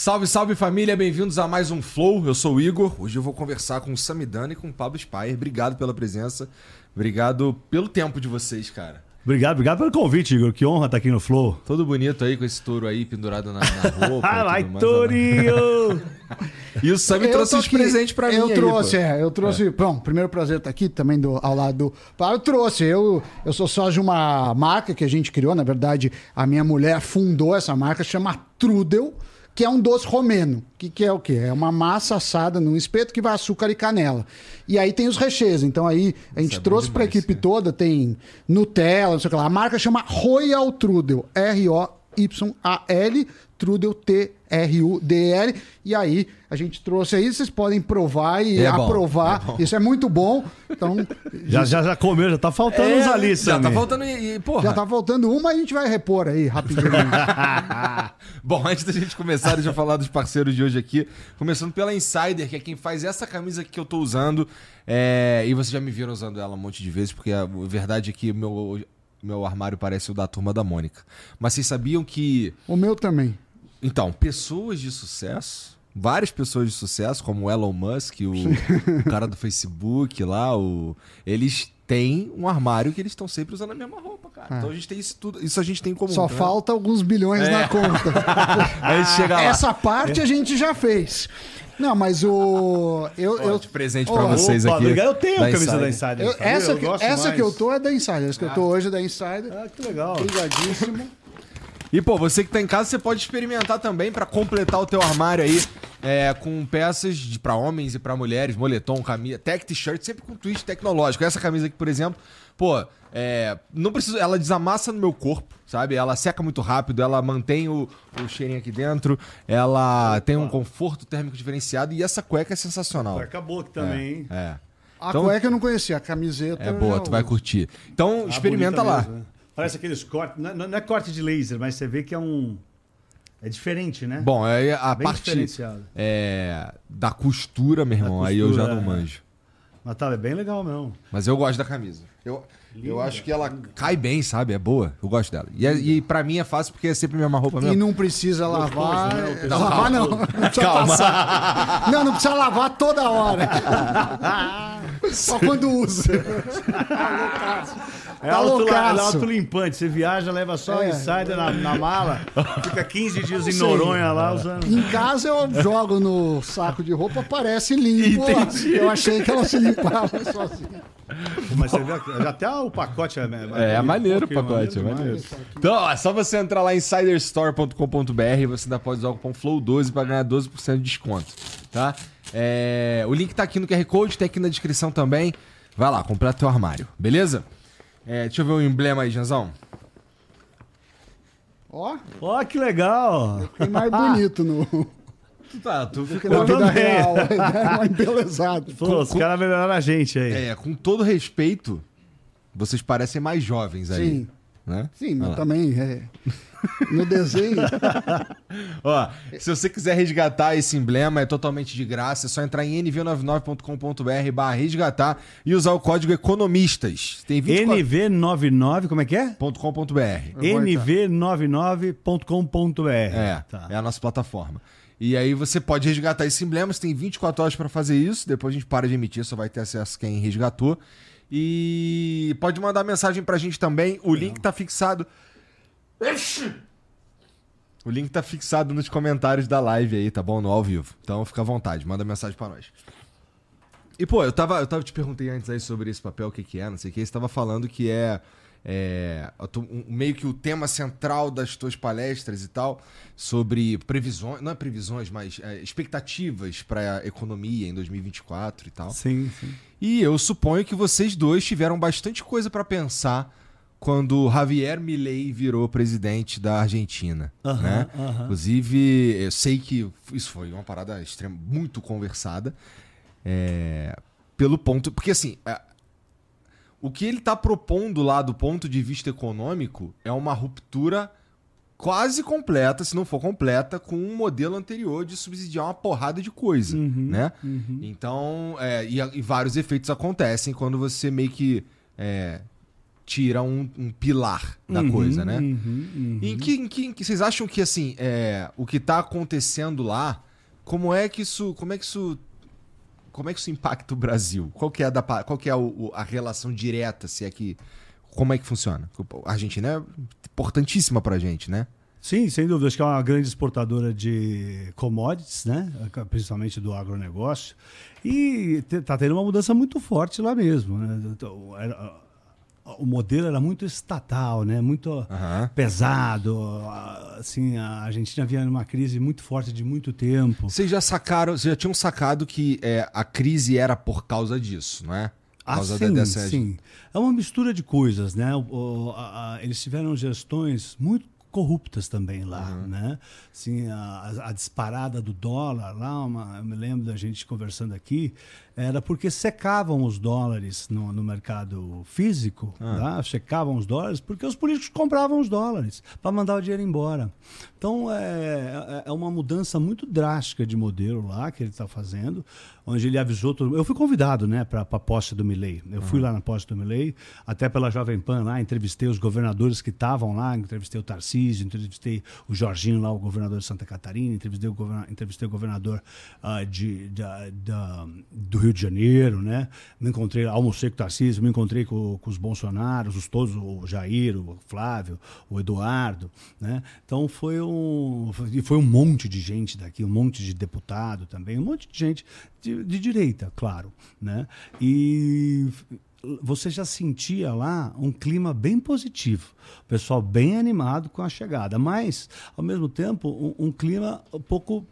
Salve, salve família, bem-vindos a mais um Flow. Eu sou o Igor. Hoje eu vou conversar com o Samidana e com o Pablo Spire. Obrigado pela presença. Obrigado pelo tempo de vocês, cara. Obrigado, obrigado pelo convite, Igor. Que honra estar aqui no Flow. Todo bonito aí com esse touro aí pendurado na, na roupa. Ah, vai, tudo mais. Tourinho! E o Sami Eu trouxe os presentes pra mim. Eu aí, trouxe, pô. é. Eu trouxe. Bom, primeiro prazer estar aqui também do, ao lado do. Paulo. Eu trouxe. Eu, eu sou sócio de uma marca que a gente criou. Na verdade, a minha mulher fundou essa marca, chama Trudel, que é um doce romeno. Que, que é o quê? É uma massa assada num espeto que vai açúcar e canela. E aí tem os recheios. Então aí a gente é trouxe para a equipe cara. toda, tem Nutella, não sei o que lá. A marca chama Royal Trudel. R-O-Y-A-L. Trudel T-R-U-D-L. E aí, a gente trouxe aí, vocês podem provar e É bom, aprovar. é bom. Isso é muito bom. Então, Já, já, já comeu, já tá faltando uns ali, já tá faltando e, e, porra. já tá faltando uma, a gente vai repor aí rapidinho. Bom, antes da gente começar, deixa eu falar dos parceiros de hoje aqui. Começando pela Insider, que é quem faz essa camisa que eu tô usando. É, E vocês já me viram usando ela um monte de vezes, porque a verdade é que meu, meu armário parece o da turma da Mônica. Mas vocês sabiam que. o meu também. Então, pessoas de sucesso, várias pessoas de sucesso, como o Elon Musk, o, o cara do Facebook lá, o, eles têm um armário que eles estão sempre usando a mesma roupa, cara. Então a gente tem isso tudo, isso a gente tem em comum. Só né? falta alguns bilhões É. na conta. Aí chega lá. Essa parte a gente já fez. Não, mas o. Eu, Ó, eu, de presente pra vocês Opa, aqui. obrigado. Eu tenho a camisa da Insider. Eu- essa Eu que, gosto essa mais. que eu tô é da Insider. Essa que eu tô hoje é da Insider. Ah, que legal. Obrigadíssimo. E, pô, você que tá em casa, você pode experimentar também pra completar o teu armário aí é, com peças pra homens e pra mulheres, moletom, camisa, tech t-shirt, sempre com twist tecnológico. Essa camisa aqui, por exemplo, pô, é, não preciso, ela desamassa no meu corpo, sabe? Ela seca muito rápido, ela mantém o, o cheirinho aqui dentro, ela tem um conforto térmico diferenciado e essa cueca é sensacional. Acabou aqui também, hein? É. A Então- cueca eu não conhecia, a camiseta. É boa, tu vai curtir. Então, Ah, experimenta lá. mesmo, né? Parece aqueles cortes. Não, não é corte de laser, mas você vê que é um. É diferente, né? Bom, aí a Bem parte é, da costura, meu irmão, aí eu já costura, não é. manjo. Mas tá, é bem legal mesmo. Mas eu gosto da camisa. Eu, eu acho que ela cai bem, sabe? É boa. Eu gosto dela. E, é- e pra mim é fácil porque é sempre a mesma roupa E mesmo. não precisa lavar. né? O é, lavar não. Não precisa passar. Não, não precisa lavar toda hora. Só quando usa. É Tá auto, é loucaço. autolimpante. Você viaja, leva só É. o Insider na, na mala, fica 15 dias em. Noronha lá usando. Em casa eu jogo no saco de roupa, parece limpo. Eu achei que ela se limpava sozinha. Mas você vê, até o pacote é. É, é maneiro o que pacote, é maneiro. Então, ó, é só você entrar lá em insiderstore.com.br e você ainda pode usar o cupom FLOW12 pra ganhar 12% de desconto, tá? É, o link tá aqui no QR Code, tem aqui na descrição também. Vai lá, completa teu armário, beleza? É, deixa eu ver o emblema aí, Janzão. Ó, Ó, que legal! tem mais bonito no, Tu, tá, tu ficou... na vida também. real. É uma embelezada. Pô, os caras melhoraram a gente aí. É, com todo respeito, vocês parecem mais jovens aí. Sim. Né? Sim, mas também é. No desenho. Ó, se você quiser resgatar esse emblema, é totalmente de graça. É só entrar em nv99.com.br barra resgatar e usar o código economistas. Tem 24... NV99, como é que é? .com.br. nv99.com.br. É, Tá. é a nossa plataforma. E aí você pode resgatar esse emblema, você tem 24 horas pra fazer isso, depois a gente para de emitir, só vai ter acesso quem resgatou. E pode mandar mensagem pra gente também, o link tá fixado... O link tá fixado nos comentários da live aí, tá bom? No ao vivo. Então fica à vontade, manda mensagem pra nós. E, pô, eu tava, eu tava te perguntei antes aí sobre esse papel, o que que é, não sei o que, você tava falando que é, é, a um- meio que o tema central das tuas palestras e tal, sobre previsões, não é previsões, mas é, expectativas pra economia em 2024 e tal. Sim, sim. E eu suponho que vocês dois tiveram bastante coisa pra pensar quando Javier Milei virou presidente da Argentina, Aham, né? aham. Inclusive, eu sei que isso foi uma parada extrema, muito conversada, é, pelo ponto, porque assim, o que ele tá propondo lá do ponto de vista econômico é uma ruptura quase completa, se não for completa, com um modelo anterior de subsidiar uma porrada de coisa, né? Então, é, e, e vários efeitos acontecem quando você meio que é, tira um, um pilar da coisa, né? Em, que, em, que, em que vocês acham que assim, é, o que tá acontecendo lá, como é que isso, como é que isso, como é que isso impacta o Brasil? Qual que é a, da, qual que é o- a relação direta, se é que, como é que funciona? A Argentina é importantíssima pra gente, né? Sim, sem dúvida. Acho que é uma grande exportadora de commodities, né? principalmente do agronegócio. E está tendo uma mudança muito forte lá mesmo. Né? Então, era- o modelo era muito estatal, né? muito Aham. pesado. Assim, a Argentina vinha numa crise muito forte de muito tempo. Vocês já sacaram, vocês já tinham sacado que é, a crise era por causa disso, não é? Por Ah, causa sim, da- dessa- sim. É uma mistura de coisas, né? O- o- a- a- eles tiveram gestões muito corruptas também lá, né? Assim, a, a disparada do dólar lá, uma- eu me lembro da gente conversando aqui, era porque secavam os dólares no, no mercado físico, tá? secavam os dólares, porque os políticos compravam os dólares para mandar o dinheiro embora. Então é, é- é uma mudança muito drástica de modelo lá que ele está fazendo, onde ele avisou todo Eu fui convidado né, para a posse do Milley. Eu fui lá na posse do Milley, até pela Jovem Pan lá, entrevistei os governadores que estavam lá, entrevistei o Tarcísio, entrevistei o Jorginho lá, o governador de Santa Catarina, entrevistei o, governa- entrevistei o governador ah, de, da- da- do Rio de Janeiro, né? Me encontrei, almocei com o Tarcísio, me encontrei com, com os Bolsonaros, os todos, o Jair, o Flávio, o Eduardo, né? Então foi um, e foi um monte de gente daqui, um monte de deputado também, um monte de gente de, de direita, claro, né? E você já sentia lá um clima bem positivo, o pessoal bem animado com a chegada, mas ao mesmo tempo um, um clima um pouco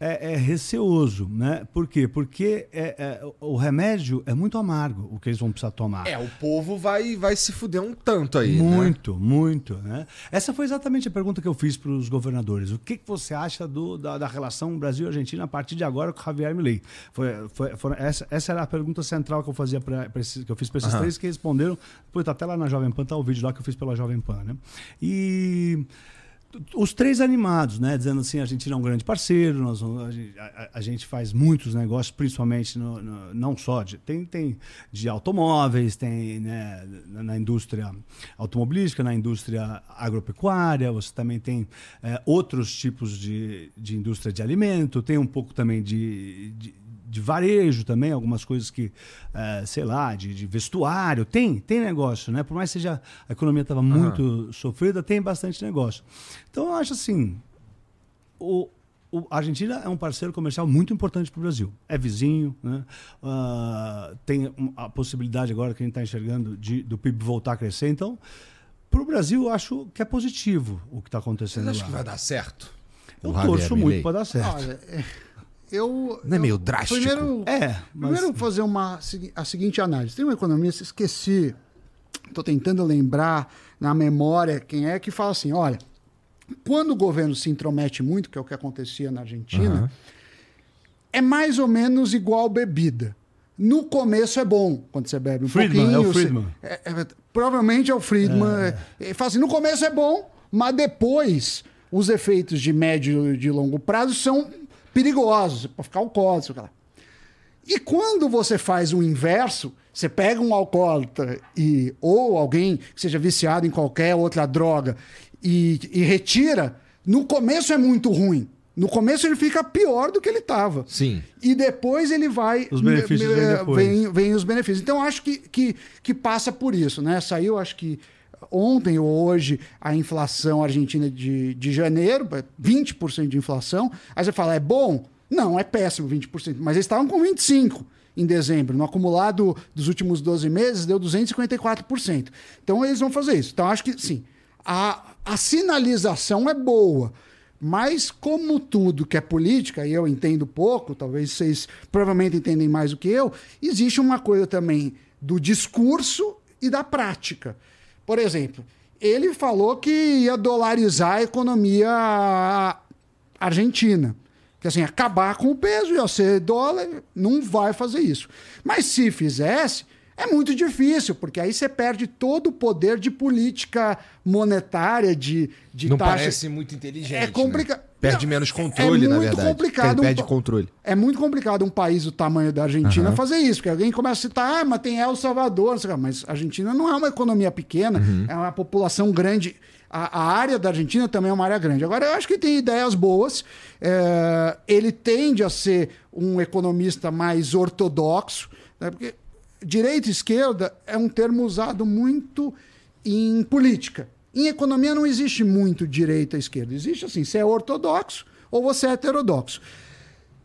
é, é receoso, né? Por quê? Porque é, é, o remédio é muito amargo, o que eles vão precisar tomar. É, o povo vai, vai se fuder um tanto aí, né? Muito, muito. Né? Essa foi exatamente a pergunta que eu fiz para os governadores. O que, que você acha do, da, da relação Brasil-Argentina a partir de agora com o Javier Milei? Foi, foi, foi- essa, essa era a pergunta central que eu fazia pra, pra esses- que eu fiz para esses Aham. três que responderam. Depois tá até lá na Jovem Pan, tá o vídeo lá que eu fiz pela Jovem Pan. Né? E os três animados, né? Dizendo assim, a Argentina é um grande parceiro, nós, a, gente- a- a gente faz muitos negócios, principalmente no, no- não só de tem, tem de automóveis, tem né, na, na indústria automobilística, na indústria agropecuária, você também tem eh, outros tipos de, de indústria de alimento, tem um pouco também de, de de varejo também, algumas coisas que, eh, sei lá, de, de vestuário, tem, tem negócio, né? Por mais que seja, a economia estava muito sofrida, tem bastante negócio. Então eu acho assim, o, o- a Argentina é um parceiro comercial muito importante para o Brasil. É vizinho, né? Ah, tem a possibilidade agora que a gente está enxergando de, do PIB voltar a crescer. Então, para o Brasil, eu acho que é positivo o que está acontecendo Vocês lá. acham que vai dar certo? Eu O Javier torço Milei? muito para dar certo. Olha, é, eu. Não é meio drástico? Primeiro, É, mas- primeiro fazer uma, a seguinte análise. Tem um economista, esqueci, estou tentando lembrar na memória quem é, que fala assim: olha, quando o governo se intromete muito, que é o que acontecia na Argentina, é mais ou menos igual bebida. No começo é bom quando você bebe um Friedman, pouquinho. é o você- Friedman. é- é- provavelmente é o Friedman. É. Ele fala assim, no começo é bom, mas depois os efeitos de médio e de longo prazo são perigosos. Pode ficar lá. E quando você faz o inverso, você pega um alcoólatra e, ou alguém que seja viciado em qualquer outra droga e, e retira, no começo é muito ruim. No começo ele fica pior do que ele estava. Sim. E depois ele vai. Os benefícios vêm me- depois. vem- vem os benefícios. Então acho que, que, que passa por isso, né? Saiu, acho que ontem ou hoje, a inflação argentina de, de janeiro, 20% de inflação. Aí você fala, é bom? Não, é péssimo 20%. Mas eles estavam com 25% em dezembro. No acumulado dos últimos 12 meses, deu 254%. Então eles vão fazer isso. Então acho que, sim, a, a sinalização é boa. Mas, como tudo que é política, e eu entendo pouco, talvez vocês provavelmente entendem mais do que eu, existe uma coisa também do discurso e da prática. Por exemplo, ele falou que ia dolarizar a economia argentina. Que assim, acabar com o peso, ia ser dólar, não vai fazer isso. Mas se fizesse, é muito difícil, porque aí você perde todo o poder de política monetária, de, de Não taxa. parece muito inteligente. É complicado. né? Perde Não, menos é controle, na muito verdade. complicado Perde, um controle. É muito complicado um país do tamanho da Argentina fazer isso, porque alguém começa a citar, ah, mas tem El Salvador, sei mas a Argentina não é uma economia pequena, Uhum. é uma população grande. A, a área da Argentina também é uma área grande. Agora, eu acho que tem ideias boas. é, ele tende a ser um economista mais ortodoxo, né, porque direita e esquerda é um termo usado muito em política. Em economia não existe muito direita e esquerda. Existe assim, você é ortodoxo ou você é heterodoxo.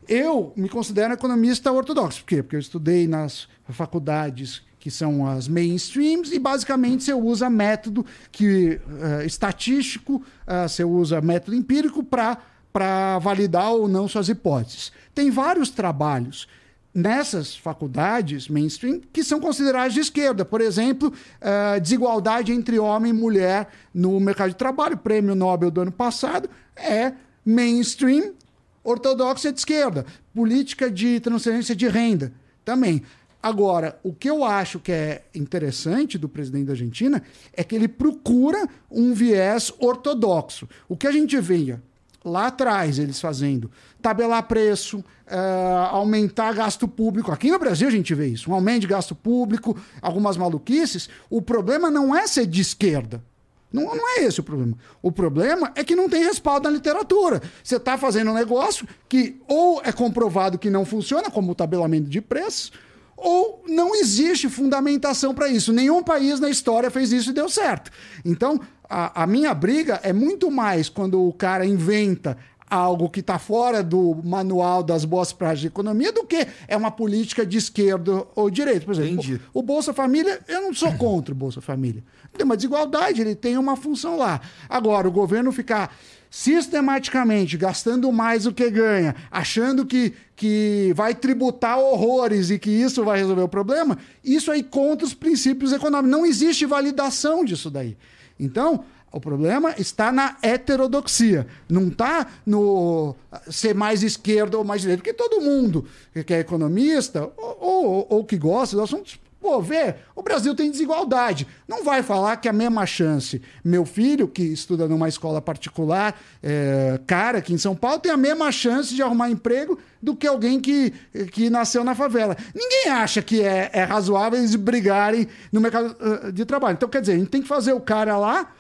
Eu me considero economista ortodoxo. Por quê? Porque eu estudei nas faculdades que são as mainstreams e basicamente você usa método que eh, estatístico, eh, você usa método empírico para validar ou não suas hipóteses. Tem vários trabalhos nessas faculdades mainstream que são consideradas de esquerda. Por exemplo, eh, desigualdade entre homem e mulher no mercado de trabalho. Prêmio Nobel do ano passado é mainstream ortodoxa de esquerda. Política de transferência de renda também. Agora, o que eu acho que é interessante do presidente da Argentina é que ele procura um viés ortodoxo. O que a gente via lá atrás eles fazendo tabelar preço, eh, aumentar gasto público. Aqui no Brasil a gente vê isso, um aumento de gasto público, algumas maluquices. O problema não é ser de esquerda. Não, não é esse o problema. O problema é que não tem respaldo na literatura. Você está fazendo um negócio que ou é comprovado que não funciona, como o tabelamento de preços, ou não existe fundamentação para isso. Nenhum país na história fez isso e deu certo. Então, a, a minha briga é muito mais quando o cara inventa algo que está fora do manual das boas práticas de economia do que é uma política de esquerda ou direita. Por exemplo, Entendi. o Bolsa Família, eu não sou contra o Bolsa Família. Tem uma desigualdade, ele tem uma função lá. Agora, o governo ficar sistematicamente gastando mais do que ganha, achando que, que vai tributar horrores e que isso vai resolver o problema, isso aí contra os princípios econômicos. Não existe validação disso daí. Então, o problema está na heterodoxia, não está no ser mais esquerda ou mais direita, porque todo mundo que é economista ou, ou, ou que gosta do assunto, pô, vê, o Brasil tem desigualdade. Não vai falar que a mesma chance, meu filho, que estuda numa escola particular, é, cara, aqui em São Paulo, tem a mesma chance de arrumar emprego do que alguém que, que nasceu na favela. Ninguém acha que é, é razoável eles brigarem no mercado eh, de trabalho. Então, quer dizer, a gente tem que fazer o cara lá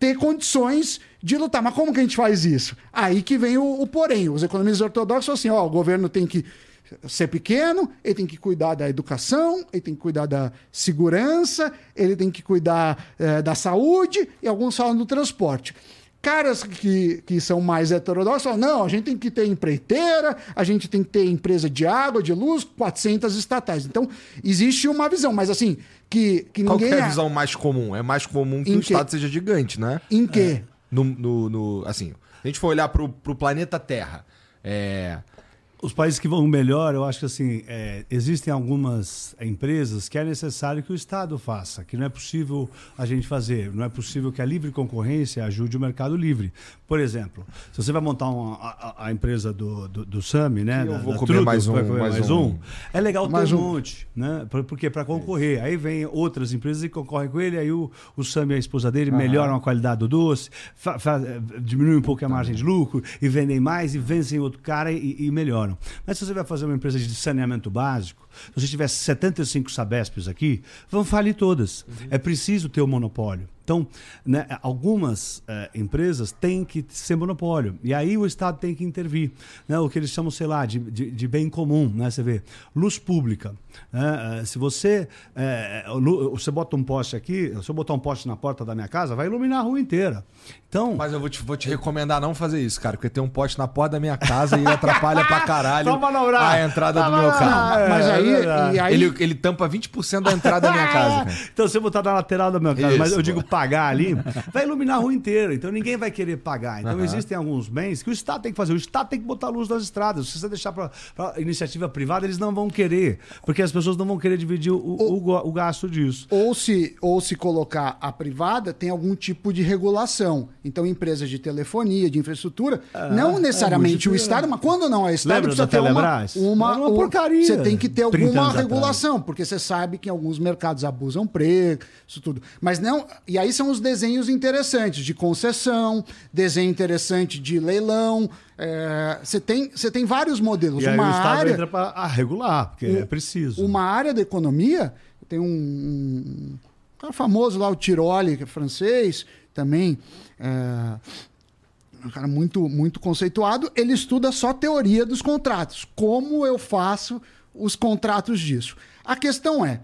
ter condições de lutar. Mas como que a gente faz isso? Aí que vem o, o porém. Os economistas ortodoxos falam assim: ó, o governo tem que ser pequeno, ele tem que cuidar da educação, ele tem que cuidar da segurança, ele tem que cuidar eh, da saúde e alguns falam do transporte. Caras que, que são mais heterodoxos falam: não, a gente tem que ter empreiteira, a gente tem que ter empresa de água, de luz, 400 estatais. Então, existe uma visão, mas assim, que, que Qual que ninguém. é a visão mais comum? É mais comum que Em o quê? Estado seja gigante, né? Em quê? No, no, no- assim, se a gente for olhar pro, pro planeta Terra, é, Os países que vão melhor, eu acho que assim, é, existem algumas empresas que é necessário que o Estado faça, que não é possível a gente fazer, não é possível que a livre concorrência ajude o mercado livre. Por exemplo, se você vai montar uma- a, a- empresa do, do, do Sami, né? Eu da- vou da comer mais um, comer mais mais um. um. É legal Mais ter um um. monte, né? Por, por quê? Para concorrer. Aí vem outras empresas e concorrem com ele, aí o, o Sami e a esposa dele melhoram a qualidade do doce, fa, fa, diminuem um pouco a margem de lucro e vendem mais e vencem outro cara e, e melhoram. Mas se você vai fazer uma empresa de saneamento básico, se você tivesse 75 Sabesps aqui, vão falir todas. É preciso ter o monopólio. Então, né, algumas eh, empresas têm que ser monopólio. E aí o Estado tem que intervir. Né, o que eles chamam, sei lá, de, de, de bem comum. Né, você vê, luz pública. né, eh, se você, eh, você bota um poste aqui, se eu botar um poste na porta da minha casa, vai iluminar a rua inteira. Então, Mas eu vou te, vou te recomendar não fazer isso, cara, porque tem um poste na porta da minha casa e atrapalha pra caralho a entrada do meu carro. É, Mas aí, verdade. e aí Ele, ele tampa 20% da entrada da minha casa, cara. Então você botar na lateral da minha casa. Isso, Mas eu digo pagar ali, vai iluminar a rua inteira. Então ninguém vai querer pagar. Então Aham. existem alguns bens que o Estado tem que fazer. O Estado tem que botar luz nas estradas. Se você deixar para iniciativa privada, eles não vão querer. Porque as pessoas não vão querer dividir o, o, o- o gasto disso. Ou se, ou se colocar a privada, tem algum tipo de regulação. Então, empresas de telefonia, de infraestrutura, não necessariamente é o Estado, mas quando não é Estado, Lembra precisa ter uma, Telebrás? uma, uma porcaria, Você tem que ter 30 alguma anos atrás. regulação, porque você sabe que em alguns mercados abusam preço, tudo. Mas não. E aí são os desenhos interessantes de concessão, desenho interessante de leilão. é, Você tem, você tem vários modelos. E aí uma o Estado área, entra para regular, porque é preciso. uma área da economia, tem um, um cara famoso lá, o Tiroli, que é francês, também, é, um cara muito, muito conceituado, ele estuda só teoria dos contratos. Como eu faço os contratos disso? A questão é,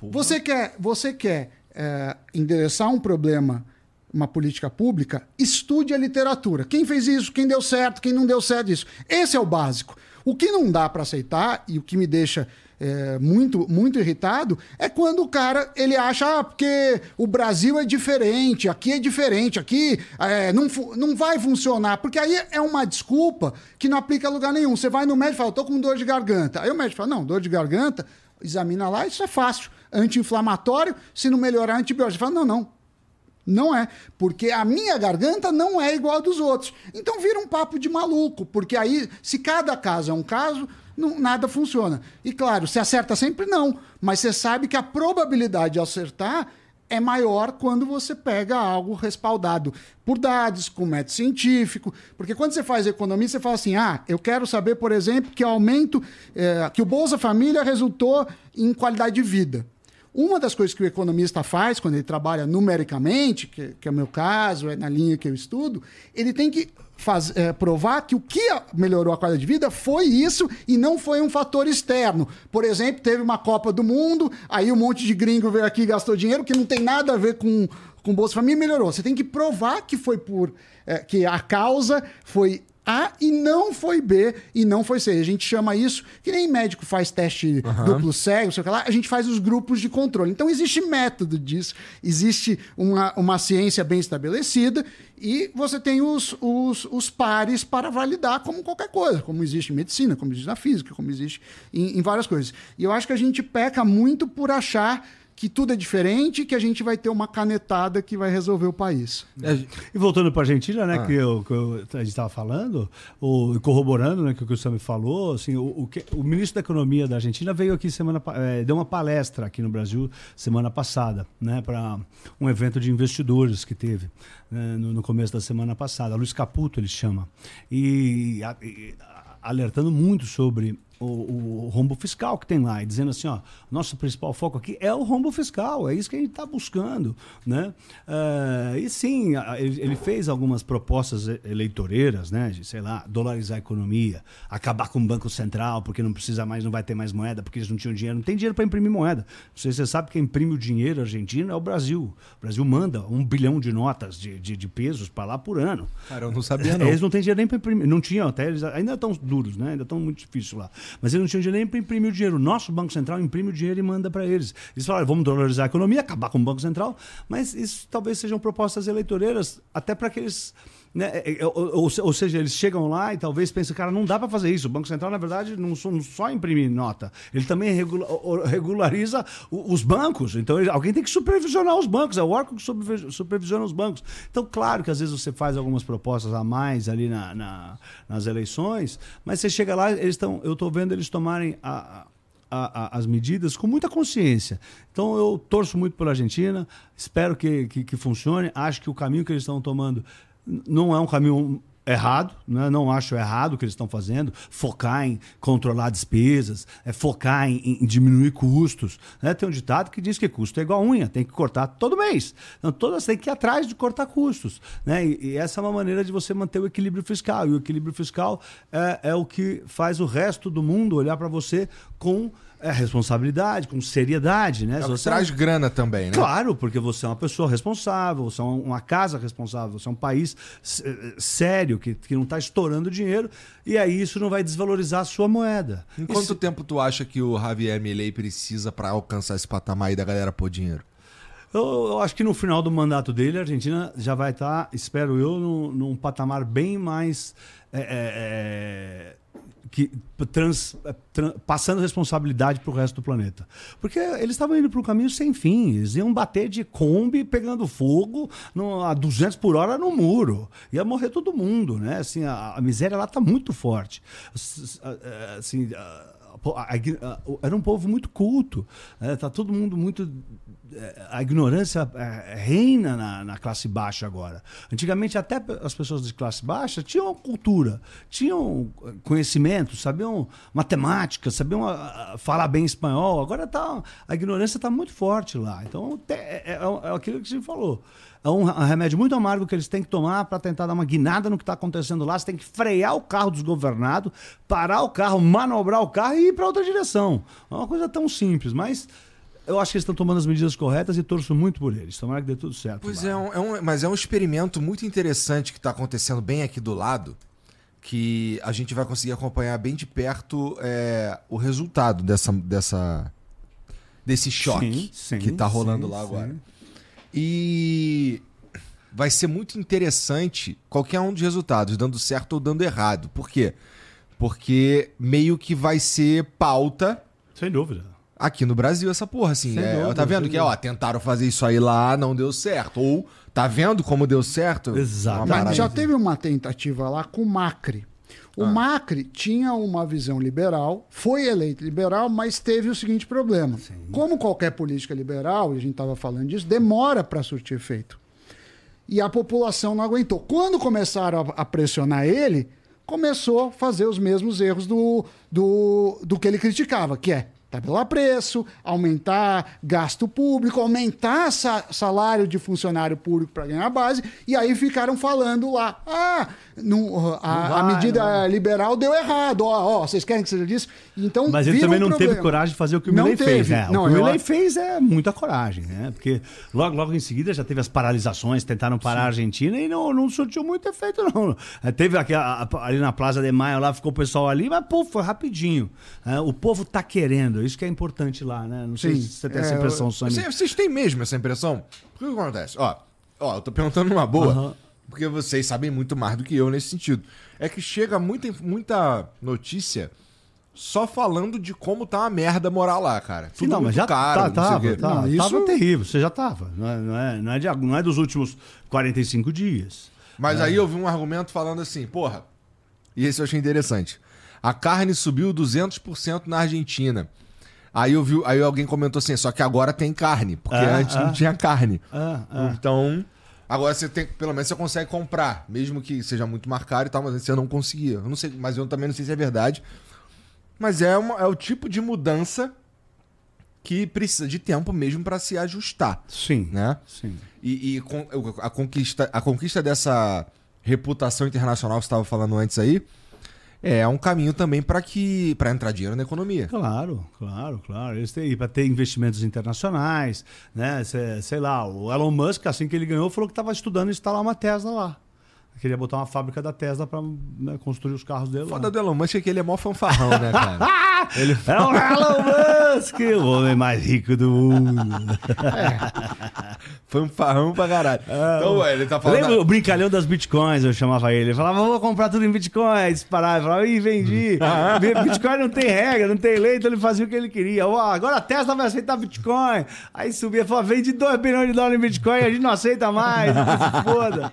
você quer, você quer é, endereçar um problema, uma política pública, estude a literatura. Quem fez isso, quem deu certo, quem não deu certo isso. Esse é o básico. O que não dá para aceitar e o que me deixa é, muito, muito irritado é quando o cara ele acha ah, porque o Brasil é diferente, aqui é diferente, aqui é, não, não vai funcionar. Porque aí é uma desculpa que não aplica a lugar nenhum. Você vai no médico e fala, tô com dor de garganta. Aí o médico fala, não, dor de garganta, examina lá, isso é fácil. Anti-inflamatório, se não melhorar, antibiótico. Fala, não, não. Não é, porque a minha garganta não é igual a dos outros. Então vira um papo de maluco, porque aí, se cada caso é um caso, não- nada funciona. E claro, se acerta sempre, não. Mas você sabe que a probabilidade de acertar é maior quando você pega algo respaldado por dados, com método científico. Porque quando você faz economia, você fala assim: ah, eu quero saber, por exemplo, que aumento, eh, que o Bolsa Família resultou em qualidade de vida. Uma das coisas que o economista faz quando ele trabalha numericamente, que, que é o meu caso, é na linha que eu estudo, ele tem que faz, eh, provar que o que melhorou a qualidade de vida foi isso e não foi um fator externo. Por exemplo, teve uma Copa do Mundo, aí um monte de gringo veio aqui e gastou dinheiro que não tem nada a ver com, com Bolsa Família melhorou. Você tem que provar que foi por. eh, que a causa foi a e não foi B e não foi C. A gente chama isso, que nem médico faz teste duplo cego, sei lá, a gente faz os grupos de controle. Então existe método disso, existe uma, uma ciência bem estabelecida e você tem os, os, os pares para validar como qualquer coisa, como existe em medicina, como existe na física, como existe em, em várias coisas. E eu acho que a gente peca muito por achar que tudo é diferente e que a gente vai ter uma canetada que vai resolver o país. E voltando para a Argentina, Ah. né, que, eu, que eu- a gente estava falando, o, corroborando né, que o que o Sam falou, assim, o, o, que- o ministro da Economia da Argentina veio aqui semana, eh, deu uma palestra aqui no Brasil semana passada, né, para um evento de investidores que teve né, no, no começo da semana passada. Luiz Caputo ele chama e, a- e, a- alertando muito sobre o, o rombo fiscal que tem lá, e dizendo assim, ó, nosso principal foco aqui é o rombo fiscal, é isso que a gente está buscando, né? Eh, e sim, ele, fez algumas propostas eleitoreiras, né? De, sei lá, dolarizar a economia, acabar com o Banco Central, porque não precisa mais, não vai ter mais moeda, porque eles não tinham dinheiro, não tem dinheiro para imprimir moeda. Não sei se você sabe que quem imprime o dinheiro argentino é o Brasil. O Brasil manda um bilhão de notas de, de, de pesos para lá por ano. Cara, eu não sabia, não. Eles não têm dinheiro nem para imprimir. Não tinham até, eles ainda estão duros, né? Ainda estão muito difíceis lá. Mas eles não tinham dinheiro nem para imprimir o dinheiro. O nosso Banco Central imprime o dinheiro e manda para eles. Eles falaram, vamos dolarizar a economia, acabar com o Banco Central, mas isso talvez sejam propostas eleitoreiras, até para que eles. Né, é, é, ou, ou se- ou seja, eles chegam lá e talvez pensem, cara, não dá para fazer isso. O Banco Central, na verdade, não só, imprime nota, ele também regulariza os bancos. Então, alguém tem que supervisionar os bancos, é o órgão que supervi- supervisiona os bancos. Então, claro que às vezes você faz algumas propostas a mais ali na- na- nas eleições, mas você chega lá, eles estão, eu estou vendo eles tomarem a- a- a- as medidas com muita consciência. Então eu torço muito pela Argentina, espero que, que, que funcione. Acho que o caminho que eles estão tomando não é um caminho errado, né? não acho errado o que eles estão fazendo, focar em controlar despesas, é focar em, em diminuir custos. Né? Tem um ditado que diz que custo é igual a unha, tem que cortar todo mês. Então, todas têm que ir atrás de cortar custos. Né? E, e essa é uma maneira de você manter o equilíbrio fiscal. E o equilíbrio fiscal é, é o que faz o resto do mundo olhar para você com é, responsabilidade, com seriedade. Né? É você- traz grana também, né? Claro, porque você é uma pessoa responsável, você é uma casa responsável, você é um país eh, sério, que, que não está estourando dinheiro, e aí isso não vai desvalorizar a sua moeda. Em quanto Isso- tempo tu acha que o Javier Milei precisa pra alcançar esse patamar aí da galera pôr dinheiro? Eu, eu acho que no final do mandato dele, a Argentina já vai estar, espero eu, num, num patamar bem mais. é, é, é, que, trans, é, tran- passando responsabilidade para o resto do planeta. Porque eles estavam indo para um caminho sem fim. Eles iam bater de Kombi pegando fogo no, a 200 por hora no muro. Ia morrer todo mundo. Né? Assim, a, a miséria lá está muito forte. A- Assim, a- a- era um povo muito culto. Está todo mundo muito. A ignorância reina na, na classe baixa agora. Antigamente, até as pessoas de classe baixa tinham cultura, tinham conhecimento, sabiam matemática, sabiam falar bem espanhol. Agora tá, a ignorância está muito forte lá. Então, é, é- é aquilo que você falou. É um ra- remédio muito amargo que eles têm que tomar para tentar dar uma guinada no que está acontecendo lá. Você tem que frear o carro desgovernado, parar o carro, manobrar o carro e ir para outra direção. É uma coisa tão simples, mas eu acho que eles estão tomando as medidas corretas e torço muito por eles. Tomara que dê tudo certo. Pois é, um- é um- mas é um experimento muito interessante que está acontecendo bem aqui do lado, que a gente vai conseguir acompanhar bem de perto é, o resultado dessa, dessa desse choque Sim, sim, que está rolando sim, lá agora. E vai ser muito interessante qualquer um dos resultados, dando certo ou dando errado. Por quê? Porque meio que vai ser pauta Sem dúvida. Aqui no Brasil essa porra, assim. É, dúvida, tá vendo sem que, ó, tentaram fazer isso aí lá, não deu certo. Ou, tá vendo como deu certo? Exato. Mas parada Já assim. teve uma tentativa lá com o Macri. O Macri tinha uma visão liberal, foi eleito liberal, mas teve o seguinte problema. Como qualquer política liberal, e a gente estava falando disso, demora para surtir efeito. E a população não aguentou. Quando começaram a, a pressionar ele, começou a fazer os mesmos erros do, do, do que ele criticava, que é tabelar preço, aumentar gasto público, aumentar sa- salário de funcionário público para ganhar base, e aí ficaram falando lá, ah, não, a, a vai, medida liberal deu errado, ó, ó, vocês querem que seja disso? Então, Mas ele também um não teve problema. coragem de fazer o que o Não Milley fez, teve. né? Não, o que o Milley fez é muita coragem, né? Porque logo, logo em seguida já teve as paralisações, tentaram parar a Argentina e não, não surtiu muito efeito, não. É, Teve aqui, a- a- ali na Plaza de Maio, lá ficou o pessoal ali, mas, pô, foi rapidinho. É, o povo tá querendo, isso que é importante lá, né? Não sei Sim. se você tem É, essa impressão, eu- Sammy. Vocês, têm mesmo essa impressão? O que acontece? Ó, ó, eu tô perguntando numa boa, Aham. porque vocês sabem muito mais do que eu nesse sentido. É que chega muita, muita notícia só falando de como tá uma merda morar lá, cara. Tudo não, mas já caro, tá, não sei o tava, tava, Não, isso- tava terrível, você já tava. Não é, não é, não é, de, não é dos últimos 45 dias. Mas aí eu vi um argumento falando assim, porra, e esse eu achei interessante. A carne subiu 200% na Argentina. Aí eu vi, aí alguém comentou assim, só que agora tem carne, porque Ah, antes ah. não tinha carne. Ah, ah. Então, agora você tem, pelo menos você consegue comprar, mesmo que seja muito mais caro e tal, mas você não conseguia. Eu não sei, mas eu também não sei se é verdade. Mas é, uma- é o tipo de mudança que precisa de tempo mesmo para se ajustar, Sim, né? sim. E, e a, conquista, a conquista dessa reputação internacional que você estava falando antes aí é um caminho também para que para entrar dinheiro na economia. Claro, claro, claro. Eles têm para ter investimentos internacionais, né? Sei, sei lá, o Elon Musk, assim que ele ganhou, falou que estava estudando instalar uma Tesla lá. Queria botar uma fábrica da Tesla para construir os carros dele Foda lá. do Elon Musk é que ele é mó fanfarrão, né, cara? ele É o Elon Musk, o homem mais rico do mundo. fanfarrão pra caralho. então, ué, ele tá falando. Lembra o brincalhão das bitcoins, eu chamava ele. Ele falava, vou comprar tudo em bitcoins. Disparava, eu falava, ih, vendi. Bitcoin não tem regra, não tem lei, então ele fazia o que ele queria. Ó, agora a Tesla vai aceitar Bitcoin. Aí subia e falava, vende 2 bilhões de dólares em Bitcoin, a gente não aceita mais. foda.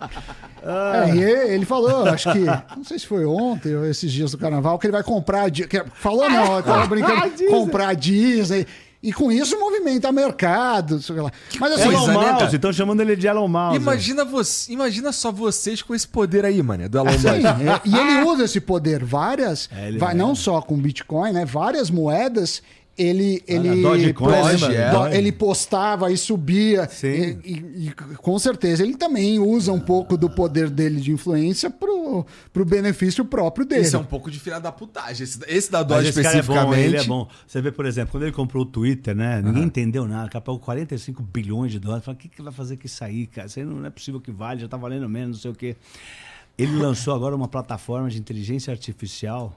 Ah, É, e ele ele falou, acho que, não sei se foi ontem ou esses dias do carnaval, que ele vai comprar. a Di- que- Falou não, eu tava A brincando, Disney. comprar a Disney. E com isso movimenta mercado, sei lá. Mas assim, Elon né, Mouse, cara? estão chamando ele de Elon Mouse. Imagina, você, imagina só vocês com esse poder aí, mano, do Elon Musk. Sim, é, e ele usa esse poder. Várias, É, vai, é. não só com Bitcoin, né? Várias moedas. Ele, ele, Dogecoin, por exemplo, lembra? do- Doge. ele postava e subia. E, e- e, com certeza ele também usa um pouco do poder dele de influência pro, pro benefício próprio dele. Esse é um pouco de filha da putagem. Esse, esse da Dodge esse cara é bom, especificamente. ele é bom. Você vê, por exemplo, quando ele comprou o Twitter, né? Ninguém entendeu nada. Capaz 45 bilhões de dólares. Fala, o que, que vai fazer com isso aí, cara? Isso aí não é possível que vale, já tá valendo menos, não sei o quê. Ele lançou agora uma plataforma de inteligência artificial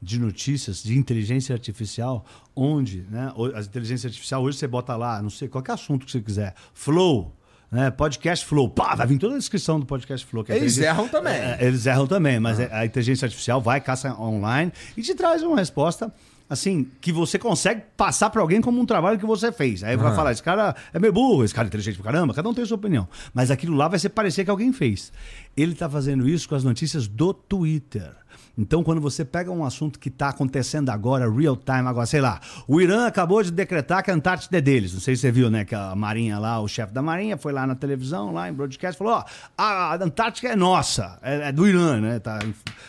de notícias de inteligência artificial, onde, né, a inteligência artificial hoje você bota lá, não sei, qualquer assunto que você quiser, Flow, né, podcast Flow, pá, vai vir toda a descrição do podcast Flow. Eles erram também. É, eles erram também, mas a inteligência artificial vai, caça online e te traz uma resposta assim, que você consegue passar para alguém como um trabalho que você fez. Aí vai falar, esse cara é meio burro, esse cara é inteligente pra caramba, cada um tem a sua opinião. Mas aquilo lá vai ser parecer que alguém fez. Ele tá fazendo isso com as notícias do Twitter. Então, quando você pega um assunto que está acontecendo agora, real time, agora, sei lá, o Irã acabou de decretar que a Antártida é deles. Não sei se você viu, né? Que a Marinha lá, o chefe da Marinha, foi lá na televisão, lá em broadcast, falou: ó, a Antártica é nossa, é, é do Irã, né? Tá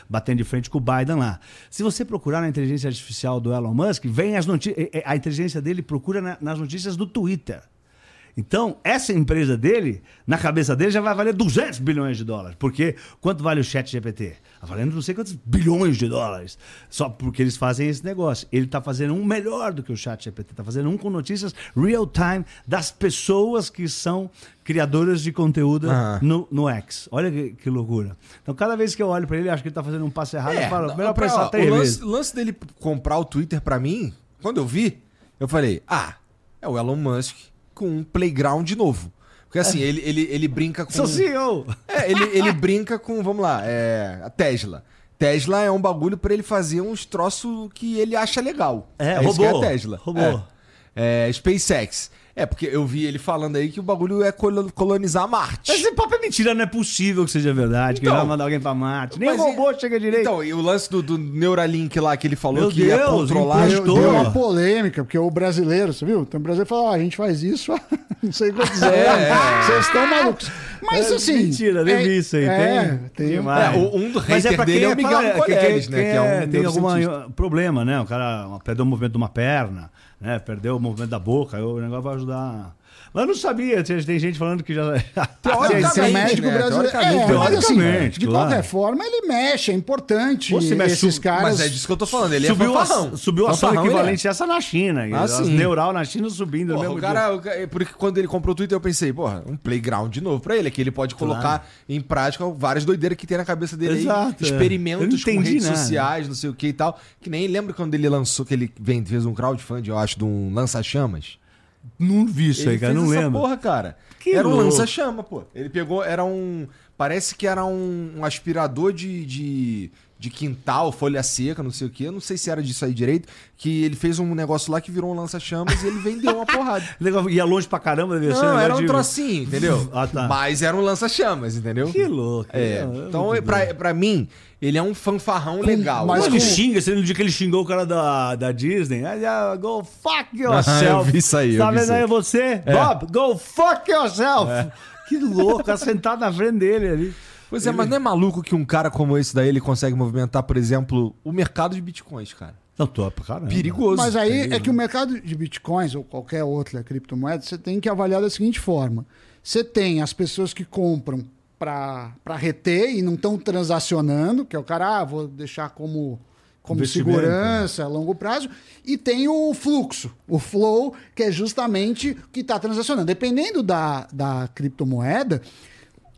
batendo de frente com o Biden lá. Se você procurar na inteligência artificial do Elon Musk, vem as notícias. A inteligência dele procura na- nas notícias do Twitter. Então, essa empresa dele, na cabeça dele, já vai valer 200 bilhões de dólares. Porque quanto vale o chat GPT? Tá valendo não sei quantos bilhões de dólares. Só porque eles fazem esse negócio. Ele está fazendo um melhor do que o chat GPT. Está fazendo um com notícias real time das pessoas que são criadoras de conteúdo no, no X. Olha que, que loucura. Então, cada vez que eu olho para ele, acho que ele está fazendo um passo errado. eu falo, melhor pra- pensar ó, o lance, lance dele comprar o Twitter pra mim, quando eu vi, eu falei, ah, é o Elon Musk com um playground novo. Porque assim, ele, ele, ele brinca com. Sou CEO! É, ele, ele brinca com, vamos lá, é, a Tesla. Tesla é um bagulho pra ele fazer uns troços que ele acha legal. É, isso que robô. é a Tesla. Robô. É. É, SpaceX. É, porque eu vi ele falando aí que o bagulho é colo- colonizar Marte. Esse papo é mentira, não é possível que seja verdade, que Então, ele vai mandar alguém pra Marte. Nem o robô e- chega direito. Então, e o lance do, do Neuralink lá que ele falou Meu que ia Deus, controlar. Deu, deu uma polêmica, porque o brasileiro, você viu? Então o brasileiro falou: ó, a gente faz isso não sei quantos anos. é. Vocês estão malucos. Mas É assim. mentira, nem é- vi isso aí, É, tem? tem. Demais. É, o- um do Mas hater pra dele quem é o Miguel né, que é um é- tem algum problema, né? O cara perdeu o movimento de uma perna, né? Perdeu o movimento da boca, o negócio vai ajudar. Mas eu não sabia, tinha- tem gente falando que já. Teoricamente, Ser médico né? brasileiro. Teoricamente, É, assim, de claro. qualquer forma, ele mexe, é importante. Você mexe, esses sub- caras. Mas é disso que eu tô falando, ele subiu é a, subiu a ação é. equivalente a essa na China. Ah, as sim. neural na China subindo Porra, mesmo o cara, o ca- porque quando ele comprou o Twitter, eu pensei, porra, um playground de novo pra ele, que ele pode colocar em prática várias doideiras que tem na cabeça dele aí, Exato, é. Eu experimentos não com redes nada. sociais, não sei o que e tal. Que nem lembra quando ele lançou, que ele vem- fez um crowdfunding, eu acho, de um lança-chamas? Não vi isso aí, Ele cara, fez não lembro. porra, cara. Que era um louco. lança-chama, pô. Ele pegou, era um. Parece que era um, um aspirador de, de, de quintal, folha seca, não sei o quê. Eu não sei se era disso aí direito. Que ele fez um negócio lá que virou um lança-chamas e ele vendeu uma porrada. Legal, Ia longe pra caramba, devia ser Não, era um de- trocinho, entendeu? Ah, tá. Mas era um lança-chamas, entendeu? Que louco. É. Não, Então, muito pra, pra mim, ele é um fanfarrão legal. mas com- ele xinga, você no dia que ele xingou o cara da, da Disney, ah, go fuck yourself. eu vi isso aí, Tá vendo aí. você? Bob, go fuck yourself. Que louco, cara sentado na frente dele ali. Pois é, mas não é maluco que um cara como esse daí ele consegue movimentar, por exemplo, o mercado de bitcoins, cara? Não, tô pra caramba. Perigoso. Mas aí é que o mercado de bitcoins ou qualquer outra criptomoeda, você tem que avaliar da seguinte forma: você tem as pessoas que compram para reter e não estão transacionando, que é o cara, ah, vou deixar como, como segurança a longo prazo, e tem o fluxo, o flow, que é justamente o que está transacionando. Dependendo da, da criptomoeda,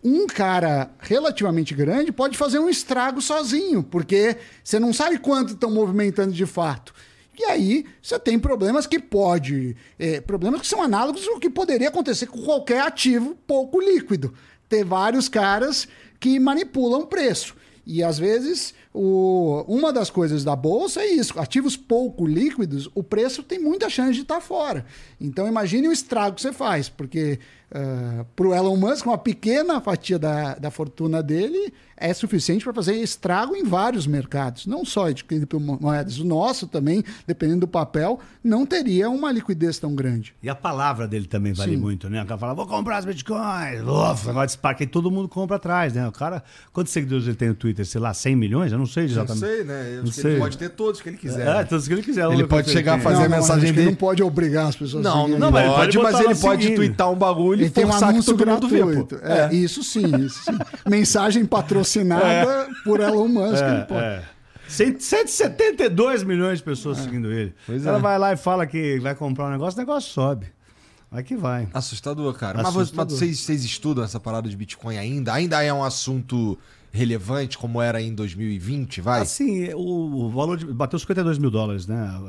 um cara relativamente grande pode fazer um estrago sozinho, porque você não sabe quanto estão movimentando de fato. E aí você tem problemas que pode. é, problemas que são análogos ao que poderia acontecer com qualquer ativo pouco líquido. Ter vários caras que manipulam o preço. E às vezes, o, uma das coisas da bolsa é isso: ativos pouco líquidos, o preço tem muita chance de estar fora. Então imagine o estrago que você faz, porque para o Elon Musk, uma pequena fatia da, da fortuna dele é suficiente para fazer estrago em vários mercados, não só de criptomoedas. O nosso também, dependendo do papel, não teria uma liquidez tão grande. E a palavra dele também vale Sim. muito, né? O cara fala, vou comprar as bitcoins. Uf, negócio de Spark, todo mundo compra atrás, né? O cara, quantos seguidores ele tem no Twitter? Sei lá, 100 milhões? Eu não sei Não exatamente. sei, né? Eu Não acho que sei. ele pode ter todos que ele quiser. É, né? todos que ele quiser. Ele pode chegar a tem. fazer a não, mensagem acho que dele. não pode obrigar as pessoas a Não, seguirem. não, mas ele pode, pode mas ele pode twittar um bagulho Ele e tem um forçar que anúncio todo mundo vê, gratuito. pô. É, Isso sim, isso sim. Mensagem patrocinada por Elon Musk. ele pode. É, é. 100 172 milhões de pessoas seguindo ele. Pois é. vai lá e fala que vai comprar um negócio, o negócio sobe. Vai que vai. Assustador, cara. Mas, Assustador. mas vocês, vocês estudam essa parada de Bitcoin ainda? Ainda é um assunto relevante como era em 2020, vai? Assim, o, o valor de, bateu 52 mil dólares, né?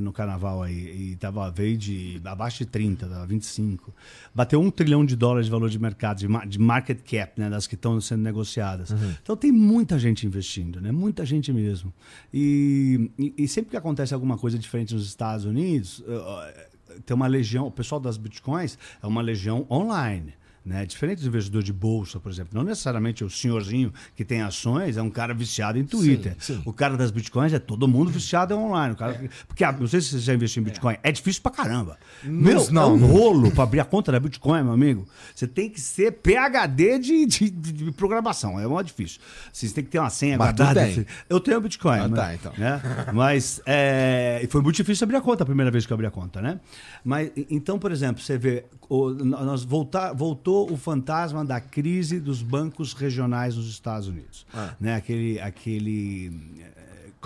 No carnaval aí. E tava, veio de abaixo de 30, tava 25. Bateu um trilhão de dólares de valor de mercado, de, de market cap, né? Das que estão sendo negociadas. Então tem muita gente investindo, né? Muita gente mesmo. E, e, e sempre que acontece alguma coisa diferente nos Estados Unidos, eh, eh, tem uma legião, o pessoal das bitcoins é uma legião online. Né? Diferente do investidor de bolsa, por exemplo. Não necessariamente o senhorzinho que tem ações é um cara viciado em Twitter. sim. O cara das bitcoins é todo mundo viciado em online. O cara, que- Porque, ah, não sei se você já investiu em Bitcoin, é, difícil pra caramba. Meu, não, é um não. rolo pra abrir a conta da Bitcoin, meu amigo. Você tem que ser PHD de, de, de programação. É muito difícil. Você tem que ter uma senha Mas guardada. tem. Eu tenho Bitcoin. Ah, mas, tá, então. né? Mas é, foi muito difícil abrir a conta a primeira vez que eu abri a conta, né? Mas então, por exemplo, você vê, o- nós voltar, voltou o fantasma da crise dos bancos regionais nos Estados Unidos, Ah. né? Aquele, aquele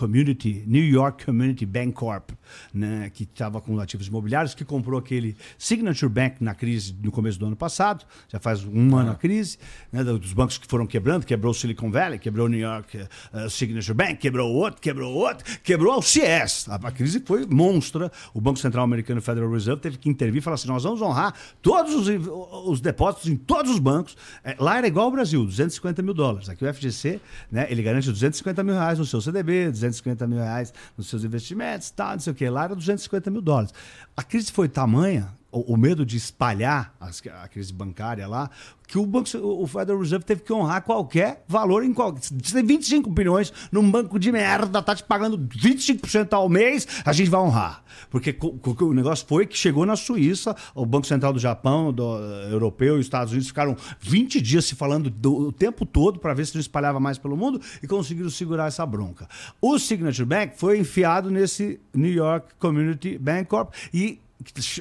Community, New York Community Bank Corp, né, que estava com ativos imobiliários, que comprou aquele Signature Bank na crise no começo do ano passado, já faz um ano a crise, né, dos bancos que foram quebrando, quebrou o Silicon Valley, quebrou o New York eh, Signature Bank, quebrou outro, quebrou outro, quebrou o CS. A, a crise foi monstra. O Banco Central Americano Federal Reserve teve que intervir e falar assim: nós vamos honrar todos os, os depósitos em todos os bancos. Eh, lá era igual ao Brasil, 250 mil dólares. Aqui o FGC, né, ele garante 250 mil reais no seu CDB, 250 mil reais nos seus investimentos, tá, não sei o que. Lá era 250 mil dólares. A crise foi tamanha, o, o medo de espalhar as- a crise bancária lá, que o, banco, o Federal Reserve teve que honrar qualquer valor em qual. Se tem 25 bilhões num banco de merda, tá te pagando 25% ao mês, a gente vai honrar. Porque o negócio foi que chegou na Suíça, o Banco Central do Japão, do eh, europeu e os Estados Unidos ficaram 20 dias se falando do, o tempo todo para ver se não espalhava mais pelo mundo e conseguiram segurar essa bronca. O Signature Bank foi enfiado nesse New York Community Bank Corp e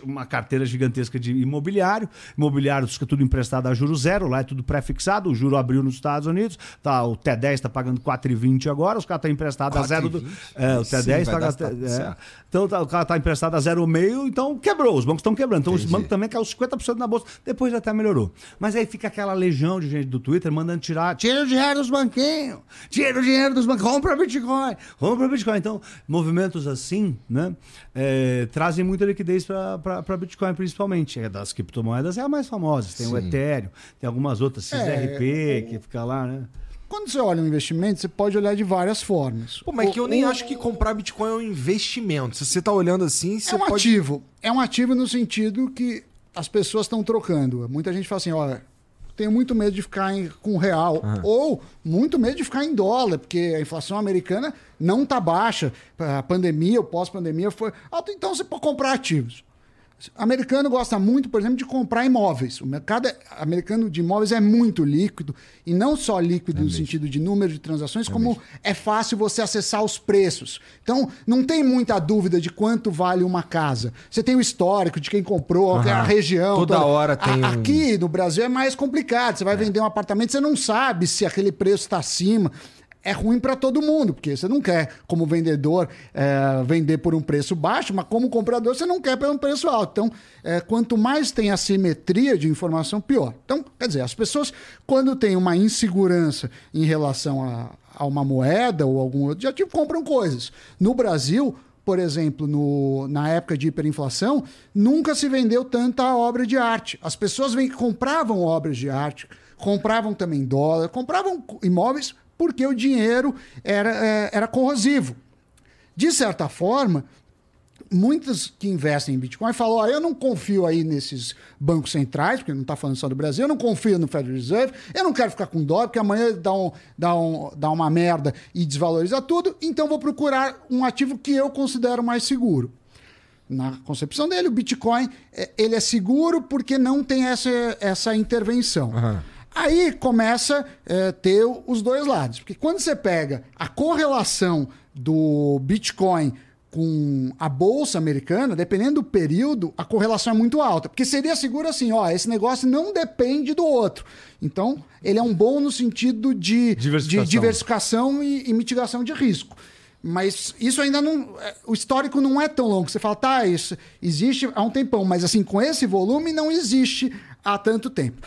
uma carteira gigantesca de imobiliário. Imobiliário fica tudo emprestado a juro zero, lá é tudo pré-fixado. O juro abriu nos Estados Unidos, tá, o T10 está pagando 4,20 agora, os caras estão emprestados a zero. Do, 4,20? é, o Sim, T10 vai paga. dar- tá é. então tá, o cara está emprestado a 0,5, então quebrou. Os bancos estão quebrando. Então os Entendi. bancos também caiu 50% na bolsa. Depois até melhorou. Mas aí fica aquela legião de gente do Twitter mandando tirar. Tira o dinheiro dos banquinhos! Tira o dinheiro dos bancos! Compra Bitcoin! Compra Bitcoin! Então, movimentos assim, né? é, trazem muita liquidez para Bitcoin, principalmente. É das criptomoedas é a mais famosa. Tem o Sim. Ethereum, tem algumas outras, XRP, É, que fica lá, né? Quando você olha um investimento, você pode olhar de várias formas. Pô, mas O- que eu nem o- acho que comprar Bitcoin é um investimento. Se você tá olhando assim, você É um pode... ativo. É um ativo no sentido que as pessoas estão trocando. Muita gente fala assim, olha, tenho muito medo de ficar em- com real. Ou muito medo de ficar em dólar, porque a inflação americana não está baixa. A pandemia, o pós-pandemia foi alto. Então você pode comprar ativos. O americano gosta muito, por exemplo, de comprar imóveis. O mercado é- americano de imóveis é muito líquido, e não só líquido no sentido de número de transações, como é fácil você acessar os preços. Então, não tem muita dúvida de quanto vale uma casa. Você tem o histórico de quem comprou, Aham. a região. Toda hora tem um- Aqui no Brasil é mais complicado. Você vai vender um apartamento, você não sabe se aquele preço está acima é ruim para todo mundo, porque você não quer, como vendedor, é, vender por um preço baixo, mas como comprador, você não quer por um preço alto. Então, é, quanto mais tem assimetria de informação, pior. Então, quer dizer, as pessoas, quando tem uma insegurança em relação a, a uma moeda ou algum outro ativo, compram coisas. No Brasil, por exemplo, no- na época de hiperinflação, nunca se vendeu tanta obra de arte. As pessoas vem, compravam obras de arte, compravam também dólar, compravam imóveis porque o dinheiro era, é, era corrosivo. De certa forma, muitos que investem em Bitcoin falam: eu não confio aí nesses bancos centrais, porque não está falando só do Brasil, eu não confio no Federal Reserve, eu não quero ficar com dólar, porque amanhã dá, um, dá, um, dá uma merda e desvaloriza tudo, então vou procurar um ativo que eu considero mais seguro. Na concepção dele, o Bitcoin é, ele é seguro porque não tem essa, essa intervenção. Aí começa a ter os dois lados. Porque quando você pega a correlação do Bitcoin com a bolsa americana, dependendo do período, a correlação é muito alta. Porque seria seguro assim, ó, esse negócio não depende do outro. Então, ele é um bom no sentido de Diversificação. de diversificação e, e mitigação de risco. Mas isso ainda não. é, O histórico não é tão longo. Você fala, tá, isso existe há um tempão, mas assim, com esse volume não existe há tanto tempo.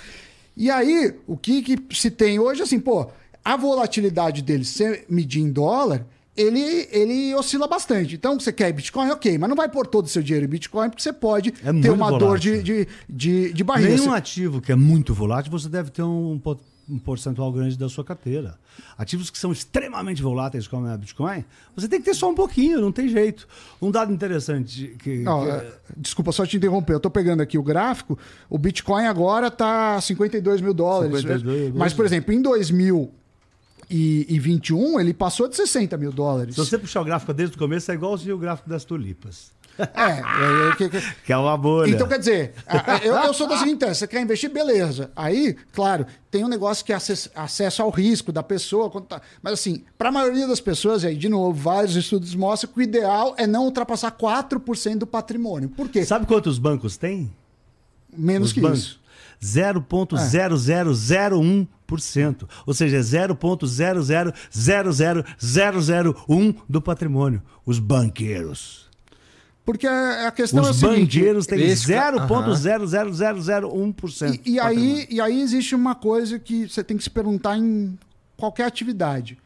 E aí, o que, que se tem hoje, assim, pô, a volatilidade dele ser medir em dólar, ele, ele oscila bastante. Então, você quer Bitcoin, ok, mas não vai pôr todo o seu dinheiro em Bitcoin, porque você pode É ter uma dor de, volátil. de, de, de barriga. Nenhum ativo que é muito volátil, você deve ter um, um percentual grande da sua carteira. Ativos que são extremamente voláteis, como a Bitcoin, você tem que ter só um pouquinho, não tem jeito. Um dado interessante que. Não, que- é, desculpa só te interromper. Eu tô pegando aqui o gráfico. O Bitcoin agora tá 52 mil dólares. 52 Mas, por exemplo, em 2021, ele passou de 60 mil dólares. Se você puxar o gráfico desde o começo, é igualzinho o gráfico das tulipas. É, é, é, que- que- Que é uma bolha. Então, quer dizer, eu, eu sou da seguinte você quer investir, beleza. Aí, claro, tem um negócio que é acess- acesso ao risco da pessoa. tá- Mas assim, para a maioria das pessoas, e aí, de novo, vários estudos mostram que o ideal é não ultrapassar 4% do patrimônio. Por quê? Sabe quantos bancos tem? Menos Os que bancos? isso. 0,0001%. Ou seja, é 0,0000001 do patrimônio. Os banqueiros. Porque a a questão é a Os seguinte... banqueiros têm esse ca- 0,00001%. E, e aí, e aí existe uma coisa que você tem que se perguntar em qualquer atividade.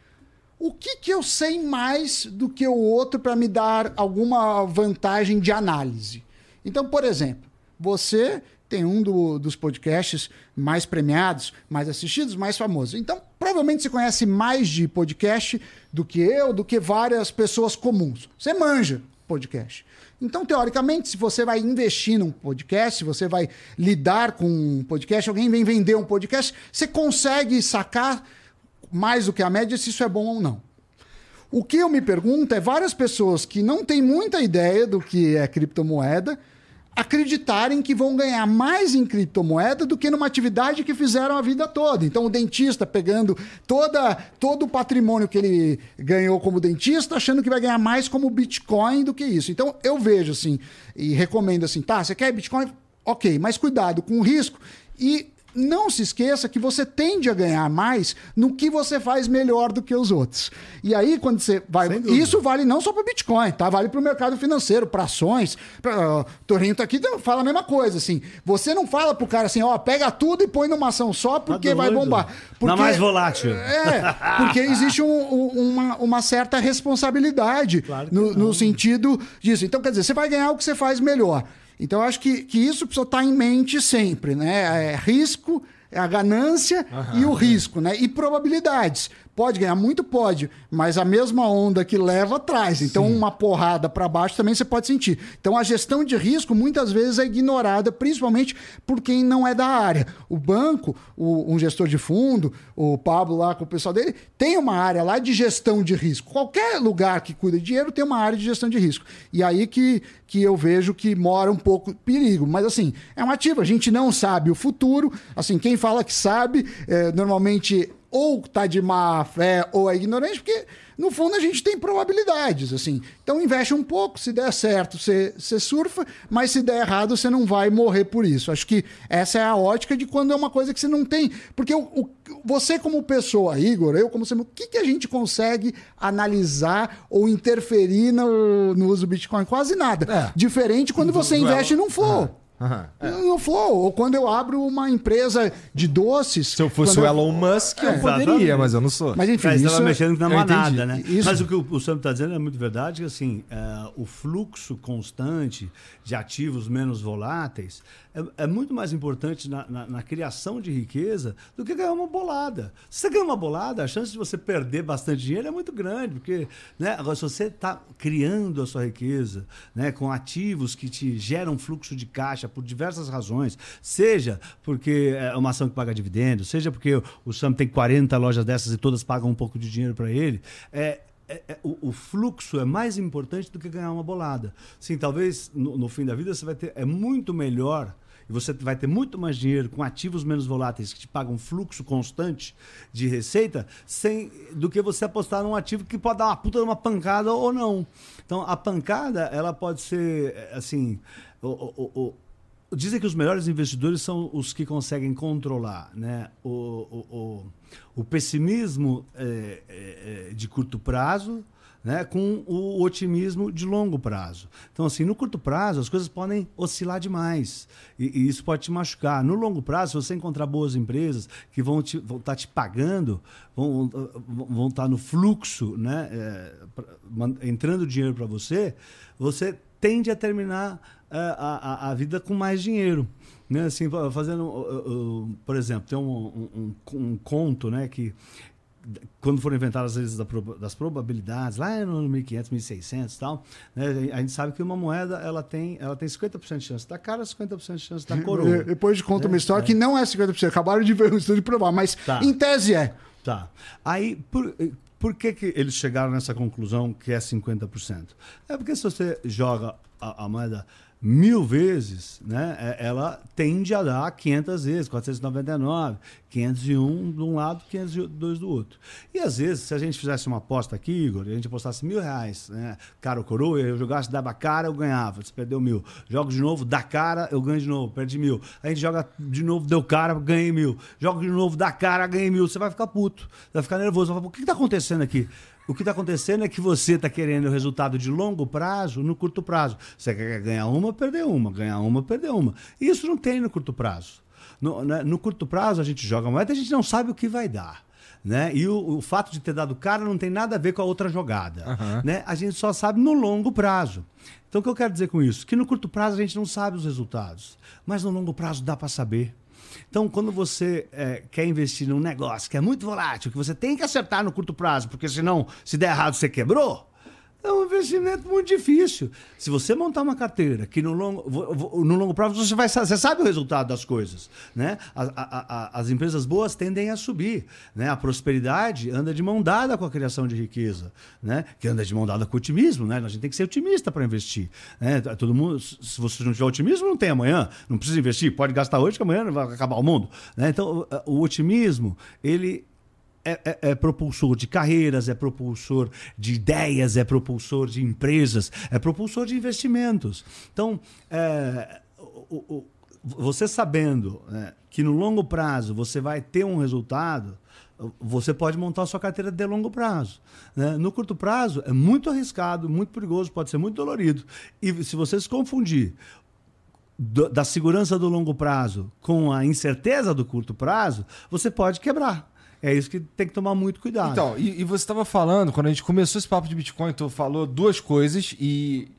O que, que eu sei mais do que o outro para me dar alguma vantagem de análise? Então, por exemplo, você tem um do- dos podcasts mais premiados, mais assistidos, mais famosos. Então, provavelmente você conhece mais de podcast do que eu, do que várias pessoas comuns. Você manja podcast. Então, teoricamente, se você vai investir num podcast, se você vai lidar com um podcast, alguém vem vender um podcast, você consegue sacar mais do que a média se isso é bom ou não. O que eu me pergunto é várias pessoas que não têm muita ideia do que é criptomoeda acreditarem que vão ganhar mais em criptomoeda do que numa atividade que fizeram a vida toda. Então o dentista pegando toda, todo o patrimônio que ele ganhou como dentista, achando que vai ganhar mais como Bitcoin do que isso. Então eu vejo assim e recomendo assim, tá, você quer Bitcoin? Ok, mas cuidado com o risco e não se esqueça que você tende a ganhar mais no que você faz melhor do que os outros. E aí, quando você vai. Isso vale não só para Bitcoin, tá? Vale para o mercado financeiro, para ações. Pra, uh, Torinho tá aqui, fala a mesma coisa, assim. Você não fala pro cara assim, ó, pega tudo e põe numa ação só porque vai doido. bombar. Na mais volátil. É, porque existe um- um- uma, uma certa responsabilidade Claro no, não. no sentido disso. Então, quer dizer, você vai ganhar o que você faz melhor. Então, eu acho que, que isso precisa estar em mente sempre, né? É risco, é a ganância e o risco, né? E probabilidades. Pode ganhar muito, pode, mas a mesma onda que leva traz. Então, uma porrada para baixo também você pode sentir. Então, a gestão de risco muitas vezes é ignorada, principalmente por quem não é da área. O banco, o- um gestor de fundo, o Pablo lá com o pessoal dele, tem uma área lá de gestão de risco. Qualquer lugar que cuida de dinheiro tem uma área de gestão de risco. E aí que, que eu vejo que mora um pouco perigo. Mas assim, é um ativo. A gente não sabe o futuro. Assim, quem fala que sabe, é, normalmente ou tá de má fé ou é ignorante, porque no fundo a gente tem probabilidades, assim. Então investe um pouco, se der certo, você, você surfa, mas se der errado, você não vai morrer por isso. Acho que essa é a ótica de quando é uma coisa que você não tem. Porque o, o- você, como pessoa, Igor, eu como você, o que, que a gente consegue analisar ou interferir no, no uso do Bitcoin? Quase nada. É. Diferente quando você investe num Aham. No Flow, ou quando eu abro uma empresa de doces. Se eu fosse o Elon Musk, eu É. poderia, Exatamente. mas eu não sou. Mas enfim, Mas isso estava mexendo na eu manada, né? Isso- Mas o que o, o Sam está dizendo é muito verdade, que assim, é, o fluxo constante de ativos menos voláteis é, é muito mais importante na, na- na criação de riqueza do que ganhar uma bolada. Se você ganhar uma bolada, a chance de você perder bastante dinheiro é muito grande, porque né, agora se você está criando a sua riqueza né, com ativos que te geram fluxo de caixa por diversas razões, seja porque é uma ação que paga dividendos, seja porque o, Sam tem 40 lojas dessas e todas pagam um pouco de dinheiro para ele, é, é- é- o, o fluxo é mais importante do que ganhar uma bolada. Sim, talvez no, no fim da vida você vai ter. É muito melhor e você vai ter muito mais dinheiro com ativos menos voláteis que te pagam um fluxo constante de receita sem, do que você apostar num ativo que pode dar uma puta uma pancada ou não. Então, a pancada, ela pode ser, assim. o- o- Dizem que os melhores investidores são os que conseguem controlar né? o, o, o, o pessimismo é, é, é, de curto prazo, né, com o otimismo de longo prazo. Então, assim, no curto prazo, as coisas podem oscilar demais e, e isso pode te machucar. No longo prazo, se você encontrar boas empresas que vão estar tá te pagando, vão, estar tá no fluxo, né, é, pra, entrando dinheiro para você, você tende a terminar a, a, a vida com mais dinheiro né, assim, fazendo, uh, uh, por exemplo, tem um, um, um, conto, né, que quando foram inventadas as leis das probabilidades, lá no 1500, 1600 e tal, né, a gente sabe que uma moeda ela tem, ela tem 50% de chance da cara, 50% de chance da coroa. Depois conta é, uma história é. que não é 50%, acabaram de ver um estudo de provar, mas tá. em tese é. Tá. Aí, por, por que, que eles chegaram nessa conclusão que é 50%? É porque se você joga a, a moeda mil vezes, né, é, ela tende a dar 500 vezes, 499, 501 de um lado, 502 do outro. E às vezes, se a gente fizesse uma aposta aqui, Igor, a gente apostasse mil reais, né, cara ou coroa, eu jogasse, dava cara, eu ganhava, você perdeu mil. Jogo de novo, dá cara, eu ganho de novo, perdi mil. A gente joga de novo, deu cara, ganhei mil. Jogo de novo, dá cara, ganhei mil. Você vai ficar puto, vai ficar nervoso, vai falar, o que está acontecendo aqui? O que está acontecendo é que você está querendo o resultado de longo prazo no curto prazo. Você quer ganhar uma, perder uma, ganhar uma, perder uma. Isso não tem no curto prazo. No, né, no curto prazo, a gente joga moeda e a gente não sabe o que vai dar. Né? E o, o, fato de ter dado cara não tem nada a ver com a outra jogada. Uhum. Né? A gente só sabe no longo prazo. Então, o que eu quero dizer com isso? Que no curto prazo a gente não sabe os resultados, mas no longo prazo dá para saber. Então, quando você é, quer investir num negócio que é muito volátil, que você tem que acertar no curto prazo, porque senão, se der errado, você quebrou, é um investimento muito difícil. Se você montar uma carteira que no longo, no longo prazo você, vai, você sabe o resultado das coisas. Né? A, a, a, as empresas boas tendem a subir. Né? A prosperidade anda de mão dada com a criação de riqueza, né? que anda de mão dada com o otimismo. Né? A gente tem que ser otimista para investir. Né? Todo mundo, se você não tiver otimismo, não tem amanhã. Não precisa investir. Pode gastar hoje, que amanhã vai acabar o mundo. Né? Então, o, o otimismo, ele é, é, é, propulsor de carreiras, é propulsor de ideias, é propulsor de empresas, é propulsor de investimentos. Então, é, o, o, você sabendo né, que no longo prazo você vai ter um resultado, você pode montar sua carteira de longo prazo. Né? No curto prazo, é muito arriscado, muito perigoso, pode ser muito dolorido. E se você se confundir do, da segurança do longo prazo com a incerteza do curto prazo, você pode quebrar. É isso que tem que tomar muito cuidado. Então, e, e você estava falando, quando a gente começou esse papo de Bitcoin, tu falou duas coisas e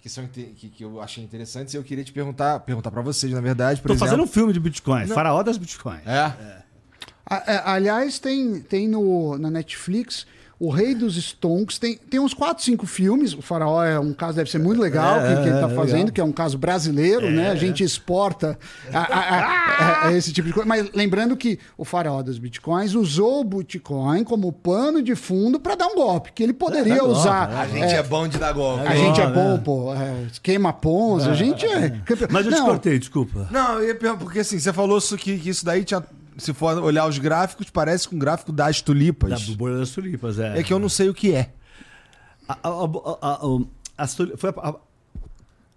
que, são, que, que eu achei interessantes e eu queria te perguntar, perguntar para vocês, na verdade. Por Tô exemplo... fazendo um filme de Bitcoin, Não. Faraó das Bitcoins. É. é. Aliás, tem, tem no, na Netflix o Rei dos Stonks. Tem, tem uns 4, 5 filmes. O Faraó é um caso, deve ser muito legal, é, que, que, ele está fazendo, legal. que é um caso brasileiro, é. né? A gente exporta a, a, a, esse tipo de coisa. Mas lembrando que o Faraó dos Bitcoins usou o Bitcoin como pano de fundo para dar um golpe, que ele poderia é, usar. A gente é, bom de dar golpe. A gente é bom, né? pô. queima Ponzi, a gente é. Mas eu te cortei, desculpa. Não, eu ia porque assim, você falou que, que isso daí tinha se for olhar os gráficos, parece com um gráfico das tulipas. Da bolha das tulipas, é. É que eu não sei o que é. A, a, a, a, foi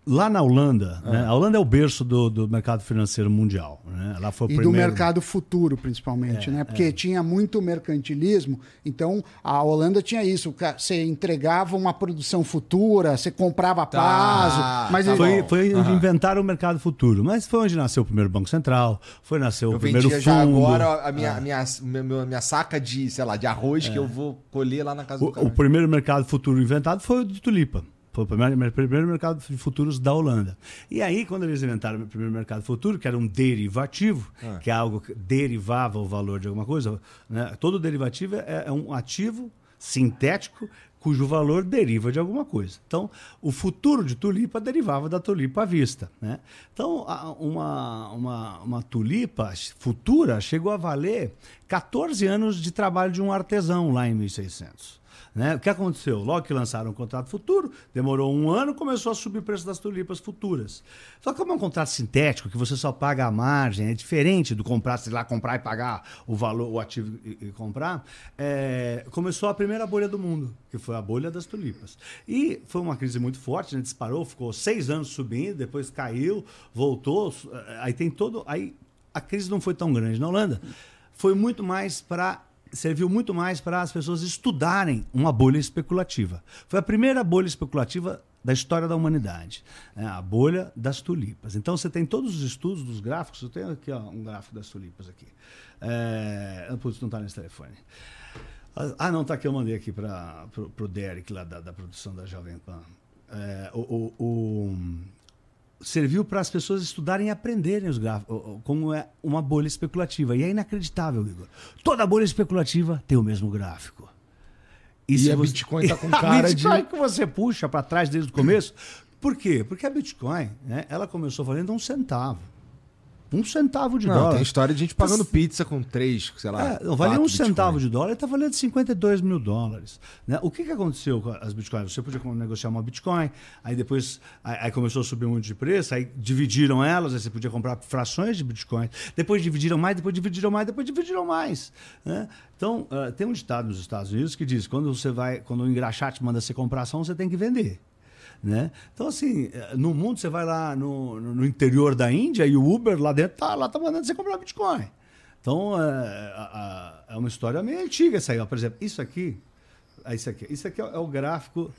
Lá na Holanda, ah. né? a Holanda é o berço do, do mercado financeiro mundial. Né? Lá foi o e primeiro... do mercado futuro, principalmente, é, né? Porque é. tinha muito mercantilismo, então a Holanda tinha isso. Você entregava uma produção futura, você comprava tá. prazo. Mas tá foi, foi uhum. inventaram o mercado futuro. Mas foi onde nasceu o primeiro Banco Central, foi nasceu eu o primeiro fundo. Já agora a minha, ah. minha, minha, minha, saca de, sei lá, de arroz é. que eu vou colher lá na casa o, do cara. O primeiro mercado futuro inventado foi o de tulipa. Foi o primeiro, primeiro mercado de futuros da Holanda. E aí, quando eles inventaram o primeiro mercado futuro, que era um derivativo, ah. que é algo que derivava o valor de alguma coisa, né? todo derivativo é, é um ativo sintético cujo valor deriva de alguma coisa. Então, o futuro de tulipa derivava da tulipa à vista. Né? Então, uma, uma, uma tulipa futura chegou a valer 14 anos de trabalho de um artesão lá em 1600. Né? O que aconteceu? Logo que lançaram o contrato futuro, demorou um ano, começou a subir o preço das tulipas futuras. Só que como é um contrato sintético, que você só paga a margem, é diferente do comprar, sei lá, comprar e pagar o valor, o ativo e, e comprar, é, começou a primeira bolha do mundo, que foi a bolha das tulipas. E foi uma crise muito forte, né? disparou, ficou seis anos subindo, depois caiu, voltou, aí tem todo... Aí a crise não foi tão grande na Holanda, foi muito mais para serviu muito mais para as pessoas estudarem uma bolha especulativa. Foi a primeira bolha especulativa da história da humanidade, né? a bolha das tulipas. Então você tem todos os estudos dos gráficos. Eu tenho aqui ó, um gráfico das tulipas aqui. É... Putz, não está nesse telefone. Ah, não, tá aqui, eu mandei aqui para o Derek, lá da, da, produção da Jovem Pan. É, o, o, o, serviu para as pessoas estudarem e aprenderem os gráficos, como é uma bolha especulativa. E é inacreditável, Igor. Toda bolha especulativa tem o mesmo gráfico. E, e a você... Bitcoin está com cara a Bitcoin de... que você puxa para trás desde o começo. Por quê? Porque a Bitcoin, né, ela começou valendo um centavo. Um centavo de não, dólar. Tem história de gente pagando pizza com três, sei lá. É, não valia um Bitcoin. centavo de dólar, está valendo 52 mil dólares. Né? O que, que aconteceu com as Bitcoins? Você podia negociar uma Bitcoin, aí depois aí, aí começou a subir muito de preço, aí dividiram elas, aí você podia comprar frações de Bitcoin. Depois dividiram mais, depois dividiram mais, depois dividiram mais. Né? Então, uh, tem um ditado nos Estados Unidos que diz: quando você vai, quando o engraxate manda você comprar ação, você tem que vender. Né? Então, assim, eh, no mundo, você vai lá no, no interior da Índia e o Uber lá dentro tá, lá tá mandando você comprar Bitcoin. Então, é, é uma história meio antiga essa aí. Por exemplo, isso aqui, é isso aqui, isso aqui é, o gráfico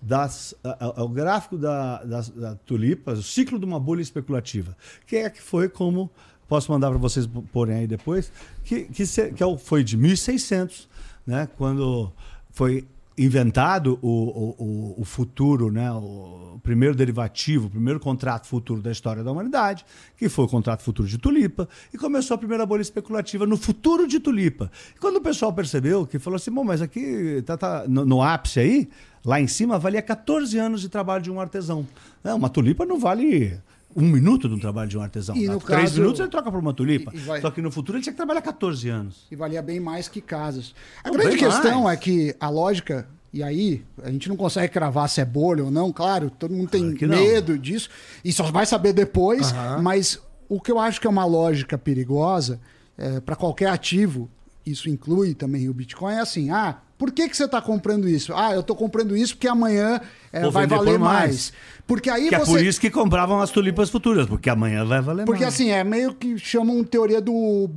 das, é, é o gráfico da, das da tulipas, o ciclo de uma bolha especulativa, que é que foi como posso mandar para vocês porem aí depois, que, que, que foi de 1600, né, quando foi inventado o, o, o, futuro, né, o primeiro derivativo, o primeiro contrato futuro da história da humanidade, que foi o contrato futuro de tulipa, e começou a primeira bolha especulativa no futuro de tulipa. E quando o pessoal percebeu que falou assim, bom, mas aqui tá, tá no, no, ápice aí, lá em cima valia 14 anos de trabalho de um artesão. É, uma tulipa não vale um minuto de um trabalho de um artesão. E Três caso, minutos ele troca por uma tulipa. Vai... Só que no futuro ele tinha que trabalhar 14 anos. E valia bem mais que casas. A não, grande questão mais. é que a lógica. E aí, a gente não consegue cravar se é bolha ou não, claro, todo mundo tem medo disso, e só vai saber depois, uhum. mas o que eu acho que é uma lógica perigosa é, para qualquer ativo, isso inclui também o Bitcoin, é assim: ah, por que, que você está comprando isso? Ah, eu estou comprando isso porque amanhã é, vai valer mais. mais. Porque aí que você... é por isso que compravam as tulipas futuras, porque amanhã vai valer porque, mais. Porque assim, é meio que chamam teoria do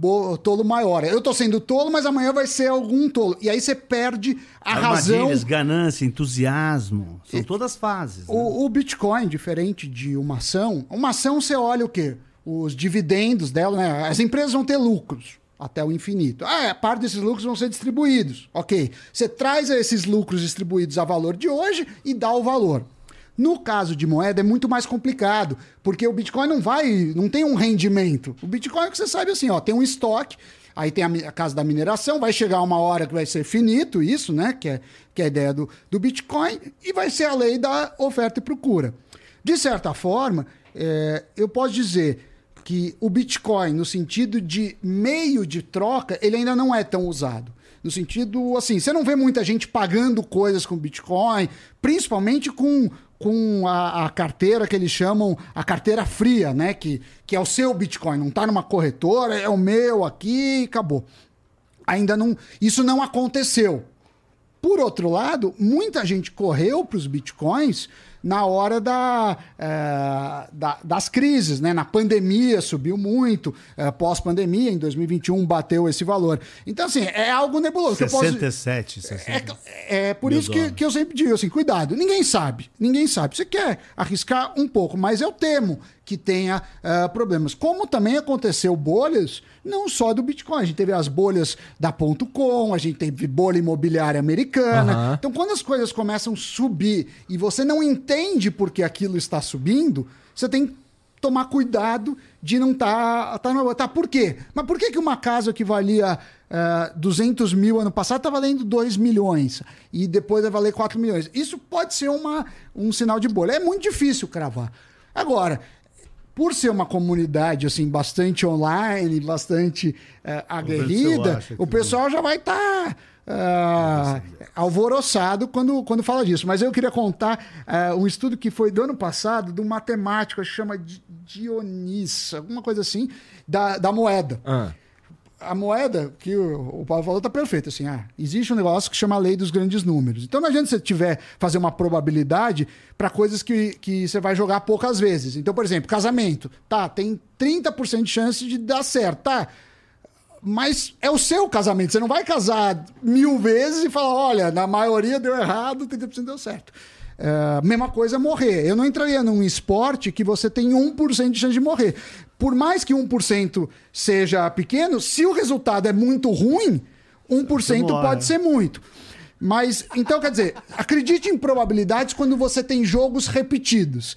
tolo maior. Eu estou sendo tolo, mas amanhã vai ser algum tolo. E aí você perde a razão. ganância, entusiasmo. São todas fases. O, né? o Bitcoin, diferente de uma ação, uma ação você olha o quê? Os dividendos dela, né? As empresas vão ter lucros até o infinito. Ah, parte desses lucros vão ser distribuídos. Ok. Você traz esses lucros distribuídos a valor de hoje e dá o valor. No caso de moeda é muito mais complicado, porque o Bitcoin não vai, não tem um rendimento. O Bitcoin, que você sabe assim, ó, tem um estoque, aí tem a, a casa da mineração, vai chegar uma hora que vai ser finito isso, né, que é, que é a ideia do, do Bitcoin, e vai ser a lei da oferta e procura. De certa forma, é, eu posso dizer que o Bitcoin, no sentido de meio de troca, ele ainda não é tão usado. No sentido, assim, você não vê muita gente pagando coisas com Bitcoin, principalmente com, com a, a, carteira que eles chamam a carteira fria, né? Que, que é o seu Bitcoin, não está numa corretora, é o meu aqui acabou. Ainda não. Isso não aconteceu. Por outro lado, muita gente correu para os Bitcoins na hora da, é, da, das crises, né? Na pandemia subiu muito, é, pós-pandemia, em 2021 bateu esse valor. Então, assim, é algo nebuloso. 67, posso... 67. É, é por isso que, que eu sempre digo assim, cuidado, ninguém sabe, ninguém sabe. Você quer arriscar um pouco, mas eu temo que tenha uh, problemas. Como também aconteceu bolhas, não só do Bitcoin. A gente teve as bolhas da ponto .com, a gente teve bolha imobiliária americana. Uhum. Então, quando as coisas começam a subir e você não entende por que aquilo está subindo, você tem que tomar cuidado de não estar... Tá, tá, tá, por quê? Mas por que, que uma casa que valia uh, eh, 200 mil ano passado está valendo 2 milhões e depois vai valer 4 milhões? Isso pode ser uma, um sinal de bolha. É muito difícil cravar. Agora, por ser uma comunidade assim bastante online, bastante uh, aguerrida, o pessoal já vai estar tá, uh, alvoroçado quando, quando fala disso. Mas eu queria contar uh, um estudo que foi do ano passado de um matemático que chama Dionis, alguma coisa assim, da, da moeda. Ah a moeda que o, Paulo falou está perfeito. Assim, ah, existe um negócio que chama a lei dos grandes números. Então não adianta você tiver fazer uma probabilidade para coisas que, que você vai jogar poucas vezes. Então, por exemplo, casamento. Tá, tem 30% de chance de dar certo. Tá. mas é o seu casamento. Você não vai casar mil vezes e falar: olha, na maioria deu errado, 30% deu certo. É, mesma coisa morrer. Eu não entraria num esporte que você tem 1% de chance de morrer. Por mais que 1% seja pequeno, se o resultado é muito ruim, 1% pode ser muito. Mas, então, quer dizer, acredite em probabilidades quando você tem jogos repetidos.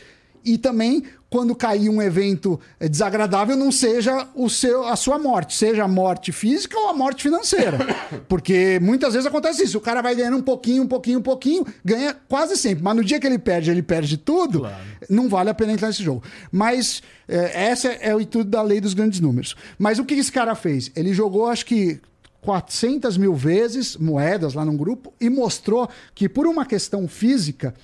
E também quando cair um evento eh, desagradável não seja o seu, a sua morte, seja a morte física ou a morte financeira. Porque muitas vezes acontece isso, o cara vai ganhando um pouquinho, um pouquinho, um pouquinho, ganha quase sempre, mas no dia que ele perde, ele perde tudo, claro. não vale a pena entrar nesse jogo. Mas é, essa é o intuito da lei dos grandes números. Mas o que esse cara fez? Ele jogou, acho que 400 mil vezes moedas lá num grupo e mostrou que por uma questão física,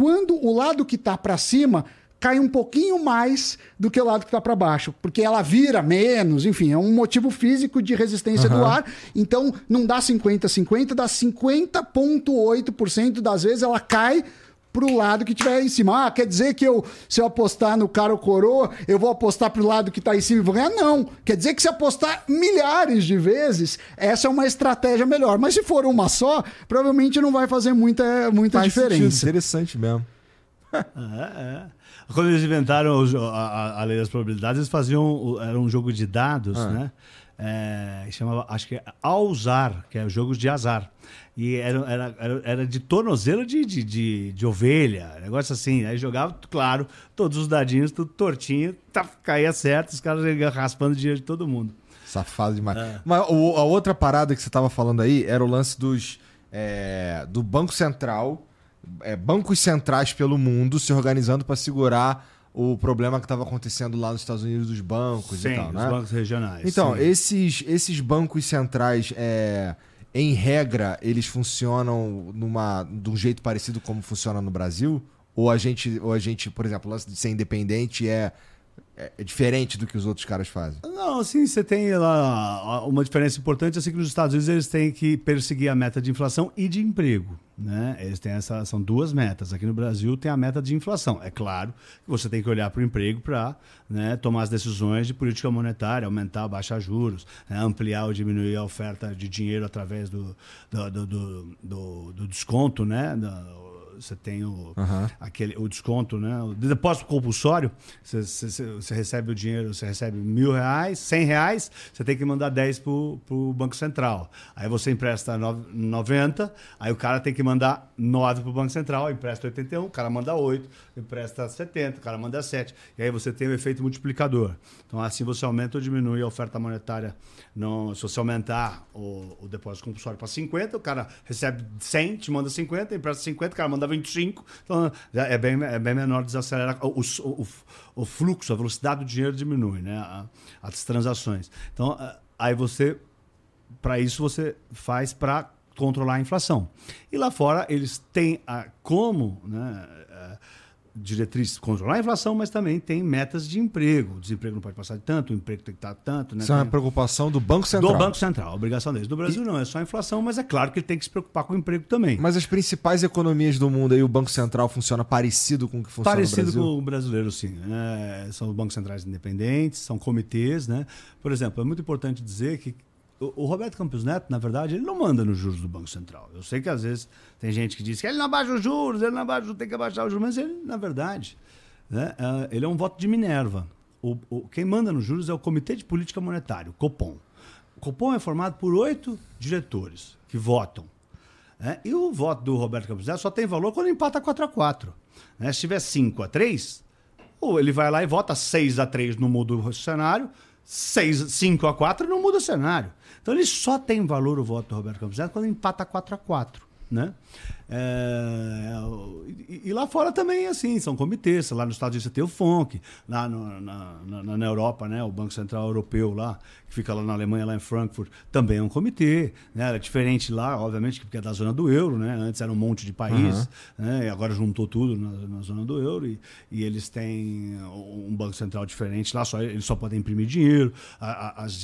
quando o lado que está para cima cai um pouquinho mais do que o lado que está para baixo, porque ela vira menos, enfim, é um motivo físico de resistência uhum. do ar. Então não dá 50-50, dá 50,8% das vezes ela cai pro lado que tiver em cima. Ah, quer dizer que eu, se eu apostar no cara ou coroa, eu vou apostar pro lado que tá em cima e vou ganhar? Não. Quer dizer que se apostar milhares de vezes, essa é uma estratégia melhor. Mas se for uma só, provavelmente não vai fazer muita, muita Faz diferença. Sentido. Interessante mesmo. é, é. Quando eles inventaram a, a, lei das probabilidades, eles faziam. Era um jogo de dados, ah. né? É, chamava, acho que é Alzar, que é jogos de azar. E era, era, era, era de tornozelo de, de, de, de, ovelha, negócio assim. Aí jogava, claro, todos os dadinhos, tudo tortinho, tá, caía certo, os caras raspando dinheiro de todo mundo. Safado demais. É. Mas o, a outra parada que você tava falando aí era o lance dos. É, do Banco Central, é, bancos centrais pelo mundo se organizando para segurar o problema que estava acontecendo lá nos Estados Unidos dos bancos sim, e tal, né? Os bancos regionais. Então, esses, esses bancos centrais é, em regra, eles funcionam numa, de um jeito parecido como funciona no Brasil? Ou a gente, ou a gente por exemplo, de ser independente é é, é diferente do que os outros caras fazem. Não, sim, você tem lá uma diferença importante, assim que nos Estados Unidos eles têm que perseguir a meta de inflação e de emprego, né? Eles têm essa são duas metas. Aqui no Brasil tem a meta de inflação. É claro que você tem que olhar para o emprego para né, tomar as decisões de política monetária, aumentar, baixar juros, né, ampliar ou diminuir a oferta de dinheiro através do, do, do, do, do desconto, né? Você tem o, uhum. aquele, o desconto, né? O depósito compulsório, você, você, você, recebe o dinheiro, você recebe mil reais, cem reais, você tem que mandar 10 para o Banco Central. Aí você empresta 90, aí o cara tem que mandar 9 para o Banco Central, empresta 81, o cara manda 8, empresta 70, o cara manda 7. E aí você tem o efeito multiplicador. Então, assim você aumenta ou diminui a oferta monetária. Não, se você aumentar o, o depósito compulsório para 50, o cara recebe 100, te manda 50, empresta 50, o cara manda 25. Então, é bem, é bem menor desacelerar. O, o, o fluxo, a velocidade do dinheiro diminui, né? as transações. Então, aí você, para isso, você faz para controlar a inflação. E lá fora, eles têm a, como né, diretriz controlar a inflação, mas também tem metas de emprego. O desemprego não pode passar de tanto, o emprego tem que estar tanto. Né? Isso é uma preocupação do Banco Central. Do Banco Central, a obrigação deles. Do Brasil e... não, é só a inflação, mas é claro que ele tem que se preocupar com o emprego também. Mas as principais economias do mundo aí, o Banco Central funciona parecido com o que funciona parecido no Brasil? Parecido com o brasileiro, sim. É, são bancos centrais independentes, são comitês, né? Por exemplo, é muito importante dizer que o, Roberto Campos Neto, na verdade, ele não manda nos juros do Banco Central. Eu sei que às vezes tem gente que diz que ele não abaixa os juros, ele não abaixa, tem que abaixar os juros, mas ele, na verdade, né, uh, ele é um voto de Minerva. O, o, quem manda nos juros é o Comitê de Política Monetária, o Copom. O Copom é formado por oito diretores que votam. Né? E o voto do Roberto Campos Neto só tem valor quando empata 4 a 4 né? Se tiver 5 a 3 ou ele vai lá e vota 6 a 3 no muda o cenário, 6, 5 a 4 não muda o cenário. Então ele só tem valor o voto do Roberto Campos Neto quando empata 4 a 4 né? É, e, e, lá fora também, assim, são comitês. Lá nos Estados Unidos você tem o FONC, lá no, na, na, na, Europa, né, o Banco Central Europeu lá, que fica lá na Alemanha, lá em Frankfurt, também é um comitê. Né? É diferente lá, obviamente, porque é da zona do euro, né? Antes era um monte de país, uhum. né? E agora juntou tudo na, na zona do euro e, e, eles têm um Banco Central diferente lá, só, eles só podem imprimir dinheiro. A, a, as,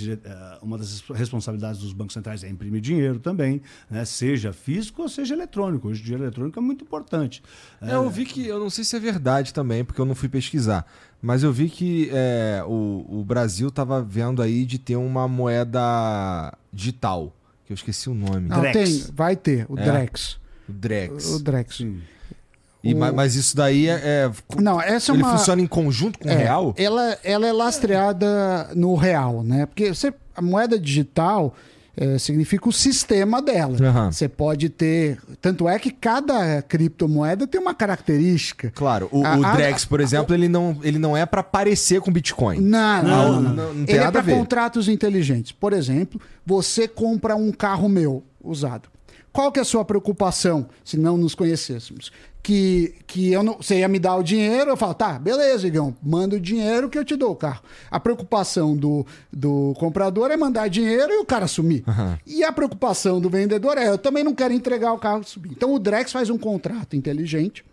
uma das responsabilidades dos bancos centrais é imprimir dinheiro também, né? seja físico ou seja eletrônico. Hoje em dia, eletrônico é muito importante. É, eu vi que, eu não sei se é verdade também, porque eu não fui pesquisar, mas eu vi que é, o, o Brasil tava vendo aí de ter uma moeda digital, que eu esqueci o nome. Não, Drex. tem, vai ter, o É? Drex. O Drex. O Drex. E, o- ma- Mas isso daí é. é- Não, essa é ele uma. funciona em conjunto com o É, real? Ela, ela é lastreada no real, né? Porque você, a moeda digital é, significa o sistema dela. Aham. Você pode ter. Tanto é que cada criptomoeda tem uma característica. Claro, o, A- o a- Drex, por exemplo, ele não, ele não é pra parecer com Bitcoin. Não, não, Não, não. não, não. Ele é a para contratos inteligentes. Por exemplo, você compra um carro meu usado. Qual que é a sua preocupação, se não nos conhecêssemos? Que, que eu não, você ia me dar o dinheiro, eu falo, tá, beleza, Igão, manda o dinheiro que eu te dou o carro. A preocupação do, do comprador é mandar dinheiro e o cara sumir. E a preocupação do vendedor é, eu também não quero entregar o carro e subir. Então o Drex faz um contrato inteligente,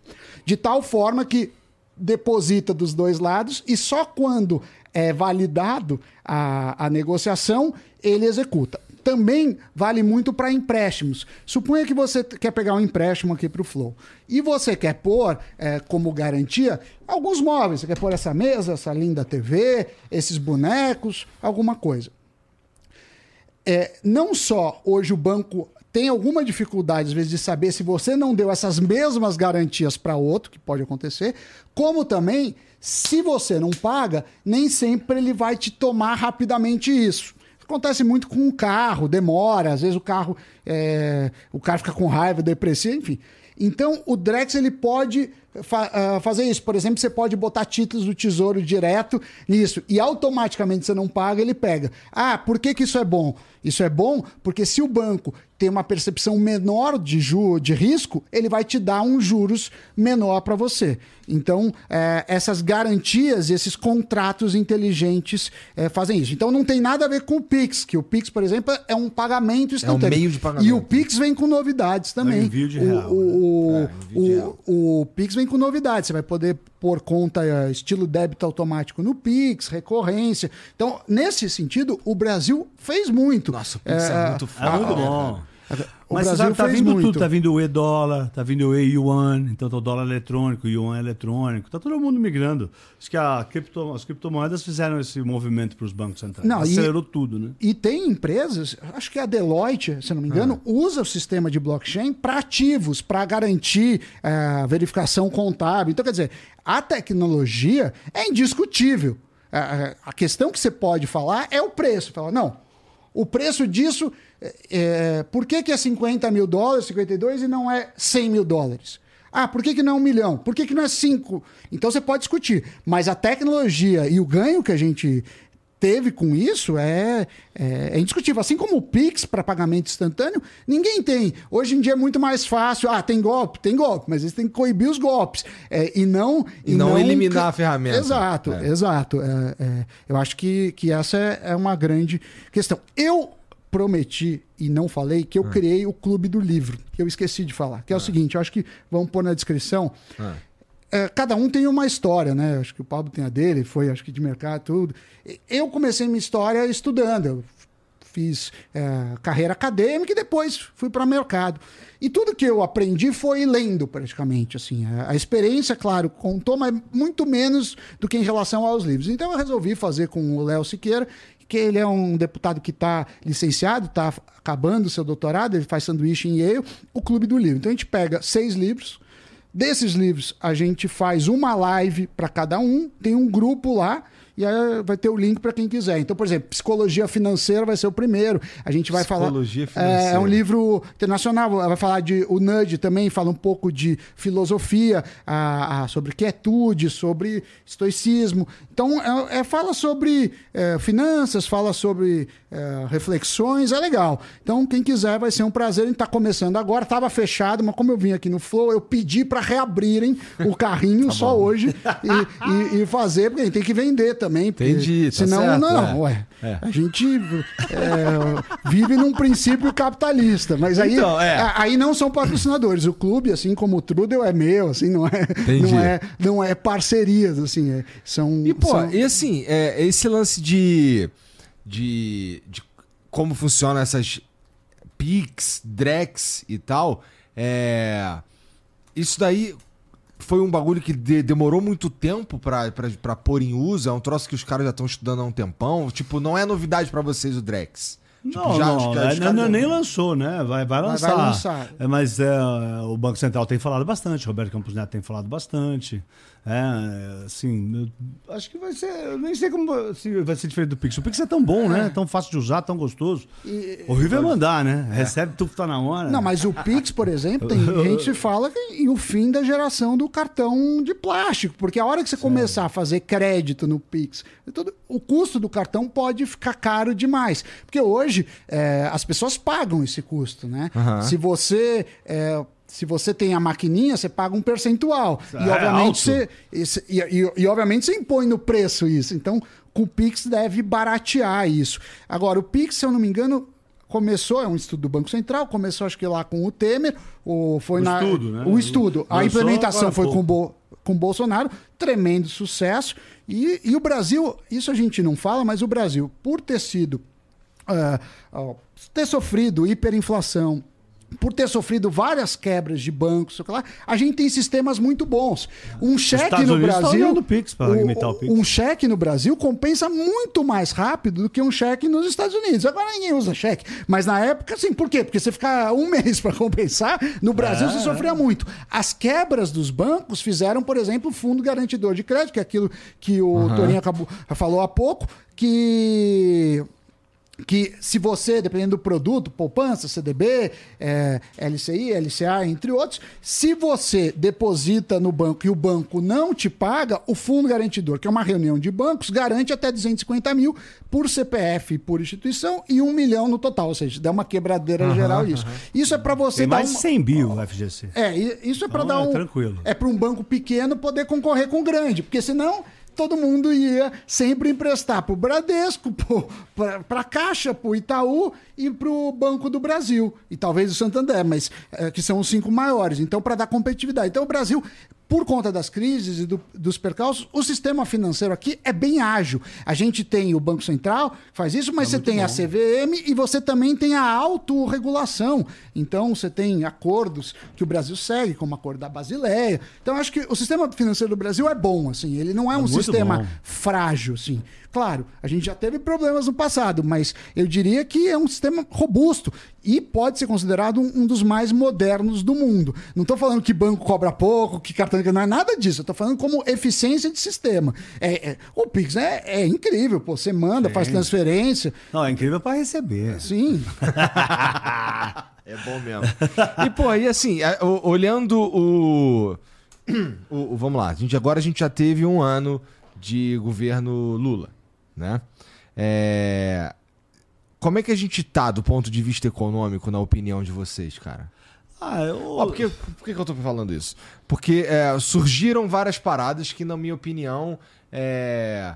de tal forma que deposita dos dois lados e só quando é validado a, a negociação ele executa. Também vale muito para empréstimos. Suponha que você quer pegar um empréstimo aqui para o Flow e você quer pôr é, como garantia alguns móveis. Você quer pôr essa mesa, essa linda TV, esses bonecos, alguma coisa é, não só hoje o banco tem alguma dificuldade, às vezes, de saber se você não deu essas mesmas garantias para outro, que pode acontecer, como também, se você não paga, nem sempre ele vai te tomar rapidamente isso. Acontece muito com o carro, demora, às vezes o carro, é, o cara fica com raiva, deprecia, enfim. Então, o Drex ele pode fa- ah, fazer isso. Por exemplo, você pode botar títulos do Tesouro direto nisso e automaticamente você não paga, ele pega. Ah, por que, que isso é bom? Isso é bom porque se o banco tem uma percepção menor de ju de risco, ele vai te dar um juros menor para você. Então, é, essas garantias e esses contratos inteligentes é, fazem isso. Então, não tem nada a ver com o Pix, que o Pix, por exemplo, é um pagamento instantâneo. meio de pagamento. E o Pix vem com novidades também. envio de O- real, o, né? É, envio de o, real. o Pix vem com novidades. Você vai poder pôr conta eh, estilo débito automático no Pix, recorrência. Então, nesse sentido, o Brasil fez muito. Nossa, o Pix é, muito É foda. muito né, bom. O Mas Brasil sabe, tá vindo muito. tudo, tá vindo o e-dólar, tá vindo o e-yuan, então tá o dólar eletrônico, o yuan eletrônico, tá todo mundo migrando. Acho que a cripto, as criptomoedas fizeram esse movimento para os bancos centrais. Não, e- Acelerou tudo, né? E tem empresas, acho que a Deloitte, se não me engano, Ah. usa o sistema de blockchain para ativos, para garantir eh, a verificação contábil. Então, quer dizer, a tecnologia é indiscutível. A- A questão que você pode falar é o preço. Falar, não, o preço disso, é, é, por que, que é 50 mil dólares, 52 e não é 100 mil dólares? Ah, por que, que não é um milhão? Por que, que não é cinco? Então você pode discutir. Mas a tecnologia e o ganho que a gente teve com isso é, é, é indiscutível. Assim como o Pix para pagamento instantâneo, ninguém tem. Hoje em dia é muito mais fácil. Ah, tem golpe? Tem golpe, mas eles têm que coibir os golpes. É, e não. E não eliminar a ferramenta. Exato, É. exato. É, é, eu acho que, que essa é, é uma grande questão. Eu prometi e não falei que eu criei o Clube do Livro, que eu esqueci de falar. Que é o seguinte, eu acho que vamos pôr na descrição. É, cada um tem uma história, né? Acho que o Pablo tem a dele, foi acho que de mercado tudo. Eu comecei minha história estudando. Eu fiz é, carreira acadêmica e depois fui para mercado. E tudo que eu aprendi foi lendo, praticamente. Assim, a, a experiência, claro, contou, mas muito menos do que em relação aos livros. Então eu resolvi fazer com o Léo Siqueira, que ele é um deputado que está licenciado, está acabando o seu doutorado, ele faz sanduíche em Yale, o Clube do Livro. Então a gente pega seis livros, Desses livros, a gente faz uma live para cada um, tem um grupo lá e aí vai ter o link para quem quiser. Então, por exemplo, psicologia financeira vai ser o primeiro. A gente vai Psicologia falar. É, financeira. É um livro internacional. Vai falar de o Nudge também, fala um pouco de filosofia, a, a- sobre quietude, sobre estoicismo. Então, é, é- fala sobre é, finanças, fala sobre é, reflexões, é legal. Então, quem quiser, vai ser um prazer. A gente está começando agora, estava fechado, mas como eu vim aqui no Flow, eu pedi para reabrirem o carrinho só hoje e, e- e fazer, porque a gente tem que vender também. Entendi, tá Senão, certo, não, é. ué. É. A gente é, vive num princípio capitalista, mas aí, Então, aí não são patrocinadores. O clube, assim como o Trudel, é meu, assim, não é, Entendi. não é, não é parcerias, assim, são. E, pô, e assim, é, esse lance de, de, de como funcionam essas Pix, Drex e tal, É, isso daí foi um bagulho que de- demorou muito tempo pra, pra, pra pôr em uso. É um troço que os caras já estão estudando há um tempão. Tipo, não é novidade pra vocês o Drex. Tipo, Não, já- não, é, não, caras- não, nem lançou, né? Vai, vai vai lançar. lançar. É, mas é, o Banco Central tem falado bastante, Roberto Campos Neto tem falado bastante. É, assim, acho que vai ser. Eu nem sei como se vai ser diferente do Pix. O Pix é tão bom, né? Tão fácil de usar, tão gostoso. E- Horrível é mandar, né? Recebe tudo que tá na hora. Não, mas o Pix, por exemplo, tem gente que fala que em o fim da geração do cartão de plástico, porque a hora que você começar a fazer crédito no Pix, todo- o custo do cartão pode ficar caro demais. Porque hoje é, as pessoas pagam esse custo, né? Se você. é, se você tem a maquininha, você paga um percentual. E, É obviamente, você, e, e- e, obviamente você impõe no preço isso. Então, com o Pix deve baratear isso. Agora, o Pix, se eu não me engano, começou, é um estudo do Banco Central, começou acho que lá com o Temer, o, foi O na, estudo, né? O estudo. A implementação foi com o. Bo- com Bolsonaro, tremendo sucesso. E, e o Brasil, isso a gente não fala, mas o Brasil, por ter sido. ah, ó, ter sofrido hiperinflação, por ter sofrido várias quebras de bancos, sei lá, a gente tem sistemas muito bons. Um cheque no estão Brasil. o Pix para imitar o Pix. Um cheque no Brasil compensa muito mais rápido do que um cheque nos Estados Unidos. Agora ninguém usa cheque. Mas na época, sim. Por quê? Porque você ficar um mês para compensar, no Brasil É, você sofria muito. As quebras dos bancos fizeram, por exemplo, o Fundo Garantidor de Crédito, que é aquilo que o Torinho acabou, falou há pouco, que que se você, dependendo do produto, poupança, CDB, é, LCI, LCA, entre outros, se você deposita no banco e o banco não te paga, o fundo garantidor, que é uma reunião de bancos, garante até 250 mil por CPF por instituição e um milhão no total, ou seja, dá uma quebradeira geral isso. Isso é para você Tem dar mais uma... 100 mil o FGC. É, isso é para Então, dar é um. tranquilo. É para um banco pequeno poder concorrer com o grande, porque senão todo mundo ia sempre emprestar para o Bradesco, para a Caixa, para o Itaú e para o Banco do Brasil. E talvez o Santander, mas é, que são os cinco maiores. Então, para dar competitividade. Então, o Brasil, por conta das crises e do- dos percalços, o sistema financeiro aqui é bem ágil. A gente tem o Banco Central, que faz isso, mas você tem a CVM e você também tem a autorregulação. Então, você tem acordos que o Brasil segue, como o acordo da Basileia. Então, acho que o sistema financeiro do Brasil é bom, assim. Ele não é, um muito sistema bom. frágil, assim. Claro, a gente já teve problemas no passado, mas eu diria que é um sistema robusto e pode ser considerado um, um dos mais modernos do mundo. Não estou falando que banco cobra pouco, que cartão não é nada disso. Eu estou falando como eficiência de sistema. É, é- o Pix é, é incrível, pô. Você manda, faz transferência. Não, é incrível para receber. Sim. É bom mesmo. e, pô, e assim, olhando o, o- o- Vamos lá, a gente, agora a gente já teve um ano de governo Lula, né? É, Como é que a gente tá do ponto de vista econômico, na opinião de vocês, cara? Ah, eu... Ó, por, que, por que eu tô falando isso? Porque é, surgiram várias paradas que, na minha opinião, é,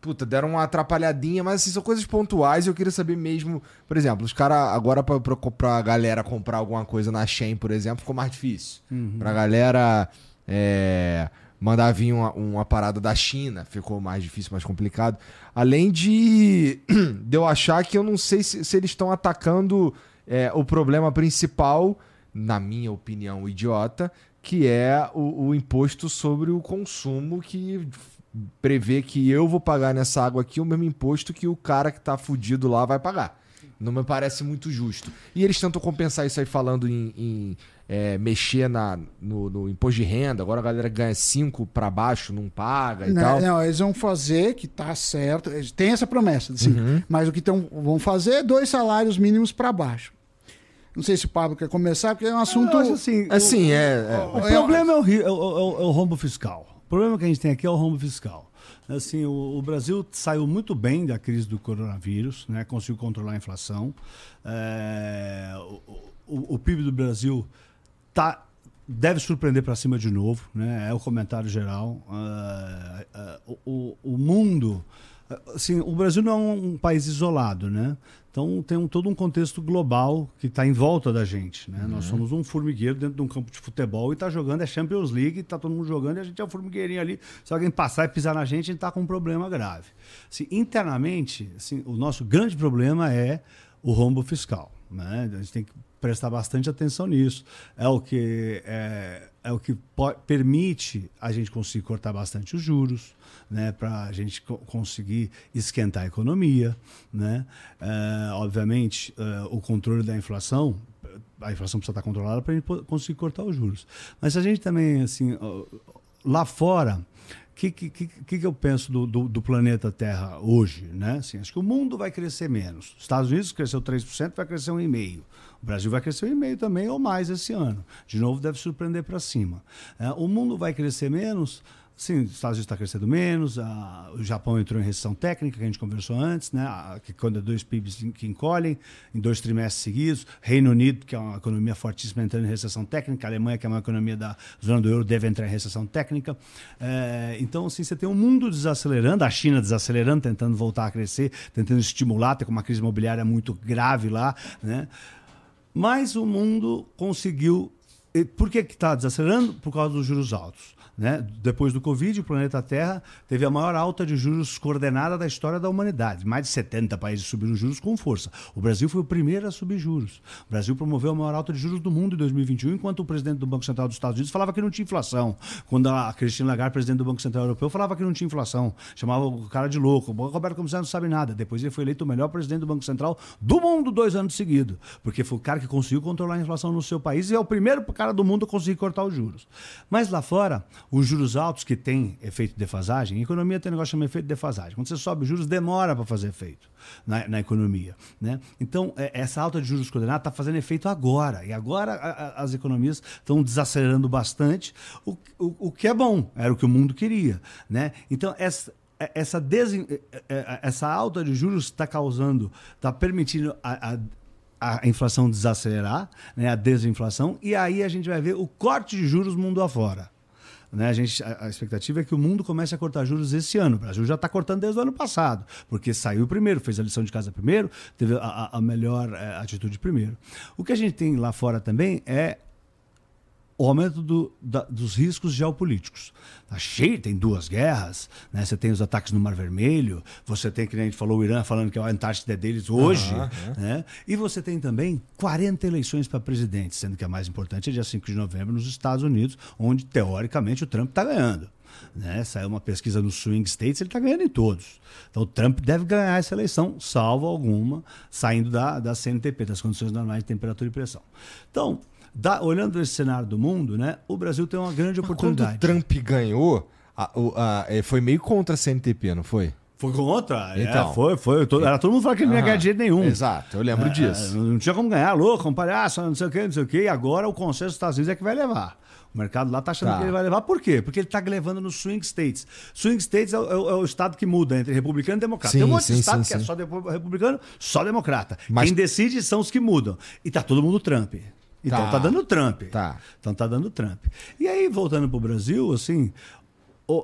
puta, deram uma atrapalhadinha, mas assim, são coisas pontuais e eu queria saber mesmo, por exemplo, os caras agora pra, pra, pra galera comprar alguma coisa na Shein, por exemplo, ficou mais difícil. Pra galera é, mandar vir uma, uma parada da China, ficou mais difícil, mais complicado. Além de, de eu achar que eu não sei se, se eles estão atacando é, o problema principal, na minha opinião idiota, que é o, o imposto sobre o consumo que prevê que eu vou pagar nessa água aqui o mesmo imposto que o cara que tá fudido lá vai pagar. Não me parece muito justo. E eles tentam compensar isso aí falando em, em, é, mexer na, no, no imposto de renda. Agora a galera ganha 5 para baixo, não paga e Não, tal. não, eles vão fazer, que tá certo. eles têm essa promessa, sim. Uhum. Mas o que tão, vão fazer é dois salários mínimos para baixo. Não sei se o Pablo quer começar, porque é um assunto. Eu acho assim, Assim, é. O problema é o, ri- é o- é o- é o rombo fiscal. O problema que a gente tem aqui é o rombo fiscal. Assim, o, o Brasil saiu muito bem da crise do coronavírus, né? conseguiu controlar a inflação. É, o, o- o PIB do Brasil tá, deve surpreender para cima de novo, né? é o comentário geral. É, é, o, o- mundo. Assim, o Brasil não é um, um país isolado, né? Então tem um, todo um contexto global que está em volta da gente, né? Nós somos um formigueiro dentro de um campo de futebol e está jogando é Champions League, está todo mundo jogando e a gente é um formigueirinho ali. Se alguém passar e pisar na gente, a gente está com um problema grave. Assim, internamente, assim, o nosso grande problema é o rombo fiscal, né? A gente tem que prestar bastante atenção nisso. É o que é, é o que permite a gente conseguir cortar bastante os juros, né, para a gente co conseguir esquentar a economia, né? É, obviamente, é, o controle da inflação, a inflação precisa estar controlada para a gente conseguir cortar os juros. Mas a gente também, assim, lá fora, que, que, que, que, eu penso do, do, do, planeta Terra hoje? Né? Assim, acho que o mundo vai crescer menos. Os Estados Unidos cresceu 3%, vai crescer 1,5%. O Brasil vai crescer 1,5% também ou mais esse ano. De novo, deve surpreender para cima. É, o mundo vai crescer menos Sim, os Estados Unidos está crescendo menos, a, o Japão entrou em recessão técnica, que a gente conversou antes, né? A, que quando é dois PIBs que encolhem em dois trimestres seguidos. Reino Unido, que é uma economia fortíssima, entrando em recessão técnica. A Alemanha, que é uma economia da zona do euro, deve entrar em recessão técnica. É, então, assim, você tem um mundo desacelerando, a China desacelerando, tentando voltar a crescer, tentando estimular, tem uma crise imobiliária muito grave lá, né? Mas o mundo conseguiu. Por que está desacelerando? Por causa dos juros altos. Né? Depois do Covid, o planeta Terra teve a maior alta de juros coordenada da história da humanidade. Mais de 70 países subiram juros com força. O Brasil foi o primeiro a subir juros. O Brasil promoveu a maior alta de juros do mundo em 2021, enquanto o presidente do Banco Central dos Estados Unidos falava que não tinha inflação. Quando a Christine Lagarde, presidente do Banco Central Europeu, falava que não tinha inflação. Chamava o cara de louco. O Roberto Campos não sabe nada. Depois ele foi eleito o melhor presidente do Banco Central do mundo dois anos seguidos. Porque foi o cara que conseguiu controlar a inflação no seu país e é o primeiro cara do mundo a conseguir cortar os juros. Mas lá fora, os juros altos que têm efeito de defasagem, em economia tem um negócio chamado efeito de defasagem. Quando você sobe os juros, demora para fazer efeito na, na economia. Né? Então, é, essa alta de juros coordenada está fazendo efeito agora. E agora a, a, as economias estão desacelerando bastante, o, o, o que é bom, era o que o mundo queria. Né? Então, essa, essa, desen... essa alta de juros está causando, está permitindo a, a, a, inflação desacelerar, né, a desinflação, e aí a gente vai ver o corte de juros mundo afora. Né? A, gente, a, a, expectativa é que o mundo comece a cortar juros esse ano. O Brasil já está cortando desde o ano passado, porque saiu primeiro, fez a lição de casa primeiro, teve a, a melhor é, atitude primeiro. O que a gente tem lá fora também é o aumento do, da, dos riscos geopolíticos. Está cheio, tem duas guerras, né? você tem os ataques no Mar Vermelho, você tem, que a gente falou, o Irã falando que a Antártida é deles hoje, uhum, uhum. Né? e você tem também 40 eleições para presidente, sendo que a mais importante é dia 5 de novembro nos Estados Unidos, onde, teoricamente, o Trump está ganhando. Né? Saiu uma pesquisa no Swing States, ele está ganhando em todos. Então o Trump deve ganhar essa eleição, salvo alguma, saindo da, da CNTP, das condições normais de temperatura e pressão. Então, da, olhando esse cenário do mundo, né, o Brasil tem uma grande Mas oportunidade. Quando o Trump ganhou, a, a, a, é, foi meio contra a CNTP, não foi? Foi contra? É, então. É, foi, foi. Todo, era todo mundo falando que ele não ia ganhar dinheiro nenhum. Exato, eu lembro é, disso. Não tinha como ganhar, louco, com palhaço, não sei o quê, não sei o quê. E agora o consenso dos Estados Unidos é que vai levar. O mercado lá está achando tá. que ele vai levar. Por quê? Porque ele está levando nos swing states. Swing states é o, é o, estado que muda entre republicano e democrata. Sim, Tem um monte sim, de estado sim, que é só republicano, só democrata. Mas... Quem decide são os que mudam. E tá todo mundo Trump. Então tá, tá dando Trump. Tá. Então tá dando Trump. E aí, voltando para o Brasil, assim,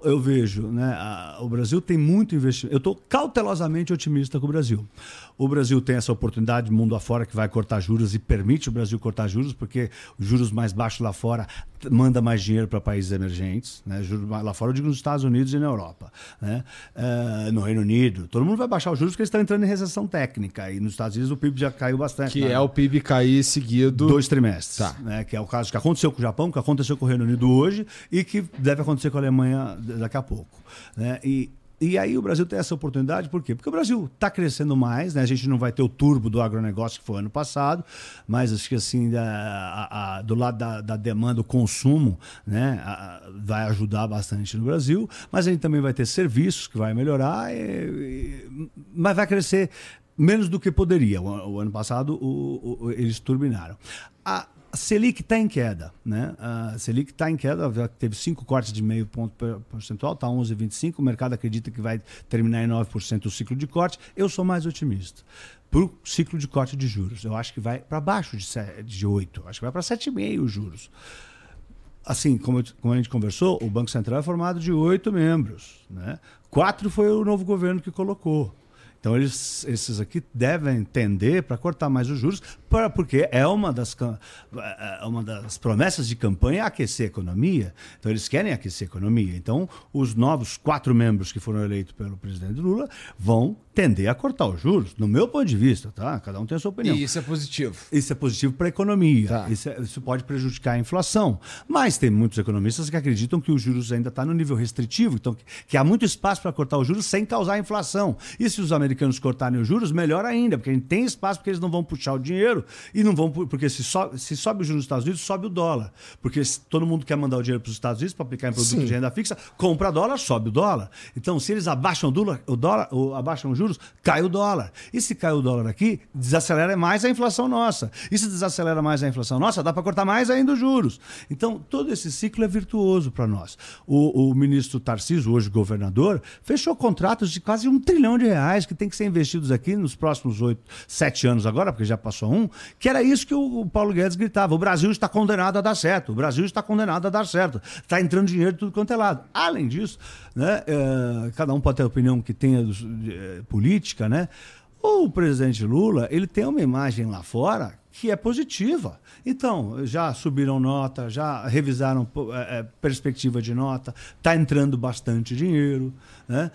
eu vejo, né? o Brasil tem muito investimento. Eu estou cautelosamente otimista com o Brasil. O Brasil tem essa oportunidade mundo afora que vai cortar juros e permite o Brasil cortar juros, porque os juros mais baixos lá fora manda mais dinheiro para países emergentes, né? Juros lá fora eu digo nos Estados Unidos e na Europa, né? Uh, no Reino Unido, todo mundo vai baixar os juros porque eles estão entrando em recessão técnica e nos Estados Unidos o PIB já caiu bastante. Que né? é o PIB cair seguido dois trimestres, tá. né? Que é o caso que aconteceu com o Japão, que aconteceu com o Reino Unido hoje e que deve acontecer com a Alemanha daqui a pouco, né? E e aí o Brasil tem essa oportunidade, por quê? Porque o Brasil está crescendo mais, né? A gente não vai ter o turbo do agronegócio que foi ano passado, mas acho que assim, a, a, a, do lado da, da, demanda, o consumo, né? vai ajudar bastante no Brasil, mas a gente também vai ter serviços que vai melhorar, e, e, mas vai crescer menos do que poderia. O, o ano passado o, o, eles turbinaram. A, a Selic está em queda, né? A Selic está em queda, teve cinco cortes de meio ponto percentual, está 11,25. O mercado acredita que vai terminar em 9% o ciclo de corte. Eu sou mais otimista para o ciclo de corte de juros. Eu acho que vai para baixo de, 7, de 8, acho que vai para 7,5 os juros. Assim, como, como a gente conversou, o Banco Central é formado de oito membros. Né? Quatro foi o novo governo que colocou. Então, eles, esses aqui devem tender para cortar mais os juros, pra, porque é uma das, é, é uma das promessas de campanha aquecer a economia. Então, eles querem aquecer a economia. Então, os novos quatro membros que foram eleitos pelo presidente Lula vão tender a cortar os juros, no meu ponto de vista, tá? Cada um tem a sua opinião. E isso é positivo. Isso é positivo para a economia. Tá. Isso, é- isso pode prejudicar a inflação. Mas tem muitos economistas que acreditam que os juros ainda estão no nível restritivo, então que, que há muito espaço para cortar os juros sem causar inflação. E se os americanos cortarem os juros, melhor ainda, porque a gente tem espaço porque eles não vão puxar o dinheiro e não vão porque se, so- se sobe o juros nos Estados Unidos, sobe o dólar. Porque se todo mundo quer mandar o dinheiro para os Estados Unidos para aplicar em produto Sim. de renda fixa, compra dólar, sobe o dólar. Então, se eles abaixam o dólar, o dólar ou abaixam os juros, cai o dólar. E se cai o dólar aqui, desacelera mais a inflação nossa. E se desacelera mais a inflação nossa, dá para cortar mais ainda os juros. Então, todo esse ciclo é virtuoso para nós. O, o ministro Tarcísio, hoje governador, fechou contratos de quase um trilhão de reais que tem que ser investidos aqui nos próximos oito, sete anos agora, porque já passou um, que era isso que o, Paulo Guedes gritava. O Brasil está condenado a dar certo. O Brasil está condenado a dar certo. Está entrando dinheiro de tudo quanto é lado. Além disso, né, eh, cada um pode ter a opinião que tenha eh, política, né? O presidente Lula, ele tem uma imagem lá fora que é positiva. Então, já subiram nota, já revisaram eh, eh, perspectiva de nota, está entrando bastante dinheiro. Né?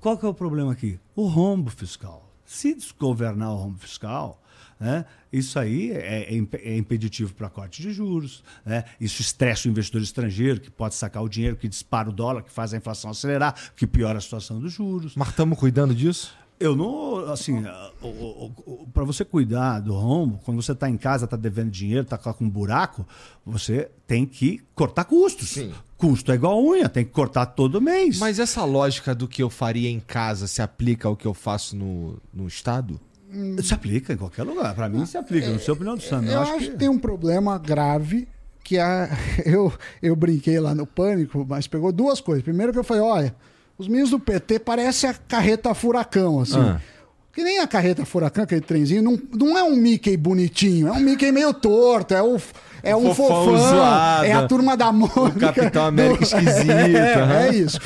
Qual que é o problema aqui? O rombo fiscal. Se desgovernar o rombo fiscal, né, isso aí é, é é impeditivo para corte de juros. Né? Isso estressa o investidor estrangeiro, que pode sacar o dinheiro, que dispara o dólar, que faz a inflação acelerar, que piora a situação dos juros. Mas estamos cuidando disso? Eu não, assim, para você cuidar do rombo, quando você está em casa, está devendo dinheiro, está com um buraco, você tem que cortar custos. Sim. Custo é igual unha, tem que cortar todo mês. Mas essa lógica do que eu faria em casa se aplica ao que eu faço no, no estado? se aplica em qualquer lugar. Para mim, se aplica. Não sei a opinião do Sam. Eu acho, que... tem um problema grave que a, eu, eu brinquei lá no Pânico, mas pegou duas coisas. Primeiro que eu falei, olha, os meninos do PT parecem a carreta furacão, assim. Ah. Que nem a carreta furacão, aquele trenzinho, não, não é um Mickey bonitinho, é um Mickey meio torto, é o... É um Fofão fofão, zoado. é a turma da Mônica. Capitão América esquisito, É, é isso.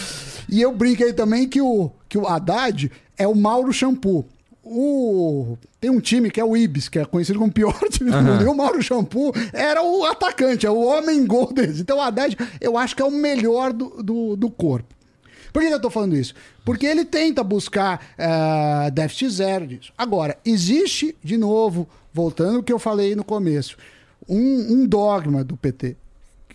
E eu brinquei também que o, que o Haddad é o Mauro Shampoo. O... Tem um time que é o Ibis, que é conhecido como o pior time do mundo. E o Mauro Shampoo era o atacante, é o homem gol deles. Então o Haddad, eu acho que é o melhor do, do, do corpo. Por que eu tô falando isso? Porque ele tenta buscar eh, déficit zero disso. Agora, existe, de novo, voltando ao que eu falei no começo, um, um dogma do PT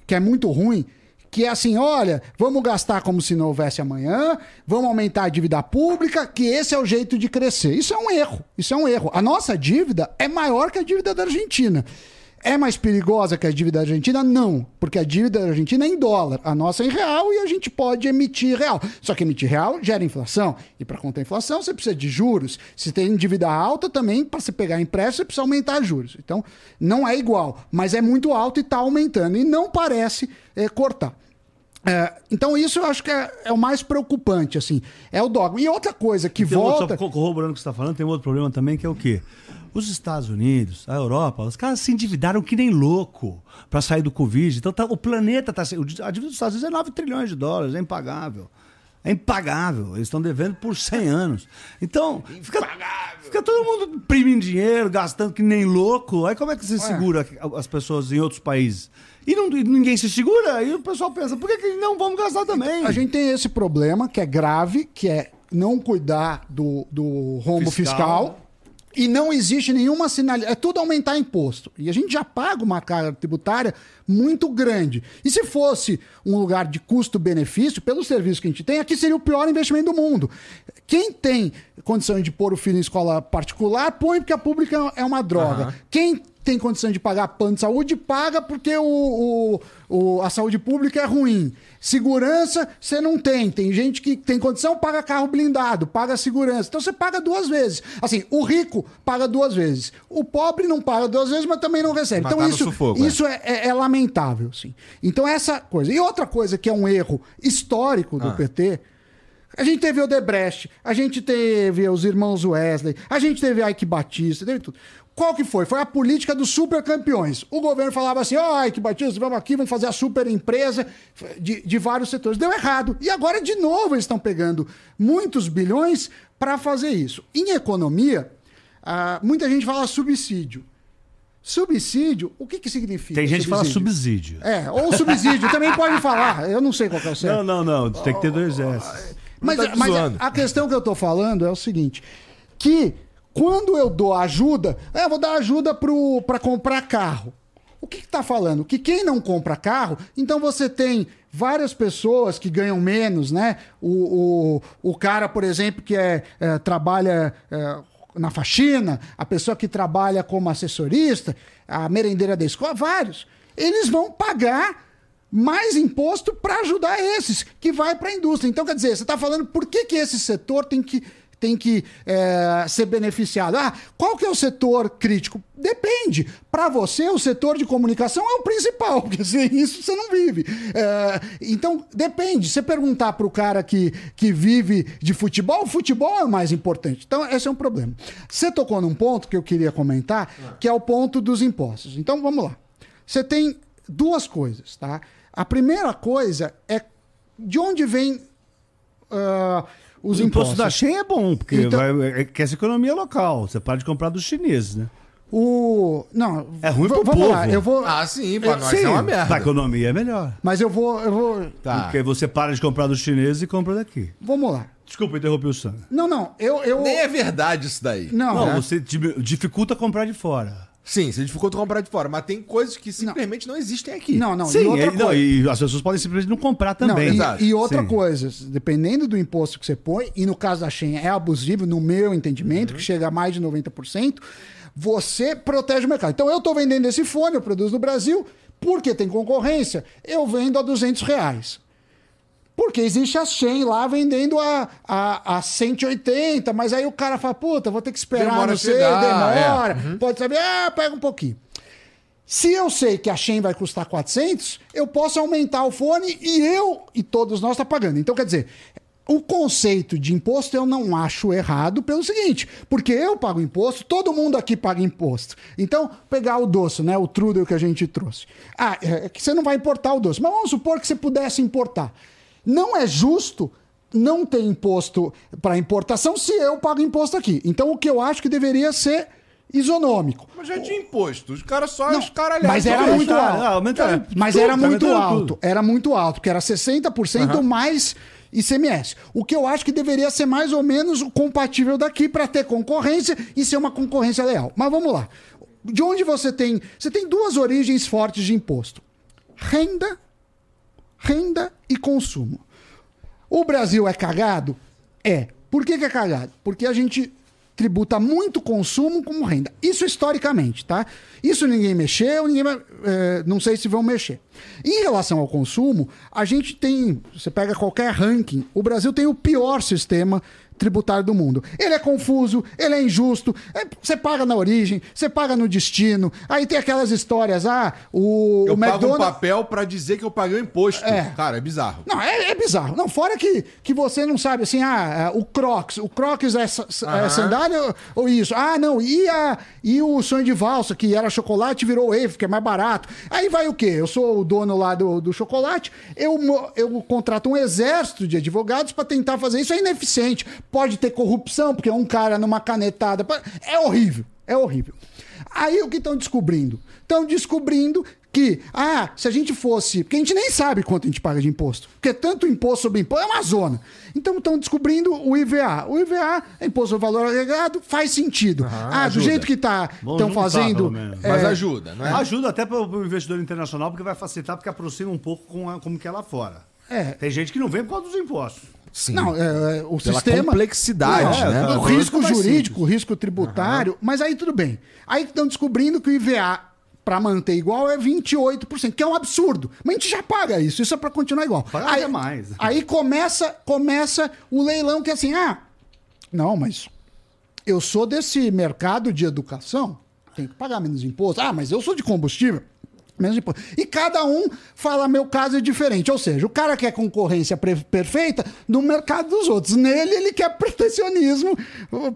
que é muito ruim, que é assim, olha, vamos gastar como se não houvesse amanhã, vamos aumentar a dívida pública, que esse é o jeito de crescer. Isso é um erro. Isso é um erro. A nossa dívida é maior que a dívida da Argentina. É mais perigosa que a dívida da Argentina? Não, porque a dívida da Argentina é em dólar, a nossa é em real e a gente pode emitir real. Só que emitir real gera inflação. E para conter a inflação, você precisa de juros. Se tem dívida alta, também, para você pegar empréstimo, você precisa aumentar juros. Então, não é igual, mas é muito alto e está aumentando. E não parece eh, cortar. É, então, isso eu acho que é, é o mais preocupante, assim. É o dogma. E outra coisa que Tem um outro- volta. só corroborando o que você está falando, tem um outro problema também, que é o quê? Os Estados Unidos, a Europa, os caras se endividaram que nem louco para sair do Covid. Então tá- o planeta está. A dívida dos Estados Unidos é 9 trilhões de dólares, é impagável. É impagável. Eles estão devendo por 100 anos. Então, fica, fica todo mundo imprimindo dinheiro, gastando que nem louco. Aí como é que você segura as pessoas em outros países? E, não- e ninguém se segura. Aí o pessoal pensa, por que, que não vamos gastar também? A gente tem esse problema que é grave, que é não cuidar do, do rombo Fiscal. fiscal. E não existe nenhuma sinalização. É tudo aumentar imposto. E a gente já paga uma carga tributária muito grande. E se fosse um lugar de custo-benefício, pelo serviço que a gente tem, aqui seria o pior investimento do mundo. Quem tem condição de pôr o filho em escola particular, põe porque a pública é uma droga. Quem tem condição de pagar plano de saúde, paga porque o, o- o- a saúde pública é ruim. Segurança, você não tem. Tem gente que tem condição, paga carro blindado, paga segurança. Então você paga duas vezes. Assim, o rico paga duas vezes. O pobre não paga duas vezes, mas também não recebe. Mas então tá isso, sufoco, é. isso é, é- é lamentável, sim. Então essa coisa. E outra coisa que é um erro histórico do Ah. PT a gente teve o Debrecht, a gente teve os irmãos Wesley, a gente teve Ike Batista, teve tudo. Qual que foi? Foi a política dos supercampeões. O governo falava assim, ó, Ike Batista, vamos aqui, vamos fazer a super empresa de, de vários setores. Deu errado. E agora, de novo, eles estão pegando muitos bilhões para fazer isso. Em economia, ah, muita gente fala subsídio. Subsídio, o que, que significa? Tem gente que fala subsídio. É, ou subsídio, também pode falar. Eu não sei qual que é o certo. Não, não, não. Tem que ter dois S. Mas, tá mas a, a questão que eu tô falando é o seguinte: que quando eu dou ajuda, é, eu vou dar ajuda para comprar carro. O que está falando? Que quem não compra carro, então você tem várias pessoas que ganham menos, né? O, o, o cara, por exemplo, que é, é, trabalha é, na faxina, a pessoa que trabalha como assessorista, a merendeira da escola, vários. Eles vão pagar mais imposto para ajudar esses, que vai para a indústria. Então, quer dizer, você está falando por que, que esse setor tem que, tem que é, ser beneficiado? Ah, qual que é o setor crítico? Depende. Para você, o setor de comunicação é o principal, porque sem isso você não vive. É, então, depende. Você perguntar para o cara que, que vive de futebol, o futebol é o mais importante. Então, esse é um problema. Você tocou num ponto que eu queria comentar, que é o ponto dos impostos. Então, vamos lá. Você tem duas coisas, tá? A primeira coisa é de onde vem uh, os O imposto impostos. da Shen é bom, porque Então- vai, é, que essa economia local. Você para de comprar dos chineses, né? O não, É ruim pro vamos lá, povo. eu vou, Ah, sim, pra Eu- nós Sim, é uma Pra merda. economia é melhor. mas eu vou, eu vou, Tá. Porque você para de comprar dos chineses e compra daqui. vamos lá. Desculpa, interrompi o Sam. Não, não, eu, eu Nem é verdade isso daí. não, Não, né? você di- dificulta comprar de fora. Sim, você dificulta comprar de fora, mas tem coisas que simplesmente não, existem aqui. não, não, e Sim, outra e, não, coisa. e as pessoas podem simplesmente não comprar também. Não, e- Exato. e, outra Sim. coisa, dependendo do imposto que você põe, e no caso da Shen é abusivo, no meu entendimento, que chega a mais de 90%, você protege o mercado. Então eu estou vendendo esse fone, eu produzo no Brasil, porque tem concorrência, eu vendo a 200 reais. Porque existe a Shen lá vendendo a, a, a 180, mas aí o cara fala, puta, vou ter que esperar, Demora não sei, chegar, demora. é. Uhum. Pode saber, ah, pega um pouquinho. Se eu sei que a Shen vai custar 400, eu posso aumentar o fone e eu e todos nós tá pagando. Então, quer dizer, o conceito de imposto eu não acho errado pelo seguinte, porque eu pago imposto, todo mundo aqui paga imposto. Então, pegar o doce, né, o trudel que a gente trouxe. Ah, é que você não vai importar o doce, mas vamos supor que você pudesse importar. Não é justo não ter imposto para importação se eu pago imposto aqui. Então, o que eu acho que deveria ser isonômico. Mas já tinha imposto. Os caras só Não, escaralharam. mas era muito alto. Aumentaram mas era muito alto. Era muito alto, que era 60% mais ICMS. O que eu acho que deveria ser mais ou menos compatível daqui para ter concorrência e ser uma concorrência leal. Mas vamos lá. De onde você tem. Você tem duas origens fortes de imposto: renda, renda e consumo. O Brasil é cagado? É. Por que, que é cagado? Porque a gente tributa muito consumo como renda. Isso historicamente, tá? Isso ninguém mexeu, ninguém é, não sei se vão mexer. Em relação ao consumo, a gente tem, você pega qualquer ranking, o Brasil tem o pior sistema tributário do mundo. Ele é confuso, ele é injusto, é- você paga na origem, você paga no destino, aí tem aquelas histórias, ah, o, Eu o pago um McDonald's... papel pra dizer que eu paguei o imposto. É. Cara, é bizarro. Não, é, é bizarro. Não, fora que, que você não sabe assim, ah, é, o Crocs. O Crocs é, é sandália ou- isso? Ah, não. E, a, e o sonho de valsa, que era chocolate, virou wave, que é mais barato. Aí vai o quê? Eu sou o dono lá do, do chocolate, eu, eu contrato um exército de advogados para tentar fazer isso. É ineficiente. Pode ter corrupção, porque um cara numa canetada. É horrível. É horrível. Aí o que estão descobrindo? Estão descobrindo que, ah, se a gente fosse. Porque a gente nem sabe quanto a gente paga de imposto. Porque tanto imposto sobre imposto é uma zona. Então estão descobrindo o IVA. O IVA, é imposto sobre valor agregado, faz sentido. ah, do ajuda. jeito que tá, estão fazendo. menos. Mas é, ajuda, não é? Ajuda até para o investidor internacional, porque vai facilitar, porque aproxima um pouco com a- como que é lá fora. É. Tem gente que não vem por causa dos impostos. Sim. Não, é, é, o Pela sistema. complexidade, Não, né? O risco jurídico, o risco tributário, mas aí tudo bem. Aí estão descobrindo que o IVA para manter igual é 28%, que é um absurdo. Mas a gente já paga isso, isso é para continuar igual. Paga aí, mais. Aí começa, começa o leilão que é assim, ah, não, mas eu sou desse mercado de educação, tenho que pagar menos imposto. Ah, mas eu sou de combustível. Menos imposto. E cada um fala, meu caso é diferente. Ou seja, o cara quer concorrência perfeita no mercado dos outros. Nele, ele quer protecionismo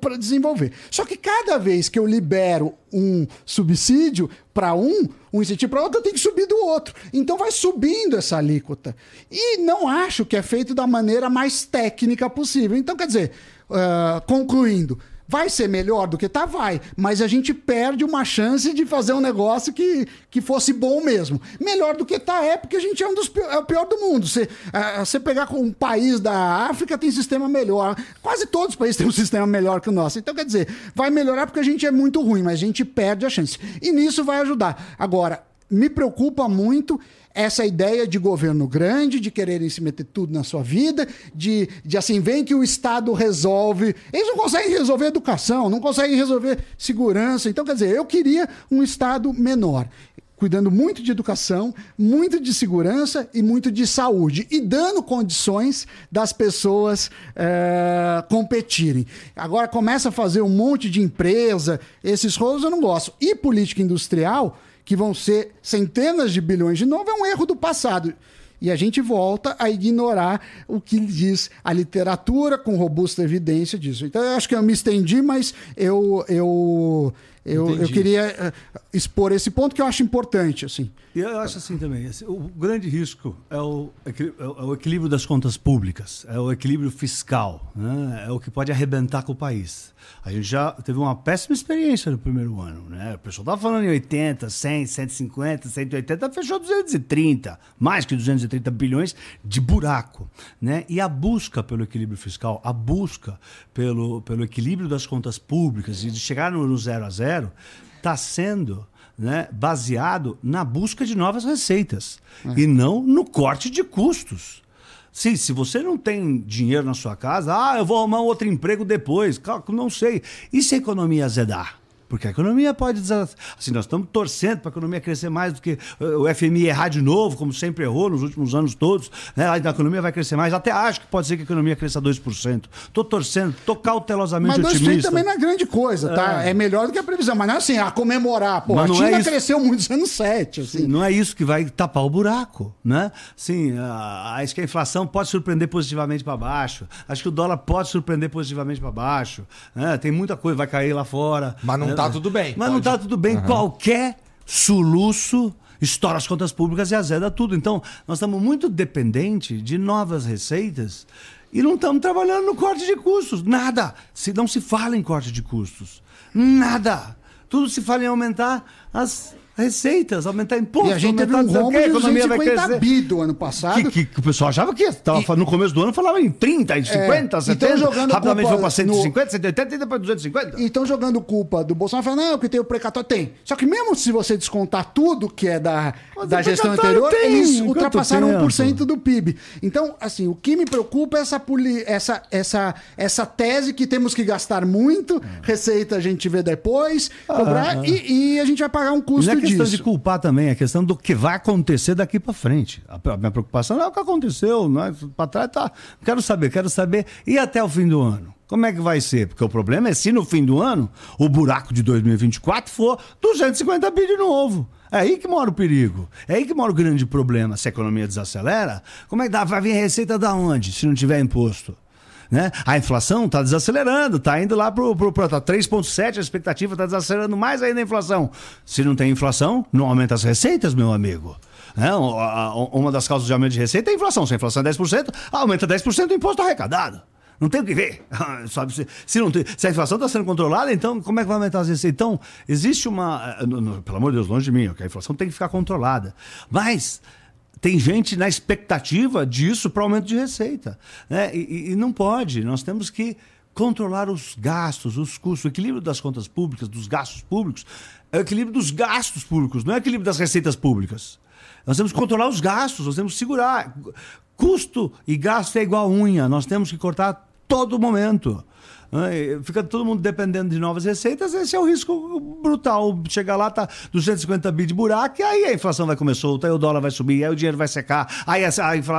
para desenvolver. Só que cada vez que eu libero um subsídio para um, um incentivo para outro, eu tenho que subir do outro. Então vai subindo essa alíquota. E não acho que é feito da maneira mais técnica possível. Então, quer dizer, ah, concluindo, Vai ser melhor do que tá? Vai. Mas a gente perde uma chance de fazer um negócio que, que fosse bom mesmo. Melhor do que tá é porque a gente é um dos é o pior do mundo. Você, é, você pegar com um país da África tem sistema melhor. Quase todos os países têm um sistema melhor que o nosso. Então, quer dizer, vai melhorar porque a gente é muito ruim, mas a gente perde a chance. E nisso vai ajudar. Agora, me preocupa muito essa ideia de governo grande, de quererem se meter tudo na sua vida, de, de assim, vem que o Estado resolve. Eles não conseguem resolver educação, não conseguem resolver segurança. Então, quer dizer, eu queria um Estado menor. Cuidando muito de educação, muito de segurança e muito de saúde. E dando condições das pessoas é, competirem. Agora começa a fazer um monte de empresa, esses rolos eu não gosto. E política industrial, que vão ser centenas de bilhões de novo, é um erro do passado. E a gente volta a ignorar o que diz a literatura com robusta evidência disso. Então, eu acho que eu me estendi, mas eu, eu, eu, eu queria uh, expor esse ponto que eu acho importante. Assim. E eu acho assim também: o grande risco é o, é o equilíbrio das contas públicas, é o equilíbrio fiscal, né? é o que pode arrebentar com o país. A gente já teve uma péssima experiência no primeiro ano. Né? O pessoal estava falando em 80, 100, 150, 180, fechou 230, mais que 230 bilhões de buraco. Né? E a busca pelo equilíbrio fiscal, a busca pelo, pelo equilíbrio das contas públicas e de chegar no, no zero a zero, está sendo né, baseado na busca de novas receitas é. e não no corte de custos. Sim, se você não tem dinheiro na sua casa, ah, eu vou arrumar outro emprego depois. Não sei. E se a economia azedar? Porque a economia pode. Assim, nós estamos torcendo para a economia crescer mais do que o FMI errar de novo, como sempre errou nos últimos anos todos. Né? A economia vai crescer mais. Até acho que pode ser que a economia cresça 2%. Estou torcendo, estou cautelosamente mas otimista. Mas também não é grande coisa, tá? É. é. melhor do que a previsão. Mas não é assim, a comemorar. Pô, a China é cresceu muito nos anos 7. Assim. Não é isso que vai tapar o buraco. Né? Sim, acho que a inflação pode surpreender positivamente para baixo. Acho que o dólar pode surpreender positivamente para baixo. Né? Tem muita coisa, vai cair lá fora. Mas não né? Tá tudo bem. Mas pode... não tá tudo bem. Uhum. Qualquer soluço estoura as contas públicas e azeda tudo. Então, nós estamos muito dependentes de novas receitas e não estamos trabalhando no corte de custos. Nada. Se não se fala em corte de custos. Nada. Tudo se fala em aumentar as receitas, aumentar impostos. E a gente teve um rombo de 250 bi do ano passado. Que, que, que, o pessoal achava que tava, e, no começo do ano falava em 30, em 50, é, 70. Jogando rapidamente foi para 150, no... 180 e depois 250. E estão jogando culpa do Bolsonaro, falando, não, que tem o precatório. Tem. Só que mesmo se você descontar tudo que é da, da gestão anterior, tem. eles Quanto ultrapassaram tempo? 1% do PIB. Então, assim, o que me preocupa é essa, poli... essa, essa, essa tese que temos que gastar muito, receita a gente vê depois, cobrar, ah, e, e, a gente vai pagar um custo questão disso. de culpar também, é questão do que vai acontecer daqui para frente. A minha preocupação não é o que aconteceu, não é para trás tá. Quero saber, quero saber e até o fim do ano. Como é que vai ser? Porque o problema é se no fim do ano o buraco de 2024 for 250 bi de novo. É aí que mora o perigo. É aí que mora o grande problema. Se a economia desacelera, como é que dá? Vai vir receita da onde se não tiver imposto? Né? A inflação está desacelerando, está indo lá para tá 3,7, a expectativa está desacelerando mais ainda a inflação. Se não tem inflação, não aumenta as receitas, meu amigo. Né? Uma das causas de aumento de receita é a inflação. Se a inflação é 10%, aumenta 10% o imposto arrecadado. Não tem o que ver. Sabe? Se, se, não tem, se a inflação está sendo controlada, então como é que vai aumentar as receitas? Então, existe uma. Eh, pelo amor de Deus, longe de mim, a inflação tem que ficar controlada. Mas tem gente na expectativa disso para aumento de receita. Né? E, e, não pode. Nós temos que controlar os gastos, os custos. O equilíbrio das contas públicas, dos gastos públicos, é o equilíbrio dos gastos públicos, não é o equilíbrio das receitas públicas. Nós temos que controlar os gastos, nós temos que segurar. Custo e gasto é igual unha, nós temos que cortar todo momento. Fica todo mundo dependendo de novas receitas, esse é o risco brutal. Chegar lá, tá 250 bi de buraco, e aí a inflação vai solta, aí o dólar vai subir, aí o dinheiro vai secar, aí, a,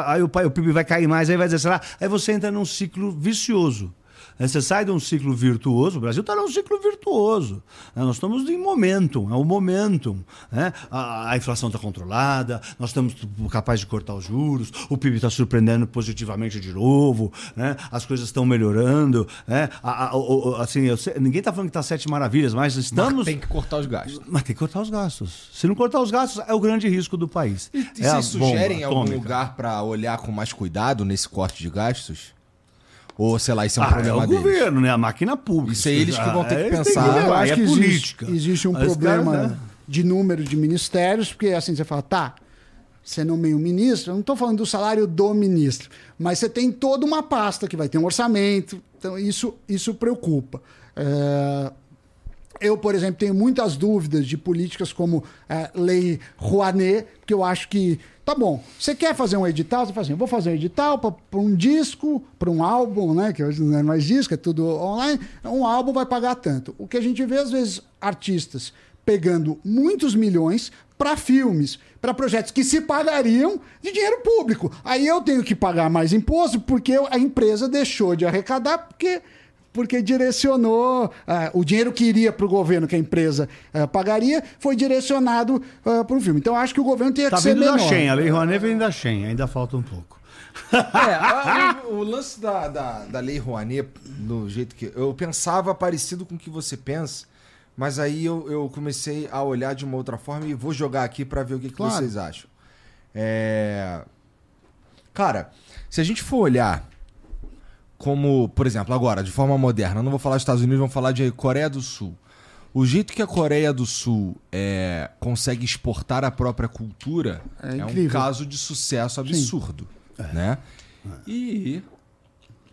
aí o, o PIB vai cair mais, aí vai descer aí você entra num ciclo vicioso. Você sai de um ciclo virtuoso, o Brasil está num ciclo virtuoso. Né? Nós estamos em momentum, é o momentum. Né? A, a, inflação está controlada, nós estamos capazes de cortar os juros, o PIB está surpreendendo positivamente de novo, né? as coisas estão melhorando. Né? A, a, assim, sei, ninguém está falando que está sete maravilhas, mas estamos. Mas tem que cortar os gastos. Mas tem que cortar os gastos. Se não cortar os gastos, é o grande risco do país. E, e é vocês sugerem algum lugar para olhar com mais cuidado nesse corte de gastos? Ou, sei lá, isso é um Ah, é problema o deles? governo, né? A máquina pública. Isso é eles que vão ter que Ah, pensar. que Eu levar, acho é que existe, política. existe um Mas, problema cara, né? de número de ministérios, porque assim você fala, tá, você nomeia um ministro, eu não estou falando do salário do ministro, mas você tem toda uma pasta que vai ter um orçamento, então isso, isso preocupa. É, Eu, por exemplo, tenho muitas dúvidas de políticas como é, Lei Rouanet, porque eu acho que, tá bom, você quer fazer um edital, você fala assim, vou fazer um edital para um disco, para um álbum, né, que hoje não é mais disco, é tudo online, um álbum vai pagar tanto. O que a gente vê, às vezes, artistas pegando muitos milhões para filmes, para projetos que se pagariam de dinheiro público. Aí eu tenho que pagar mais imposto porque a empresa deixou de arrecadar porque porque direcionou ah, o dinheiro que iria para o governo que a empresa ah, pagaria foi direcionado para o filme. Então eu acho que o governo teria Tá que ser vindo da menor. Shen, a Lei Rouanet vem da Shen, ainda falta um pouco. É, a- o, o lance da, da, da Lei Rouanet, do jeito que. Eu pensava parecido com o que você pensa, mas aí eu, eu comecei a olhar de uma outra forma e vou jogar aqui pra ver o que, que Claro. vocês acham. É. Cara, se a gente for olhar como, por exemplo, agora, de forma moderna, eu não vou falar dos Estados Unidos, vamos falar de Coreia do Sul. O jeito que a Coreia do Sul é, consegue exportar a própria cultura É é, um caso de sucesso absurdo, né? E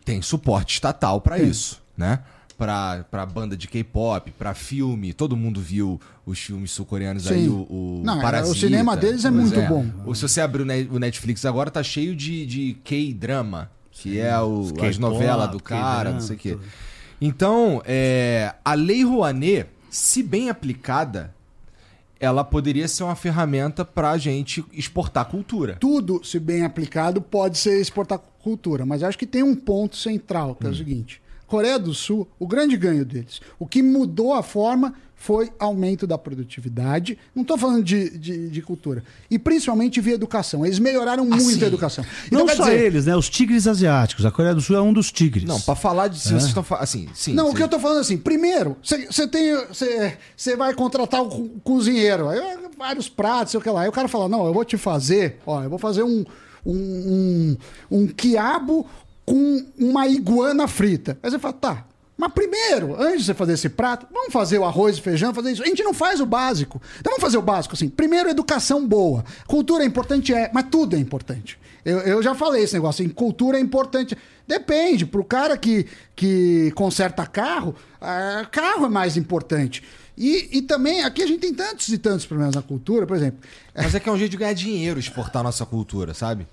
tem suporte estatal pra isso, né? Pra banda de K-pop, pra filme, todo mundo viu os filmes sul-coreanos aí, o, o Não, é, Parasita. o cinema deles é muito bom. Ou se você abrir o Netflix agora, tá cheio de, de K-drama, que é o, as novelas do cara, não sei o quê. Então, é, a Lei Rouanet, se bem aplicada, ela poderia ser uma ferramenta pra gente exportar cultura. Tudo, se bem aplicado, pode ser exportar cultura, mas acho que tem um ponto central, que é o seguinte: Coreia do Sul, o grande ganho deles, o que mudou a forma foi aumento da produtividade. Não estou falando de, de, de cultura. E principalmente via educação. Eles melhoraram muito sim. a educação. Então, Não só dizer, eles, né? Os tigres asiáticos. A Coreia do Sul é um dos tigres. Não, pra falar de. Se vocês estão fa- assim, sim. Não, o sim. que eu tô falando assim, primeiro, você tem. Você vai contratar o co- cozinheiro, aí vários pratos, sei o que lá. Aí o cara fala: não, eu vou te fazer, ó, eu vou fazer um, um, um, um quiabo com uma iguana frita. Aí você fala, tá. Mas primeiro, antes de você fazer esse prato, vamos fazer o arroz e feijão, fazer isso. A gente não faz o básico. Então vamos fazer o básico assim. Primeiro, educação boa. Cultura é importante, é, mas tudo é importante. Eu, eu já falei esse negócio, assim, cultura é importante. Depende, pro cara que, que conserta carro, ah, carro é mais importante. E, e também, aqui a gente tem tantos e tantos problemas na cultura, por exemplo. Mas é que é um jeito de ganhar dinheiro exportar nossa cultura, sabe?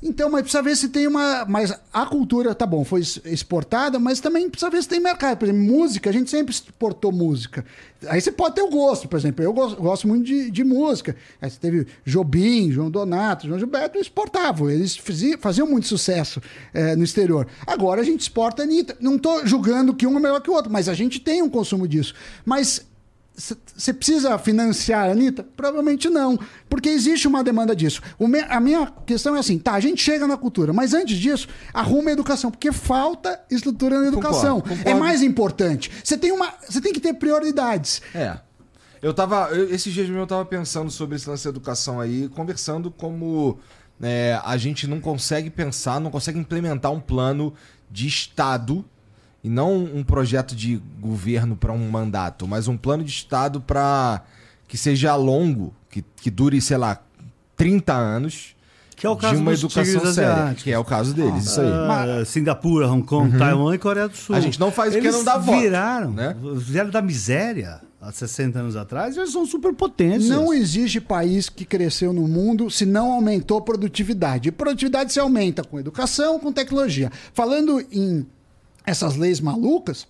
Então, mas precisa ver se tem uma. Mas a cultura, tá bom, foi exportada, mas também precisa ver se tem mercado. Por exemplo, música, a gente sempre exportou música. Aí você pode ter o gosto, por exemplo. Eu gosto, gosto muito de, de música. Aí você teve Jobim, João Donato, João Gilberto, exportavam. Eles faziam, faziam muito sucesso eh, no exterior. Agora a gente exporta a Anitta. Não estou julgando que um é melhor que o outro, mas a gente tem um consumo disso. Mas você precisa financiar a Anitta? Provavelmente não, porque existe uma demanda disso. Me- a minha questão é assim, tá, a gente chega na cultura, mas antes disso, arruma a educação, porque falta estrutura na educação. Concordo, concordo. É mais importante. Você tem, uma, você tem que ter prioridades. É. Eu tava. eu- esses dias mesmo eu tava pensando sobre esse lance da educação aí, conversando como é, a gente não consegue pensar, não consegue implementar um plano de Estado e não um projeto de governo para um mandato, mas um plano de Estado para que seja longo, que, que dure, sei lá, 30 anos. Que é o caso de uma educação séria, asiáticos. que é o caso deles, isso aí. Ah, Singapura, Hong Kong, Taiwan e Coreia do Sul. A gente não faz porque eles não dá voto, viraram, né? vieram da miséria há 60 anos atrás e eles são superpotências. Não existe país que cresceu no mundo se não aumentou produtividade. E produtividade se aumenta com educação, com tecnologia. Falando em essas leis malucas,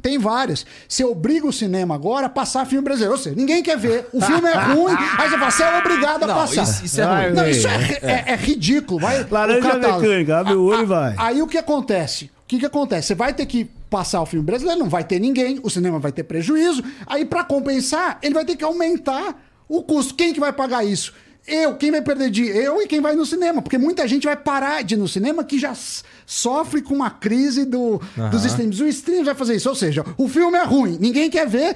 tem várias. Você obriga o cinema agora a passar filme brasileiro. Ou seja, ninguém quer ver, o filme é ruim, aí você fala, você é obrigado a Não, passar. isso- isso é ruim. Não, isso é, é- é ridículo. Vai, Laranja mecânica, abre o olho e vai. Aí o que acontece? O que, que acontece? Você vai ter que passar o filme brasileiro, não vai ter ninguém, o cinema vai ter prejuízo. Aí, para compensar, ele vai ter que aumentar o custo. Quem que vai pagar isso? Eu, quem vai perder de eu e quem vai no cinema, porque muita gente vai parar de ir no cinema que já sofre com uma crise do, dos streams. O stream vai fazer isso, ou seja, o filme é ruim, ninguém quer ver,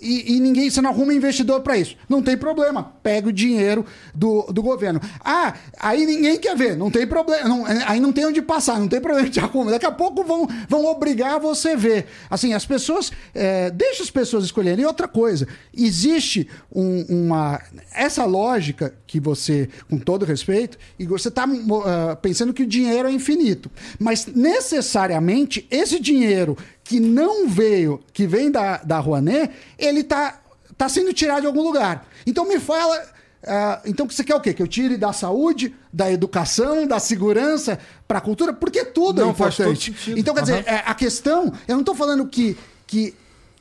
e, e ninguém, você não arruma investidor para isso. Não tem problema, pega o dinheiro do, do governo. Ah, aí ninguém quer ver, não tem problema, não, aí não tem onde passar, não tem problema de arruma. Daqui a pouco vão, vão obrigar você a ver. Assim, as pessoas, é, deixa as pessoas escolherem. E outra coisa, existe um, uma. Essa lógica que você, com todo respeito, e você está uh, pensando que o dinheiro é infinito. Mas necessariamente esse dinheiro que não veio, que vem da, da Rouanet, ele tá, tá sendo tirado de algum lugar. Então me fala. Uh, então você quer o quê? Que eu tire da saúde, da educação, da segurança para a cultura? Porque tudo é não, é importante. Então, quer uhum. dizer, é, a questão, eu não estou falando que, que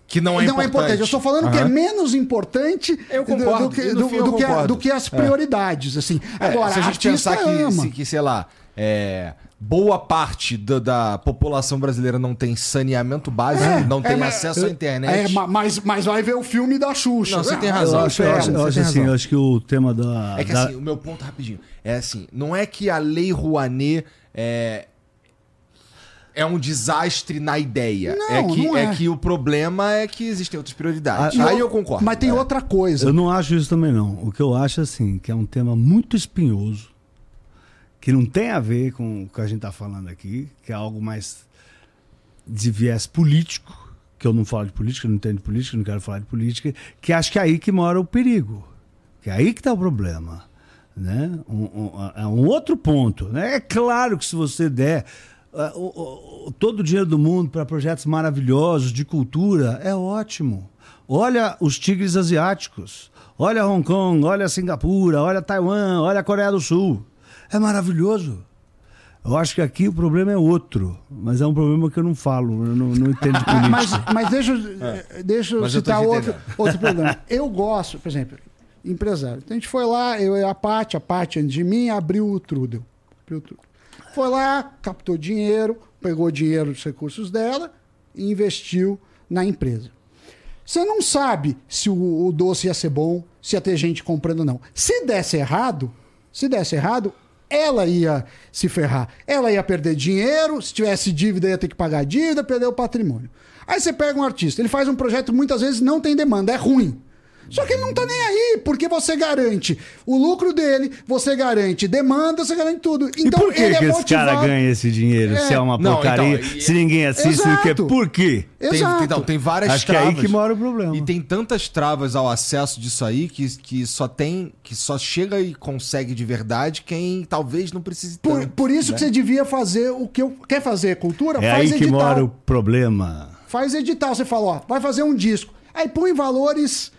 que não é não importante. É importante. Eu estou falando uhum. que é menos importante eu concordo. do, que, do, do, que, do que as é. prioridades. Assim. É, Agora, se a gente pensar que, que, sei lá, é, boa parte da, da, população brasileira não tem saneamento básico, é, não tem é, acesso à internet. É, mas, mas vai ver o filme da Xuxa. Não, você tem razão. Eu acho, eu acho, eu acho assim, eu acho que o tema da. É que da... assim, o meu ponto rapidinho. É assim, não é que a lei Rouanet é. É um desastre na ideia. Não, é, que, é. é. que o problema é que existem outras prioridades. Aí eu concordo. Mas tem é. outra coisa. Eu não acho isso também, não. O que eu acho, assim, que é um tema muito espinhoso que não tem a ver com o que a gente está falando aqui, que é algo mais de viés político, que eu não falo de política, não entendo de política, não quero falar de política, que acho que é aí que mora o perigo, que é aí que está o problema. Né? Um, um, é um outro ponto. Né? É claro que se você der uh, uh, todo o dinheiro do mundo para projetos maravilhosos de cultura, é ótimo. Olha os tigres asiáticos, olha Hong Kong, olha Singapura, olha Taiwan, olha Coreia do Sul. É maravilhoso. Eu acho que aqui o problema é outro, mas é um problema que eu não falo, eu não, não entendo de política. mas, mas deixa, é. deixa eu mas citar eu outro, outro problema. Eu gosto, por exemplo, empresário. Então a gente foi lá, eu e a Paty, a Paty antes de mim, abriu o Trudel. Abriu o Trudel. Foi lá, captou dinheiro, pegou dinheiro dos recursos dela e investiu na empresa. Você não sabe se o, o doce ia ser bom, se ia ter gente comprando ou não. Se desse errado, se desse errado, ela ia se ferrar. Ela ia perder dinheiro, se tivesse dívida, ia ter que pagar a dívida, perder o patrimônio. Aí você pega um artista, ele faz um projeto muitas vezes não tem demanda, é ruim. Só que ele não tá nem aí, porque você garante o lucro dele, você garante demanda, você garante tudo. Então, e por que, ele que é esse cara ganha esse dinheiro? É. Se é uma porcaria, não, então, se ninguém assiste, Exato. por quê? Tem, então, tem várias Acho travas. que é aí que mora o problema. E tem tantas travas ao acesso disso aí que, que só tem, que só chega e consegue de verdade quem talvez não precise Por, tanto, por isso né? que você devia fazer o que eu quer fazer, cultura, é faz aí edital. que mora o problema. Faz edital, você fala, ó, vai fazer um disco. Aí põe valores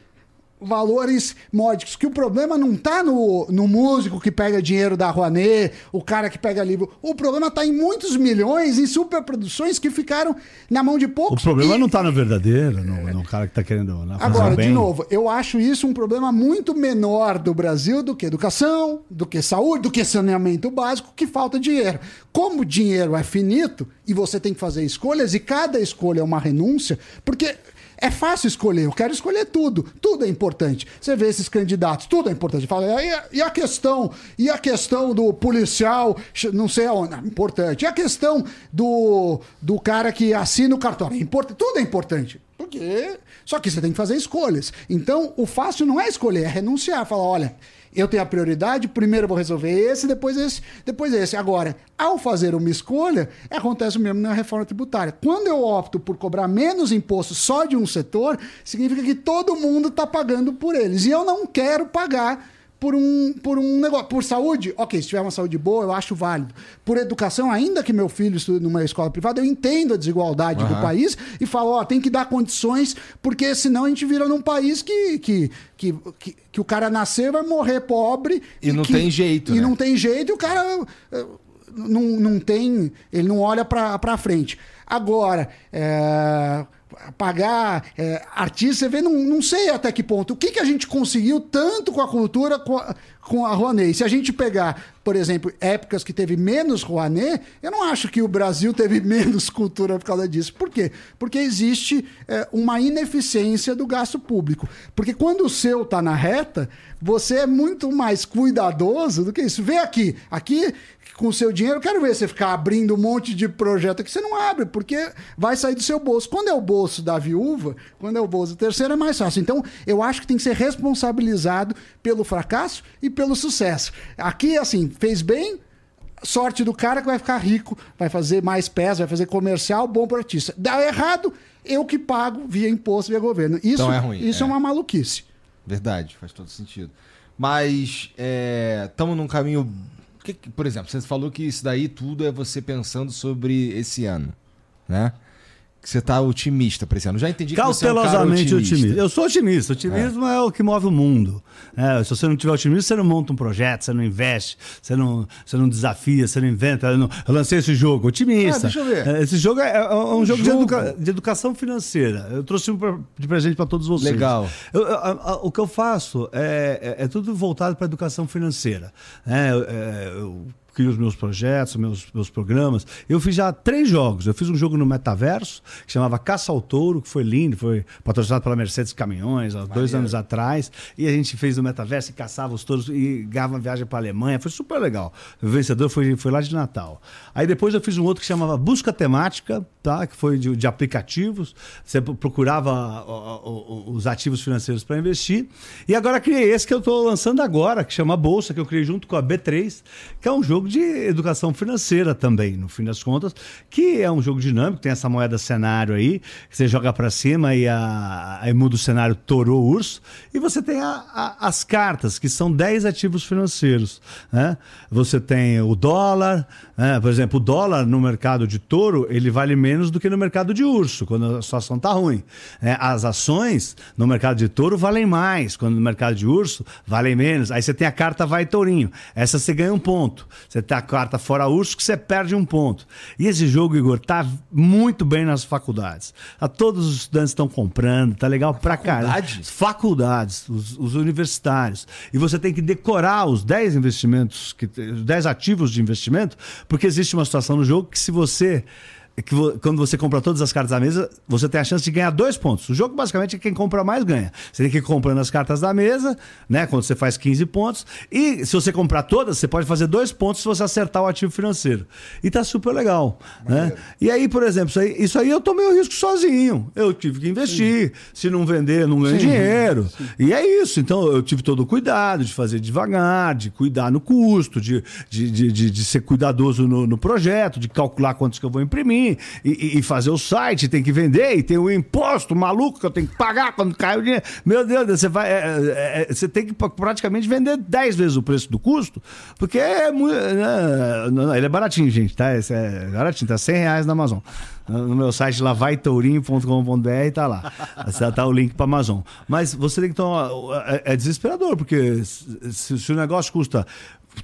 valores módicos, que o problema não está no, no músico que pega dinheiro da Rouanet, o cara que pega livro. O problema está em muitos milhões em superproduções que ficaram na mão de poucos. O problema e... não está no verdadeiro, no, no, cara que está querendo né, Agora, bem. de novo, eu acho isso um problema muito menor do Brasil do que educação, do que saúde, do que saneamento básico, que falta dinheiro. Como o dinheiro é finito e você tem que fazer escolhas, e cada escolha é uma renúncia, porque é fácil escolher, eu quero escolher tudo. Tudo é importante. Você vê esses candidatos, tudo é importante. Fala, e a questão, e a questão do policial, não sei aonde, importante. E a questão do, do cara que assina o cartório, é. Tudo é importante. Porque. Só que você tem que fazer escolhas. Então, o fácil não é escolher, é renunciar. Falar, olha, eu tenho a prioridade, primeiro eu vou resolver esse, depois esse, depois esse. Agora, ao fazer uma escolha, acontece o mesmo na reforma tributária. Quando eu opto por cobrar menos imposto só de um setor, significa que todo mundo está pagando por eles. E eu não quero pagar por um, por um negócio. Por saúde, ok, se tiver uma saúde boa, eu acho válido. Por educação, ainda que meu filho estude numa escola privada, eu entendo a desigualdade uhum. do país e falo, ó, tem que dar condições, porque senão a gente vira num país que, que, que, que, que o cara nascer vai morrer pobre. E, e não que, tem jeito. E né? não tem jeito e o cara eh, não, não tem. Ele não olha para frente. Agora, é pagar é, artista, você vê, não, não sei até que ponto. O que, que a gente conseguiu tanto com a cultura, com a, com a Rouanet? Se a gente pegar, por exemplo, épocas que teve menos Rouanet, eu não acho que o Brasil teve menos cultura por causa disso. Por quê? Porque existe é, uma ineficiência do gasto público. Porque quando o seu está na reta, você é muito mais cuidadoso do que isso. Vê aqui, aqui com o seu dinheiro, eu quero ver você ficar abrindo um monte de projeto que você não abre, porque vai sair do seu bolso. Quando é o bolso bolso da viúva, quando é o bolso do terceiro é mais fácil. Então, eu acho que tem que ser responsabilizado pelo fracasso e pelo sucesso. Aqui, assim, fez bem, sorte do cara que vai ficar rico, vai fazer mais pés, vai fazer comercial, bom pro artista. Dá errado, eu que pago via imposto, via governo. Isso, Então é ruim, Isso é. é. uma maluquice. Verdade, faz todo sentido. Mas estamos num caminho. que- por exemplo, você falou que isso daí tudo é você pensando sobre esse ano, né? Que você tá otimista para esse ano. Já entendi que você é um Cautelosamente otimista. otimista. Eu sou otimista. Otimismo é. o que move o mundo. É, se você não tiver otimismo, você não monta um projeto, você não investe, você não, você não desafia, você não inventa. Eu, não- eu lancei esse jogo, otimista. Ah, deixa eu ver. É, Esse jogo é, é um jogo, De, Jogo. educa- de educação financeira. Eu trouxe um pra- de presente para todos vocês. Legal. Eu- eu- a- o que eu faço é, é- é tudo voltado para educação financeira. É, é, eu crio os meus projetos, meus, meus programas. Eu fiz já três jogos. Eu fiz um jogo no Metaverso, que chamava Caça ao Touro, que foi lindo, foi patrocinado pela Mercedes Caminhões, há dois anos atrás. E a gente fez no Metaverso e caçava os touros e ganhava uma viagem para a Alemanha. Foi super legal. O vencedor foi, foi lá de Natal. Aí depois eu fiz um outro que chamava Busca Temática, tá? que foi de, de aplicativos. Você pro- procurava os ativos financeiros para investir. E agora criei esse que eu estou lançando agora, que chama Bolsa, que eu criei junto com a B3, que é um jogo de educação financeira também, no fim das contas, que é um jogo dinâmico, tem essa moeda cenário aí, que você joga para cima e a, aí muda o cenário touro urso, e você tem a- a- as cartas, que são 10 ativos financeiros. Né? Você tem o dólar, né? por exemplo, o dólar no mercado de touro, ele vale menos do que no mercado de urso, quando a situação está ruim. né? As ações no mercado de touro valem mais, quando no mercado de urso valem menos. Aí você tem a carta vai tourinho, essa você ganha um ponto. Você tem a carta fora urso que você perde um ponto. E esse jogo, Igor, tá muito bem nas faculdades. A todos os estudantes estão comprando, tá legal pra. Faculdade? Faculdades, os, os universitários. E você tem que decorar os 10 investimentos, que, os 10 ativos de investimento, porque existe uma situação no jogo que se você. Que vo- quando você compra todas as cartas da mesa, você tem a chance de ganhar dois pontos. O jogo, basicamente, é quem compra mais ganha. Você tem que ir comprando as cartas da mesa, né? Quando você faz 15 pontos. E se você comprar todas, você pode fazer dois pontos se você acertar o ativo financeiro. E tá super legal. Né? E aí, por exemplo, isso aí, isso aí eu tomei o risco sozinho. Eu tive que investir. Se não vender, não ganho dinheiro. E é isso. Então, eu tive todo o cuidado de fazer devagar, de cuidar no custo, de, de, de, de- de ser cuidadoso no, no projeto, de calcular quantos que eu vou imprimir e, e- fazer o site, tem que vender, e tem o imposto maluco que eu tenho que pagar quando cai o dinheiro. Meu Deus, você, vai, é, é, é, você tem que pra- praticamente vender 10 vezes o preço do custo, porque é muito. né, não, não, ele é baratinho, gente, tá? Esse é baratinho, tá 100 reais na Amazon. No meu site lá, vaitourinho.com.br, tá lá. Tá, tá o link para Amazon. Mas você tem que tomar. É, é desesperador, porque se, se o negócio custa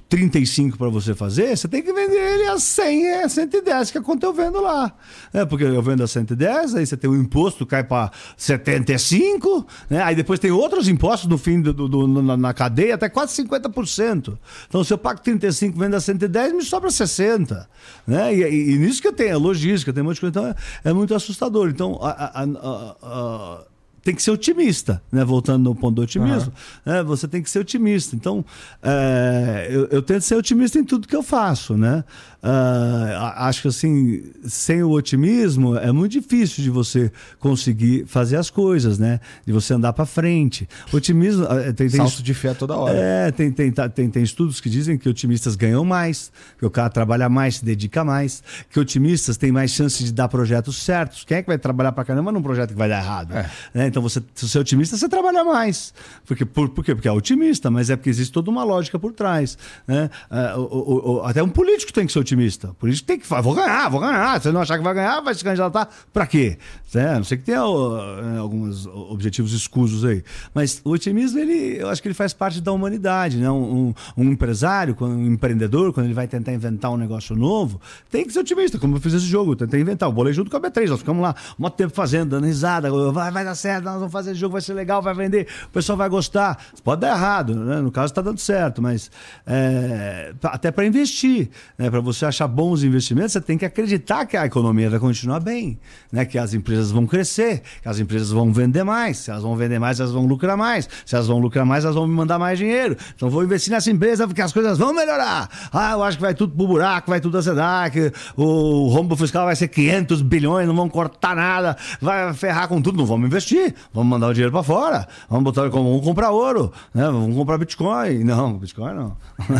35 para você fazer, você tem que vender ele a 100, é 110, que é quanto eu vendo lá. É, porque eu vendo a 110, aí você tem o imposto, cai para 75, né? aí depois tem outros impostos no fim do, do- do- na, na cadeia, até quase 50%. Então, se eu pago 35, vendo a 110, me sobra 60. Né? E, e- e nisso que eu tenho, a logística, tem um monte de coisa, então é, é muito assustador. Então, a- a- a- a- tem que ser otimista, né? Voltando no ponto do otimismo, né? Você tem que ser otimista. Então, é, eu, eu tento ser otimista em tudo que eu faço, né? A- acho que assim, sem o otimismo é muito difícil de você conseguir fazer as coisas, né? De você andar para frente. Otimismo ah, tem, tem Salto de fé toda hora. é, tem, tem, tá- tem, tem estudos que dizem que otimistas ganham mais, que o cara trabalha mais, se dedica mais, que otimistas têm mais chance de dar projetos certos. Quem é que vai trabalhar pra caramba num projeto que vai dar errado? É. Né? Então, você, se você é otimista, você trabalha mais. Porque, por, por quê? Porque é otimista, mas é porque existe toda uma lógica por trás. Né? Ah, o- o- o- até um político tem que ser otimista. O político tem que falar, vou ganhar, vou ganhar. Se não achar que vai ganhar, vai se candidatar pra quê? Né? Não sei que tenha né, alguns objetivos escusos aí. Mas o otimismo, ele, eu acho que ele faz parte da humanidade. Né? Um, um- empresário, um empreendedor, quando ele vai tentar inventar um negócio novo, tem que ser otimista. Como eu fiz esse jogo, tentei inventar. Eu bolei junto com a B3, nós ficamos lá um tempo fazendo, dando risada, vai, vai dar certo, nós vamos fazer jogo, vai ser legal, vai vender, o pessoal vai gostar. Pode dar errado, né? No caso está dando certo, mas é, até para investir, né? Para você achar bons investimentos, você tem que acreditar que a economia vai continuar bem, né? Que as empresas vão crescer, que as empresas vão vender mais. Se elas vão vender mais, elas vão lucrar mais. Se elas vão lucrar mais, elas vão me mandar mais dinheiro. Então vou investir nessa empresa porque as coisas vão melhorar. Ah, eu acho que vai tudo pro buraco, vai tudo azedar, que o rombo fiscal vai ser 500 bilhões, não vão cortar nada, vai ferrar com tudo. Não vamos investir, vamos mandar o dinheiro para fora, vamos botar, vamos comprar ouro, né? vamos comprar Bitcoin. Não, Bitcoin não.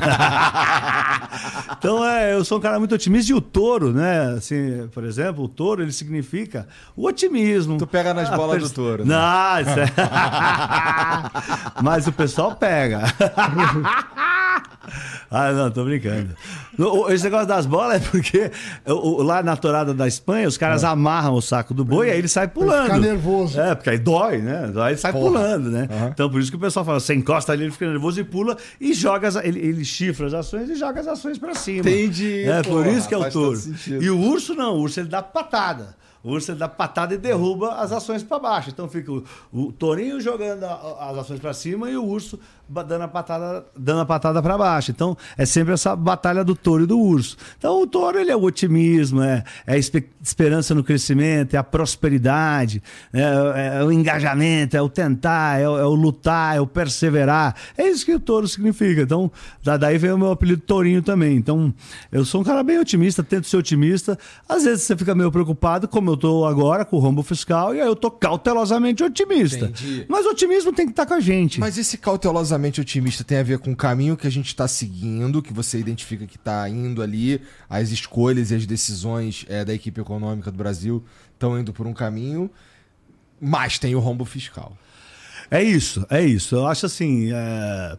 então, é, eu sou um cara muito otimista e o touro, né? Assim, por exemplo, o touro ele significa o otimismo. Tu pega nas bolas pers... do touro. Né? Não, isso é... Mas o pessoal pega. ah, não, tô brincando. Esse negócio das bolas é porque lá na torada da Espanha, os caras é. amarram o saco do boi e aí ele sai pulando. Fica nervoso. É, porque aí dói, né? Aí ele sai Porra. pulando, né? Uhum. Então por isso que o pessoal fala, você encosta ali, ele fica nervoso e pula e joga, as, ele, ele chifra as ações e joga as ações para cima. Entendi. É, por isso que é o touro. E o urso não, o urso ele dá patada. O urso dá patada e derruba as ações para baixo. Então fica o, o tourinho jogando a, as ações para cima e o urso dando a patada, dando a patada para baixo. Então é sempre essa batalha do touro e do urso. Então o touro ele é o otimismo, é, é a esperança no crescimento, é a prosperidade, é, é o engajamento, é o tentar, é o, é o, lutar, é o perseverar. É isso que o touro significa. Então daí vem o meu apelido tourinho também. Então eu sou um cara bem otimista, tento ser otimista. Às vezes você fica meio preocupado, como eu tô agora com o rombo fiscal, e aí eu tô cautelosamente otimista. Entendi. Mas o otimismo tem que estar com a gente. Mas esse cautelosamente cautosamente otimista tem a ver com o caminho que a gente está seguindo, que você identifica que está indo ali, as escolhas e as decisões é, da equipe econômica do Brasil estão indo por um caminho, mas tem o rombo fiscal. É isso, é isso. Eu acho assim. É...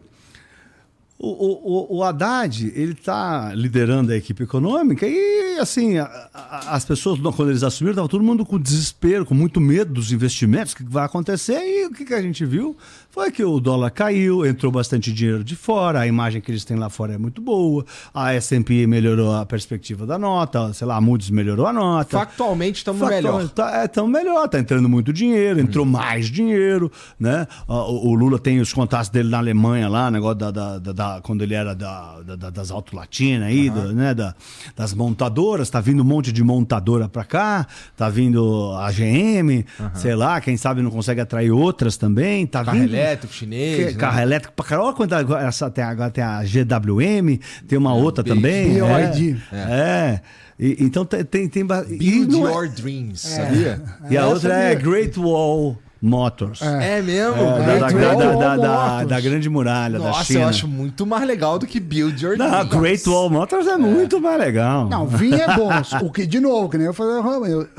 O, o, o Haddad, ele está liderando a equipe econômica e, assim, a, a, as pessoas, quando eles assumiram, estava todo mundo com desespero, com muito medo dos investimentos, o que vai acontecer. E o que, que a gente viu foi que o dólar caiu, entrou bastante dinheiro de fora, a imagem que eles têm lá fora é muito boa, a S&P melhorou a perspectiva da nota, sei lá, a Moody's melhorou a nota. Factualmente estamos melhor. Tá, é, estamos melhor, tá entrando muito dinheiro, entrou hum. mais dinheiro, né? O, o, Lula tem os contatos dele na Alemanha lá, negócio da, da, da, da quando ele era da, da das Auto Latina aí, uhum. né? Da, das montadoras, tá vindo um monte de montadora para cá, tá vindo a GM, uhum. sei lá, quem sabe não consegue atrair outras também, tá Carro vindo elétrico chinês. Que, né? Carro elétrico pra caramba. Olha quanto essa, tem, agora tem a GWM, tem uma é, outra também. BYD. É. é. é. E, então tem. tem, tem Build Your é... Dreams, é. sabia? E a outra é Great Wall. Motors. É, é mesmo? É, da, da, da, da, da, Grande Muralha Nossa, da China. eu acho muito mais legal do que Build Your Não, Dreams. Great Wall Motors é, é, muito mais legal. Não, vinho é bom. o que, de novo, que nem eu falei,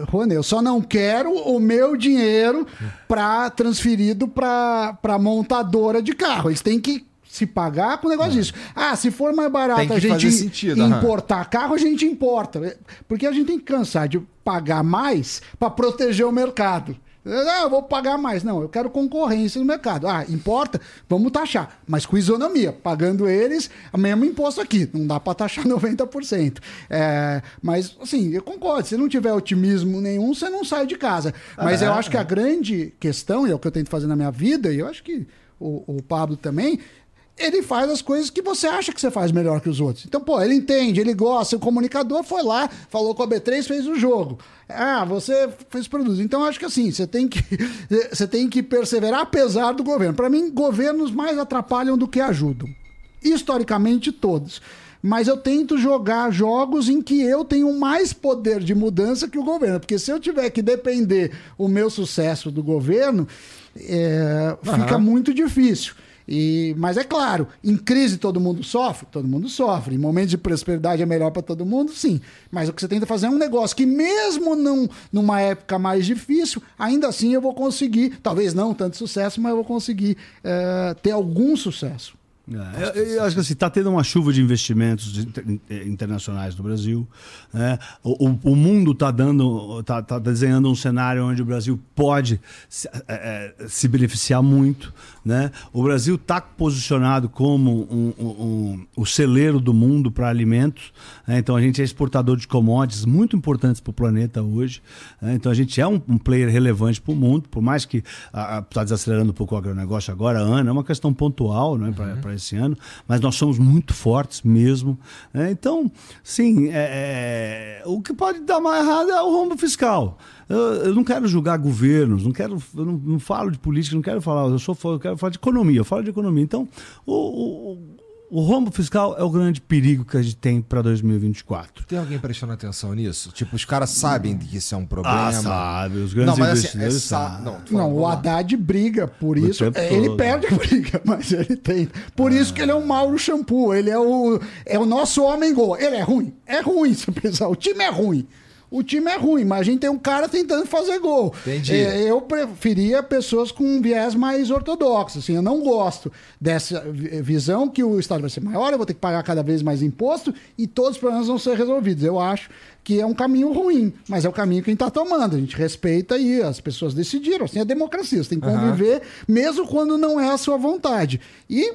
Rony, eu só não quero o meu dinheiro pra, transferido para montadora de carro. Eles têm que se pagar com o negócio é. disso. Ah, se for mais barato a gente sentido, importar uhum. carro, a gente importa. Porque a gente tem que cansar de pagar mais para proteger o mercado. Ah, eu vou pagar mais. Não, eu quero concorrência no mercado. Ah, importa? Vamos taxar. Mas com isonomia, pagando eles o mesmo imposto aqui. Não dá para taxar 90%. É, mas, assim, eu concordo. Se não tiver otimismo nenhum, você não sai de casa. Mas eu acho que a grande questão, e é o que eu tento fazer na minha vida, e eu acho que o, o Pablo também, ele faz as coisas que você acha que você faz melhor que os outros. Então, pô, ele entende, ele gosta, o comunicador foi lá, falou com a B3, fez o jogo. Ah, você fez produto. Então, acho que assim, você tem que, você tem que perseverar apesar do governo. Para mim, governos mais atrapalham do que ajudam. Historicamente, todos. Mas eu tento jogar jogos em que eu tenho mais poder de mudança que o governo. Porque se eu tiver que depender o meu sucesso do governo, é, uhum. fica muito difícil. E, mas é claro, em crise todo mundo sofre? Todo mundo sofre. Em momentos de prosperidade é melhor para todo mundo? Sim. Mas o que você tenta fazer é um negócio que, mesmo num, numa época mais difícil, ainda assim eu vou conseguir, talvez não tanto sucesso, mas eu vou conseguir é, ter algum sucesso. É, eu, eu, acho que assim, está tendo uma chuva de investimentos internacionais no Brasil. Né? O, o, mundo está dando, está tá desenhando um cenário onde o Brasil pode se, é, se beneficiar muito. Né? O Brasil está posicionado como um, um, um, o celeiro do mundo para alimentos. Né? Então a gente é exportador de commodities muito importantes para o planeta hoje. Né? Então a gente é um, player relevante para o mundo, por mais que está desacelerando um pouco o agronegócio agora, ano, é uma questão pontual né, para uhum. esse ano, mas nós somos muito fortes mesmo. Né? Então, sim, é, é, o que pode dar mais errado é o rombo fiscal. Eu, eu, não quero julgar governos, não quero, eu não, não, falo de política, não quero falar, eu sou eu quero falar de economia, eu falo de economia. Então, o, o, o rombo fiscal é o grande perigo que a gente tem para 2024. Tem alguém prestando atenção nisso? Tipo, os caras sabem que isso é um problema. Ah, sabe, os grandes não, mas investidores assim, é sabem. Não, não o Haddad briga por o isso. Ele perde a briga, mas ele tem. Por ah. isso que ele é um Mauro Shampoo. Ele é o, é o nosso homem gol. Ele é ruim. É ruim, se pensar. O time é ruim o time é ruim, mas a gente tem um cara tentando fazer gol. Entendi. É, eu preferia pessoas com um viés mais ortodoxo. Assim, eu não gosto dessa visão que o Estado vai ser maior, eu vou ter que pagar cada vez mais imposto e todos os problemas vão ser resolvidos. Eu acho que é um caminho ruim, mas é o caminho que a gente está tomando. A gente respeita aí, as pessoas decidiram. Assim, é democracia, você tem que conviver, uhum. mesmo quando não é a sua vontade. E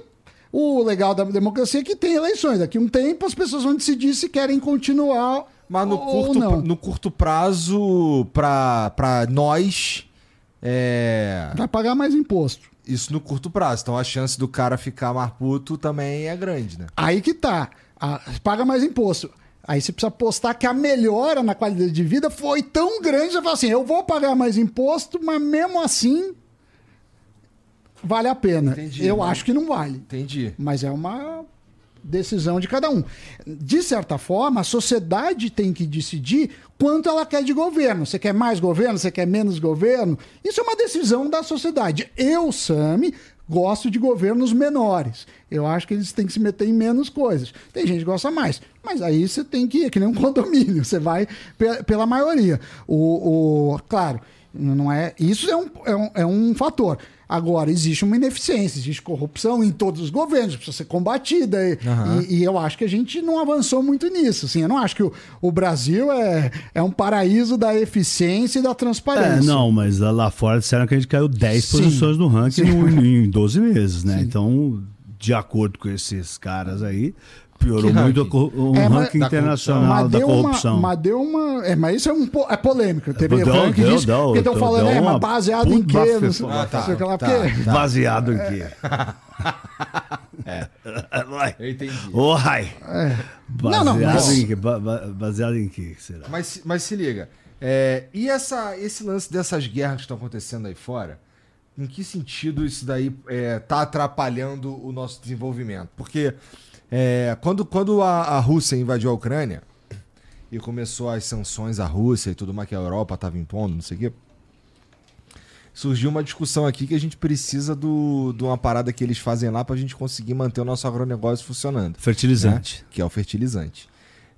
o legal da democracia é que tem eleições. Daqui a um tempo as pessoas vão decidir se querem continuar mas no, curto, no curto prazo, para nós. É... Vai pagar mais imposto. Isso no curto prazo. Então a chance do cara ficar mais puto também é grande, né? Aí que tá. Paga mais imposto. Aí você precisa postar que a melhora na qualidade de vida foi tão grande, você fala assim, eu vou pagar mais imposto, mas mesmo assim vale a pena. Entendi, eu né? acho que não vale. Entendi. Mas é uma decisão de cada um. De certa forma, a sociedade tem que decidir quanto ela quer de governo. Você quer mais governo? Você quer menos governo? Isso é uma decisão da sociedade. Eu, Sami, gosto de governos menores. Eu acho que eles têm que se meter em menos coisas. Tem gente que gosta mais. Mas aí você tem que ir, que nem um condomínio, você vai pela maioria. O, o, claro, não é. Isso é um, é um, é um fator. Agora, existe uma ineficiência, existe corrupção em todos os governos, precisa ser combatida. E, uhum. e, e, eu acho que a gente não avançou muito nisso. Assim, eu não acho que o, o Brasil é, é um paraíso da eficiência e da transparência. É, não, mas lá fora disseram que a gente caiu 10 Sim. posições no ranking no, em 12 meses, né? Sim. Então, de acordo com esses caras aí, piorou que muito o é, ranking internacional da corrupção. Uma, mas deu uma. É, mas isso é, um, é polêmico. Teve deu, ranking deu, disso, deu, porque estão falando, é, mas baseado em quê? Não sei, ah, tá, tá, tá, Baseado em quê? É. Eu entendi. Oh. É. Baseado, não, não, mas... em quê? baseado em quê será? Mas, mas se liga. É, e essa, esse lance dessas guerras que estão acontecendo aí fora, em que sentido isso daí está é, atrapalhando o nosso desenvolvimento? Porque é, quando, quando a, a, Rússia invadiu a Ucrânia e começou as sanções à Rússia e tudo mais que a Europa estava impondo, não sei o quê, surgiu uma discussão aqui que a gente precisa do, de uma parada que eles fazem lá para a gente conseguir manter o nosso agronegócio funcionando. Fertilizante. Né? Que é o fertilizante.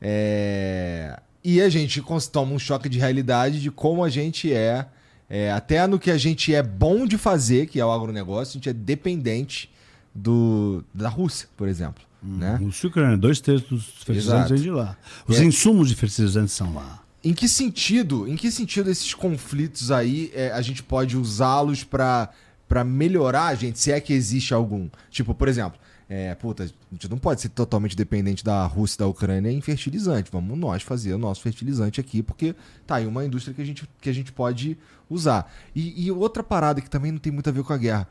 É... E a gente toma um choque de realidade de como a gente é, é, até no que a gente é bom de fazer, que é o agronegócio, a gente é dependente do, da Rússia, por exemplo. Hum, né? Rússia e Ucrânia, dois terços dos fertilizantes vêm de lá. Os é. insumos de fertilizantes são lá. Em que sentido, em que sentido esses conflitos aí é, a gente pode usá-los para para melhorar, gente, se é que existe algum? Tipo, por exemplo, é, puta, a gente não pode ser totalmente dependente da Rússia e da Ucrânia em fertilizante. Vamos nós fazer o nosso fertilizante aqui, porque tá aí uma indústria que a gente, que a gente pode usar. E, e outra parada que também não tem muito a ver com a guerra.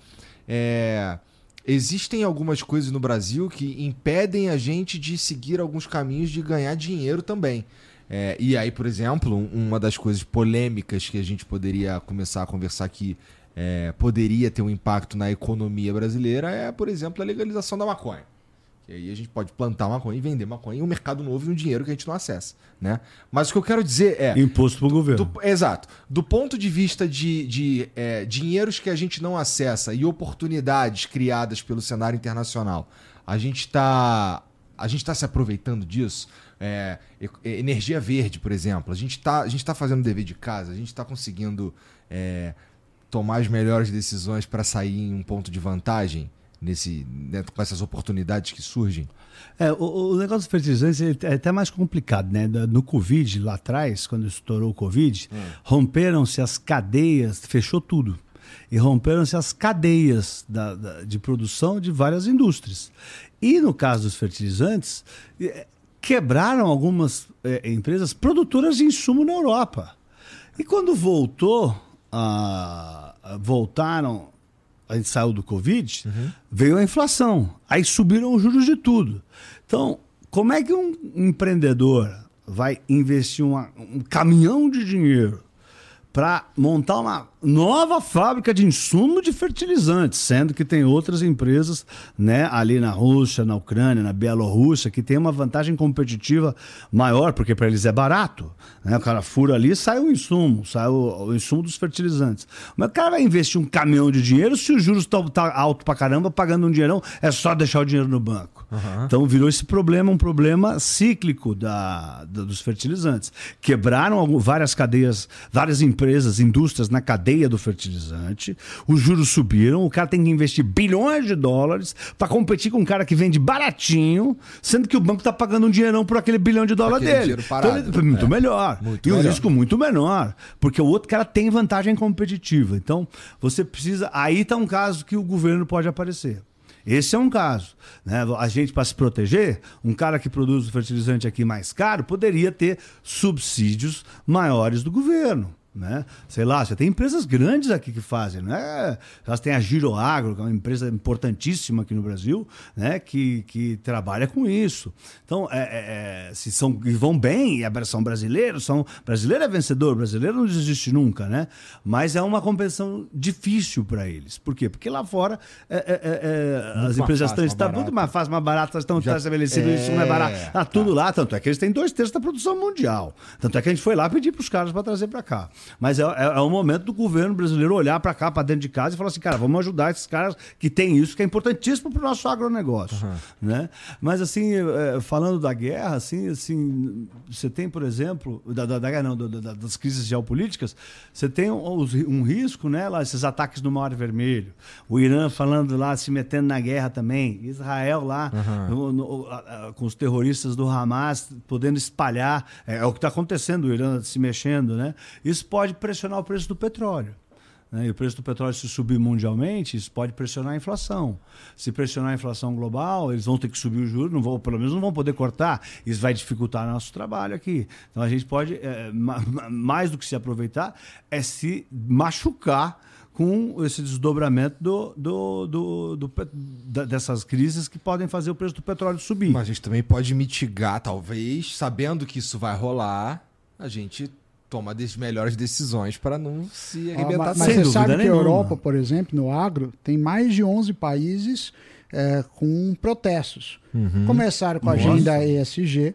É existem algumas coisas no Brasil que impedem a gente de seguir alguns caminhos de ganhar dinheiro também. É, e aí, por exemplo, uma das coisas polêmicas que a gente poderia começar a conversar aqui é, poderia ter um impacto na economia brasileira é, por exemplo, a legalização da maconha. E aí a gente pode plantar maconha e vender maconha em um mercado novo e um dinheiro que a gente não acessa. Né? Mas o que eu quero dizer é. Imposto para o governo. Do, exato. Do ponto de vista de, de é, dinheiros que a gente não acessa e oportunidades criadas pelo cenário internacional, a gente está. A gente está se aproveitando disso. É, energia verde, por exemplo. A gente está tá fazendo dever de casa, a gente está conseguindo é, tomar as melhores decisões para sair em um ponto de vantagem nesse, né, com essas oportunidades que surgem? É, o, o negócio dos fertilizantes é até mais complicado, né? No Covid, lá atrás, quando estourou o Covid, hum. romperam-se as cadeias, fechou tudo. e romperam-se as cadeias da, da, de produção de várias indústrias. E no caso dos fertilizantes, eh, quebraram algumas eh, empresas produtoras de insumo na Europa. E quando voltou, voltaram, a gente saiu do Covid, veio a inflação. Aí subiram os juros de tudo. Então, como é que um empreendedor vai investir uma- um caminhão de dinheiro para montar uma nova fábrica de insumo de fertilizantes, sendo que tem outras empresas, né, ali na Rússia, na Ucrânia, na Bielorrússia, que tem uma vantagem competitiva maior, porque para eles é barato. Né? O cara fura ali, sai o insumo, sai o, o insumo dos fertilizantes. Mas o cara vai investir um caminhão de dinheiro se os juros estão tá alto pra caramba, pagando um dinheirão, é só deixar o dinheiro no banco. Então virou esse problema um problema cíclico da, da- dos fertilizantes. Quebraram várias cadeias, várias empresas, indústrias na cadeia do fertilizante. Os juros subiram, o cara tem que investir bilhões de dólares para competir com um cara que vende baratinho, sendo que o banco está pagando um dinheirão por aquele bilhão de dólar Aquele dele. parado. Então, ele- muito É. melhor. Muito e o melhor. risco muito menor, porque o outro cara tem vantagem competitiva. Então, você precisa. Aí está um caso que o governo pode aparecer. Esse é um caso. Né? A gente, para se proteger, um cara que produz o fertilizante aqui mais caro poderia ter subsídios maiores do governo. Né? Sei lá, você tem empresas grandes aqui que fazem, né? Elas têm a Giroagro, que é uma empresa importantíssima aqui no Brasil, né? Que, que trabalha com isso. Então, é, é, é, se são e vão bem, e são brasileiros, são brasileiro é vencedor, brasileiro não desiste nunca, né? Mas é uma competição difícil para eles. Por quê? Porque lá fora é, é, é, as empresas estão mais tá muito mais fácil, mais baratas, estão Já- estabelecidas, isso não é barato. Tá tá. tudo lá, tanto é que eles têm dois terços da produção mundial. Tanto é que a gente foi lá pedir para os caras para trazer para cá. Mas é, é, é o momento do governo brasileiro olhar para cá, para dentro de casa e falar assim, cara, vamos ajudar esses caras que têm isso, que é importantíssimo para o nosso agronegócio. Né? Mas assim, é, falando da guerra, assim, assim, você tem, por exemplo, da, da, da guerra não, da- da- das crises geopolíticas, você tem um, um risco, né, lá, esses ataques no Mar Vermelho. O Irã falando lá, se metendo na guerra também. Israel lá, no- no- a- com os terroristas do Hamas podendo espalhar. É, é o que está acontecendo, o Irã se mexendo, né? Isso pode pressionar o preço do petróleo. né? E o preço do petróleo, se subir mundialmente, isso pode pressionar a inflação. Se pressionar a inflação global, eles vão ter que subir o juros, não vão, pelo menos não vão poder cortar. Isso vai dificultar nosso trabalho aqui. Então a gente pode, é, ma- ma- mais do que se aproveitar, é se machucar com esse desdobramento do, do, do- do dessas crises que podem fazer o preço do petróleo subir. Mas a gente também pode mitigar, talvez, sabendo que isso vai rolar, a gente toma as melhores decisões para não se Ah, arrebentar mas Sem mas você dúvida sabe que a nenhuma. Europa, por exemplo, no agro, tem mais de 11 países é, com protestos. Começaram com a Nossa. agenda ESG,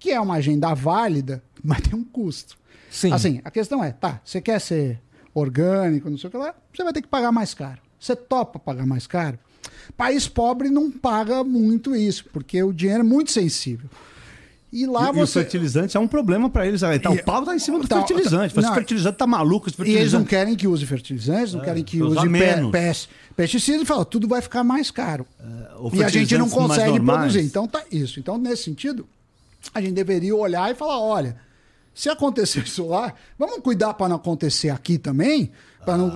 que é uma agenda válida, mas tem um custo. Sim. Assim, a questão é, tá, você quer ser orgânico, não sei o que lá, você vai ter que pagar mais caro. Você topa pagar mais caro? País pobre não paga muito isso, porque o dinheiro é muito sensível. E lá E, e o você. fertilizante é um problema para eles. Aí, tá, E- o pau tá em cima do tá- fertilizante. tá- não, fertilizante tá maluco. Esse E eles não fertilizante... querem que use fertilizantes, não querem que use pes- pesticidas, e fala, tudo vai ficar mais caro. ou e a gente não consegue produzir. Então tá isso. Então, nesse sentido, a gente deveria olhar e falar: olha, se acontecer isso lá, vamos cuidar para não acontecer aqui também. Não-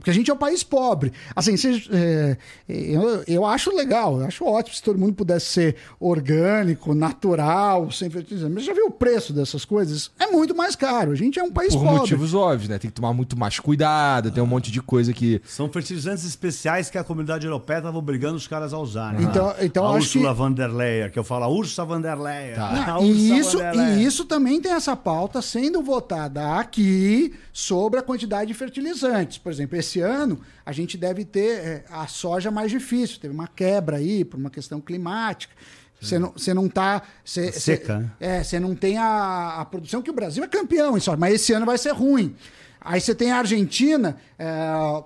porque a gente é um país pobre. Assim, se- é, eu, eu acho legal, eu acho ótimo se todo mundo pudesse ser orgânico, natural, sem fertilizante. Mas já viu o preço dessas coisas? É muito mais caro. A gente é um país Por pobre. motivos óbvios, né? Tem que tomar muito mais cuidado, tem um monte de coisa que. São fertilizantes especiais que a comunidade europeia estava obrigando os caras a usarem. Então- né? então a acho Ursula que- von der Leyen, que eu falo, a Ursa von der Leyen. A e, Ursula isso, e isso também tem essa pauta sendo votada aqui sobre a quantidade de fertilizantes. Por exemplo, esse ano a gente deve ter é, a soja mais difícil, teve uma quebra aí por uma questão climática. Você não, você não tá. Você, Tá seca, né? É, você não tem a, a produção que o Brasil é campeão em soja, mas esse ano vai ser ruim. Aí você tem a Argentina é,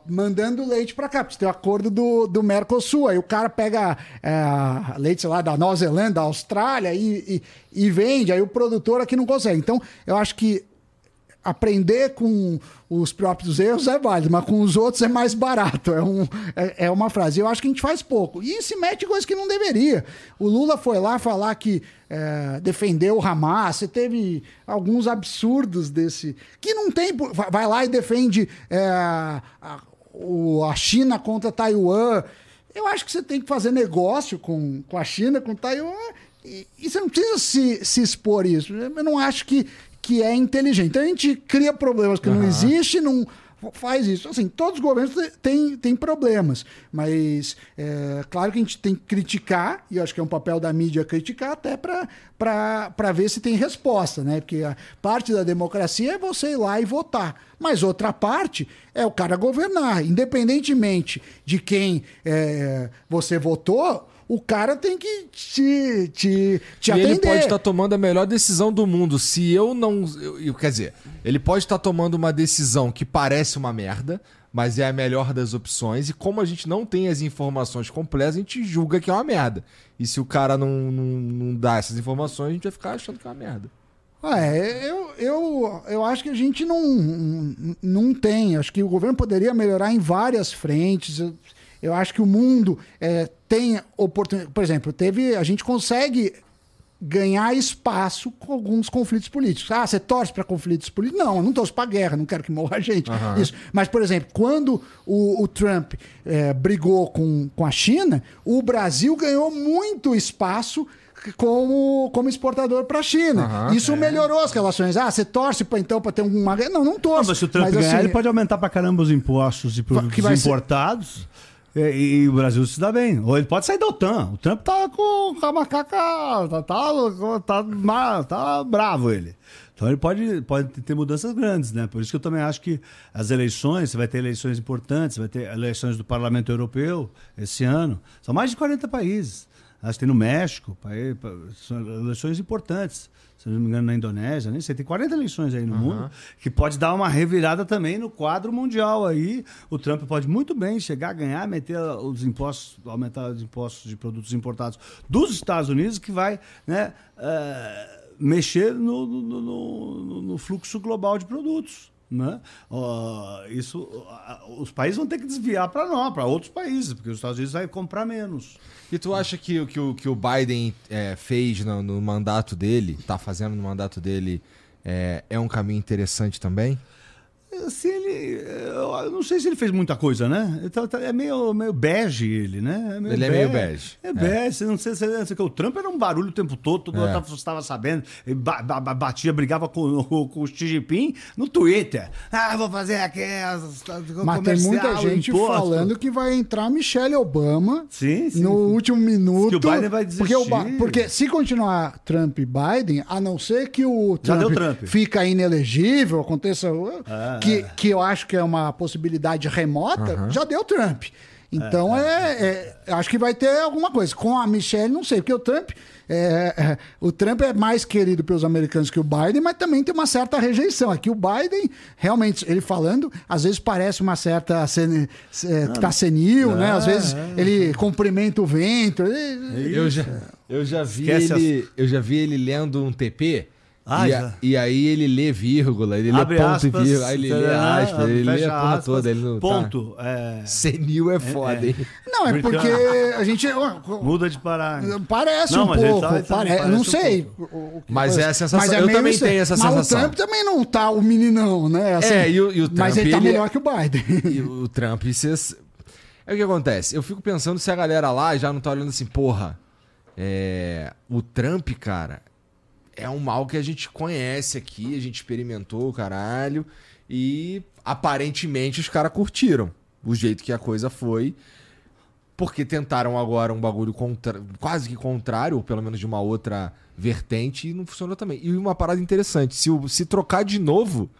mandando leite para cá, porque você tem o acordo do, do Mercosul. Aí o cara pega é, leite, sei lá, da Nova Zelândia, da Austrália e, e, e vende. Aí o produtor aqui não consegue. Então, eu acho que aprender com os próprios erros é válido, mas com os outros é mais barato. É, um, é, é uma frase. Eu acho que a gente faz pouco. E se mete em coisa que não deveria. O Lula foi lá falar que é, defendeu o Hamas. Você teve alguns absurdos desse. Que não tem. Vai lá e defende é, a- a China contra Taiwan. Eu acho que você tem que fazer negócio com, com a China, com Taiwan, e, e você não precisa se, se expor isso. Eu não acho que, que é inteligente. Então a gente cria problemas que não existem, não faz isso. Assim, todos os governos têm, têm problemas, mas é claro que a gente tem que criticar, e eu acho que é um papel da mídia criticar até para ver se tem resposta, né? Porque a parte da democracia é você ir lá e votar, mas outra parte é o cara governar, independentemente de quem é, você votou, o cara tem que te, te, te E atender. ele pode estar tomando a melhor decisão do mundo. Se eu não. eu- quer dizer, ele pode estar tomando uma decisão que parece uma merda, mas é a melhor das opções. E como a gente não tem as informações completas, a gente julga que é uma merda. E se o cara não, não, não dá essas informações, a gente vai ficar achando que é uma merda. Ah, É, eu, eu, eu acho que a gente não, não tem. Acho que o governo poderia melhorar em várias frentes. Eu, eu acho que o mundo é, tem oportunidade. Por exemplo, teve, a gente consegue ganhar espaço com alguns conflitos políticos. Ah, você torce para conflitos políticos? Não, eu não torço para guerra, não quero que morra gente. Isso. Mas, por exemplo, quando o, o Trump é, brigou com, com a China, o Brasil ganhou muito espaço como, como exportador para a China. Aham, Isso melhorou as relações. Ah, você torce pra, então para ter uma guerra? Não, não Não, torço. mas se o Trump Mas, ganhar, assim, ele pode aumentar pra caramba os impostos de produtos vai ser- importados. E, e o Brasil se dá bem. Ou ele pode sair da OTAN. O Trump tá com, a macaca. Tá, tá, tá, ma- tá bravo ele. Então ele pode, pode ter mudanças grandes, né? Por isso que eu também acho que as eleições, você vai ter eleições importantes, vai ter eleições do Parlamento Europeu esse ano. São mais de 40 países. Acho que tem no México, eleições importantes. Se não me engano, na Indonésia, nem sei. Tem 40 eleições aí no mundo que pode dar uma revirada também no quadro mundial aí. O Trump pode muito bem chegar a ganhar, meter os impostos, aumentar os impostos de produtos importados dos Estados Unidos, que vai né, eh, mexer no- no- no- no fluxo global de produtos. Né? Ó, isso, ah, os países vão ter que desviar para nós, para outros países, porque os Estados Unidos vai comprar menos. E tu acha que, o- que, o, que o Biden é, fez no, no mandato dele, tá fazendo no mandato dele, é, é um caminho interessante também? Assim, ele. Eu não sei se ele fez muita coisa, né? Então, tá- é meio, meio bege ele, né? Ele é meio bege. É bege. Não sei se sei o Trump era um barulho o tempo todo, todo É. mundo estava sabendo. Batia, brigava com, com, o Xi Jinping no Twitter. Ah, vou fazer aqui. as- as- Mas tem muita gente imposto. falando que vai entrar Michelle Obama Sim, sim. no último minuto. Que o Biden vai porque, Ba- desistir. porque se continuar Trump e Biden, a não ser que o Trump, Trump. fica inelegível, aconteça. Ah, que, que eu acho que é uma possibilidade remota, já deu Trump. Então é, é- eu acho que vai ter alguma coisa. Com a Michelle, não sei, porque o Trump. é, é, o Trump é mais querido pelos americanos que o Biden, mas também tem uma certa rejeição. Aqui o Biden, realmente, ele falando, às vezes parece uma certa. Sen, é, que tá senil, né? Às vezes ele cumprimenta o vento. ele- Eu já, eu já vi Esquece ele, eu já vi ele lendo um TP. Ah, e, a- e aí ele lê vírgula, ele lê ponto aspas, e vírgula, aí ele lê aspas, ele lê a porra toda. Ele não tá- Ponto. É, Senil é foda, hein? Não, é porque a gente. muda de parar. Parece Não, um mas pouco. tá- ele tá- pare- parece não um sei. pouco. o- Mas coisa. é a sensação- eu meio também isso. tenho essa Mas sensação. o Trump também não tá o meninão, né? Assim, É, e o- e o Mas Trump, ele tá ele- melhor que o Biden. E o Trump, se... é o que acontece. Eu fico pensando se a galera lá já não tá olhando assim, porra, é... o Trump, cara, é um mal que a gente conhece aqui, a gente experimentou, caralho, e aparentemente os caras curtiram o jeito que a coisa foi, porque tentaram agora um bagulho contra... quase que contrário, ou pelo menos de uma outra vertente, e não funcionou também. E uma parada interessante, se, o- se trocar de novo,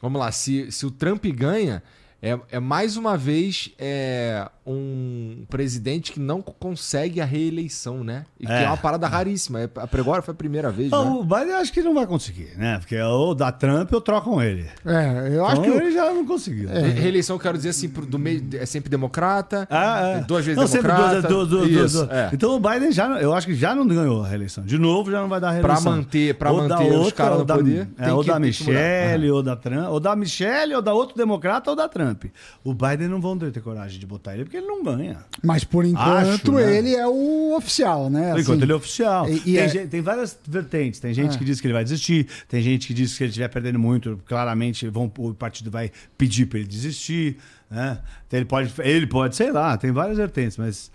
Vamos lá, se, se o Trump ganha, é, é mais uma vez é, um presidente que não consegue a reeleição, né? E que é, É. uma parada raríssima. É, agora foi a primeira vez, Não, né? o Biden acho que não vai conseguir, né? Porque ou dá Trump ou trocam ele. É, eu acho Então, que. ele já não conseguiu. Re- Reeleição, eu quero dizer assim, do meio, é sempre democrata, Ah, é. duas vezes Não, sempre democrata. duas- duas- duas- isso, duas- é. Então o Biden já, eu acho que já não ganhou a reeleição. De novo, já não vai dar a Pra reeleição. manter, pra Ou da manter os outra, caras ou no da- poder, é, tem ou que- da. Michelle, ou da Trump, ou da Michelle, ou da outro democrata, ou da Trump. O Biden não vão ter coragem de botar ele, porque ele não ganha. Mas por enquanto Acho, né? ele é o oficial, né? Por enquanto Assim, ele é oficial. e- e tem, é- gente- tem várias vertentes. Tem gente É. que diz que ele vai desistir, tem gente que diz que se ele estiver perdendo muito, claramente vão, o partido vai pedir para ele desistir. Né? Então ele, pode, ele pode, sei lá, tem várias vertentes, mas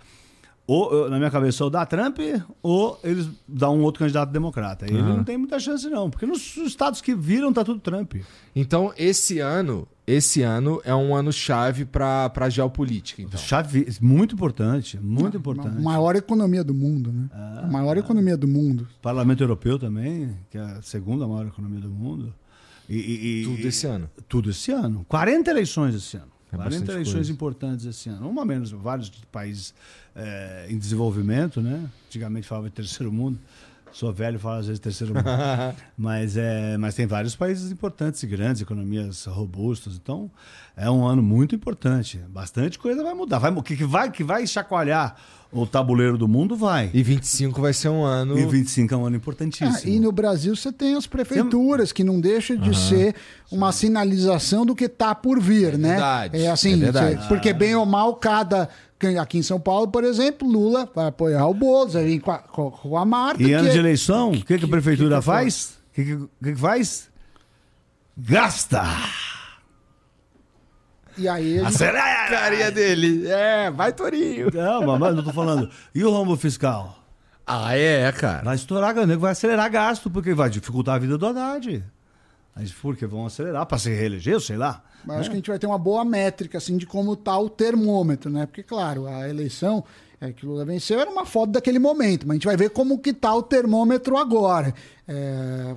ou eu- na minha cabeça ou dá Trump ou eles dão um outro candidato democrata. Ele não tem muita chance, não, porque nos estados que viram tá tudo Trump. Então, esse ano, esse ano é um ano chave pra, pra geopolítica, então. Chave, muito importante, muito a importante. maior economia do mundo, né? Ah. a maior economia do mundo. Parlamento Europeu também, que é a segunda maior economia do mundo. E, e- e- Tudo esse ano. Tudo esse ano. 40 eleições esse ano. É 40 bastante eleições coisa. importantes esse ano. Uma menos, vários países eh, em desenvolvimento, né? Antigamente falava de terceiro mundo. Sou velho, falo às vezes terceiro mundo. mas, é, mas tem vários países importantes e grandes, economias robustas. Então, é um ano muito importante. Bastante coisa vai mudar. Vai, o que, vai, que vai chacoalhar o tabuleiro do mundo vai. E 25 vai ser um ano. E 25 é um ano Ah, importantíssimo. e no Brasil você tem as prefeituras, que não deixa de ser uma sinalização do que está por vir, né? verdade, É assim, é verdade. você- porque bem ou mal, cada. Aqui em São Paulo, por exemplo, Lula vai apoiar o Boulos, vai vir com a, com- a Marta. E ano que de é- eleição, o que, que a prefeitura que que faz? O que, que, faz? Gasta! E aí a gente Acelera! Carinha dele. É, vai Torinho. Não, mas eu tô falando. E o rombo fiscal? Ah, é, cara. Vai estourar, nego vai acelerar gasto, porque vai dificultar a vida do Haddad. Mas porque vão acelerar para se reeleger, sei lá. Mas acho que a gente vai ter uma boa métrica assim de como tá o termômetro, né? Porque claro, a eleição é, que o Lula venceu era uma foto daquele momento, mas a gente vai ver como que tá o termômetro agora. É,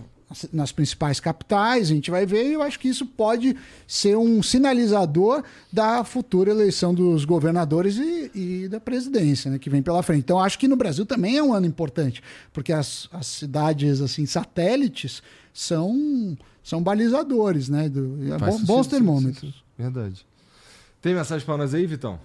nas principais capitais, a gente vai ver, e eu acho que isso pode ser um sinalizador da futura eleição dos governadores e, e da presidência, né, que vem pela frente. Então, acho que no Brasil também é um ano importante, porque as, as cidades assim satélites são são balizadores, né? Do, é sentido, bons sim, termômetros. Verdade. Tem mensagem pra nós aí, Vitão?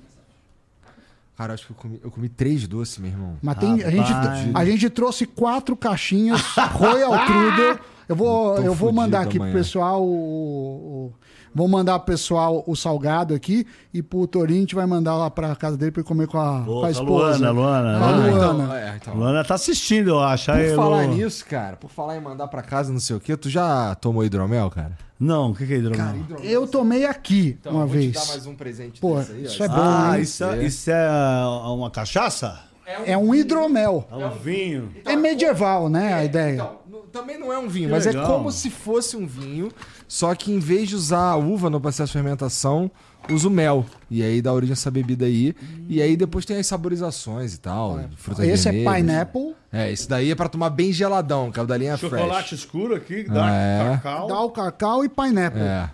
Cara, acho que eu comi, eu comi três doces, meu irmão. Mas tem, a, gente, a gente trouxe quatro caixinhas Royal Trudel. Eu vou, Tô eu vou mandar aqui pro amanhã. pessoal o, o- Vou mandar pro pessoal o salgado aqui e pro Torinho a gente vai mandar lá pra casa dele pra ele comer com a, Pô, com a a esposa. Luana, Luana, Ah, Luana. então, é, então. Luana tá assistindo, eu acho. Por Aí, falar Lu- nisso, cara, por falar em mandar pra casa não sei o quê, tu já tomou hidromel, cara? Não, o que, que é hidromel? Eu tomei aqui Então, uma vou vez. te dar mais um presente Pô, desse aí, ó. isso é bom, ah, hein? isso é, isso é uma cachaça? É um hidromel. É um vinho. É medieval, né, a ideia. Então, também não é um vinho, Que mas legal. é como se fosse um vinho, só que em vez de usar a uva no processo de fermentação, usa o mel. E aí dá origem a essa bebida aí. E aí depois tem as saborizações e tal, frutas Esse é pineapple. É, esse daí é pra tomar bem geladão, que é o da linha Chocolate fresh. escuro aqui, dá É. cacau. Dá o cacau e pineapple. É.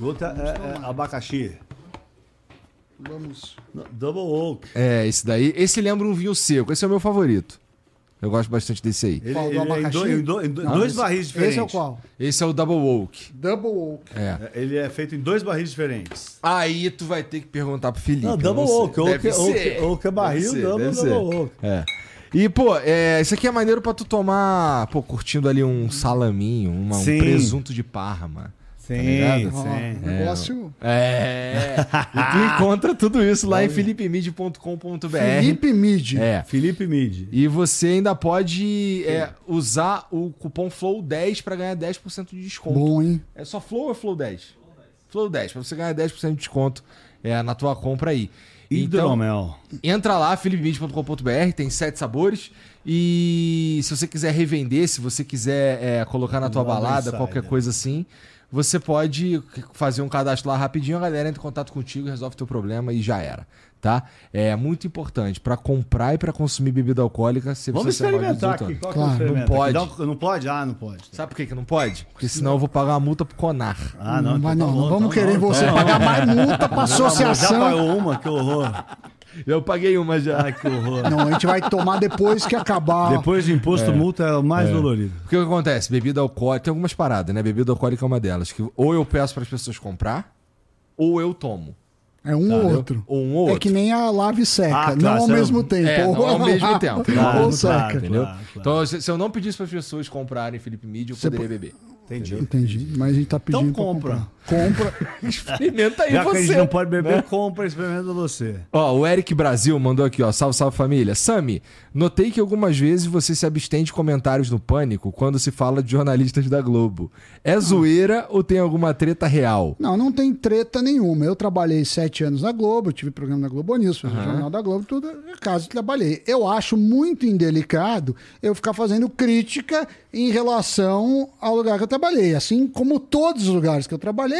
Outra é, é abacaxi. Vamos. Double oak. É, esse daí. Esse lembra um vinho seco. Esse é o meu favorito. Eu gosto bastante desse aí. Ele, Qual, do ele é abacaxi? dois, em dois- em dois- Não, dois esse- barris diferentes. Esse é o qual? Esse é o Double Oak. Double oak. É. É, Ele é feito em dois barris diferentes. Aí tu vai ter que perguntar pro Felipe. Não, double sei. oak. Deve Oak, oak, ser. oak é barril, Deve ser, double, deve ser. double oak. É. E, pô, é, isso aqui é maneiro pra tu tomar, pô, curtindo ali um salaminho, uma- um presunto de parma. Sim? Ó, sim. negócio. É. e tu encontra tudo isso lá em philipemid.com.br. Felipe Mid. É. Felipe Mid. E você ainda pode é, usar o cupom FLOW10 pra ganhar 10% de desconto. Bom, hein? É só Flow ou Flow 10? Flow 10, pra você ganhar 10% de desconto é, na tua compra aí. Então, Hidromel. entra lá, philipemid.com.br, tem sete sabores. E se você quiser revender, se você quiser é, colocar na tua balada, Insider. qualquer coisa assim, você pode fazer um cadastro lá rapidinho, a galera entra em contato contigo, resolve teu problema e já era, tá? É muito importante, pra comprar e pra consumir bebida alcoólica, você Vamos precisa ser maior de experimentar 18 aqui. anos. Qual Claro. que Não pode. Não pode? Ah, não pode. Sabe por que, que não pode? Porque senão eu vou pagar uma multa pro Conar. Ah, não. não, vai, então não, tá não bom, vamos então querer não. você Não. pagar mais multa pra Já associação. pagou uma, que horror. Eu paguei uma já. Ai, que horror. Não, a gente vai tomar depois que acabar. Depois de imposto, multa é o mais dolorido. Porque o que acontece? Bebida alcoólica. Tem algumas paradas, né? Bebida alcoólica é uma delas. Que ou eu peço para as pessoas comprar, ou eu tomo. É um ou outro. Ou um ou É outro. que nem a lave seca. Ah, não claro, ao você- mesmo tempo. É, não Ou ao mesmo tempo. Claro, ou seca. claro. Entendeu? claro. Então, se, se eu não pedisse para as pessoas comprarem Felipe Mídia, eu Você poderia beber. Entendi. Entendi. Mas a gente tá pedindo Então pra compra. Compra. Experimenta aí Já que a você. gente não pode beber, né? compra, experimenta você. Ó, o Eric Brasil mandou aqui, ó. Salve, salve família. Sami, notei que algumas vezes você se abstém de comentários no Pânico quando se fala de jornalistas da Globo. É zoeira ou tem alguma treta real? Não, não tem treta nenhuma. Eu trabalhei sete anos na Globo, eu tive programa na Globo News, fiz o Jornal da Globo, tudo, em casa trabalhei. Eu acho muito indelicado eu ficar fazendo crítica em relação ao lugar que eu trabalhei. Assim como todos os lugares que eu trabalhei,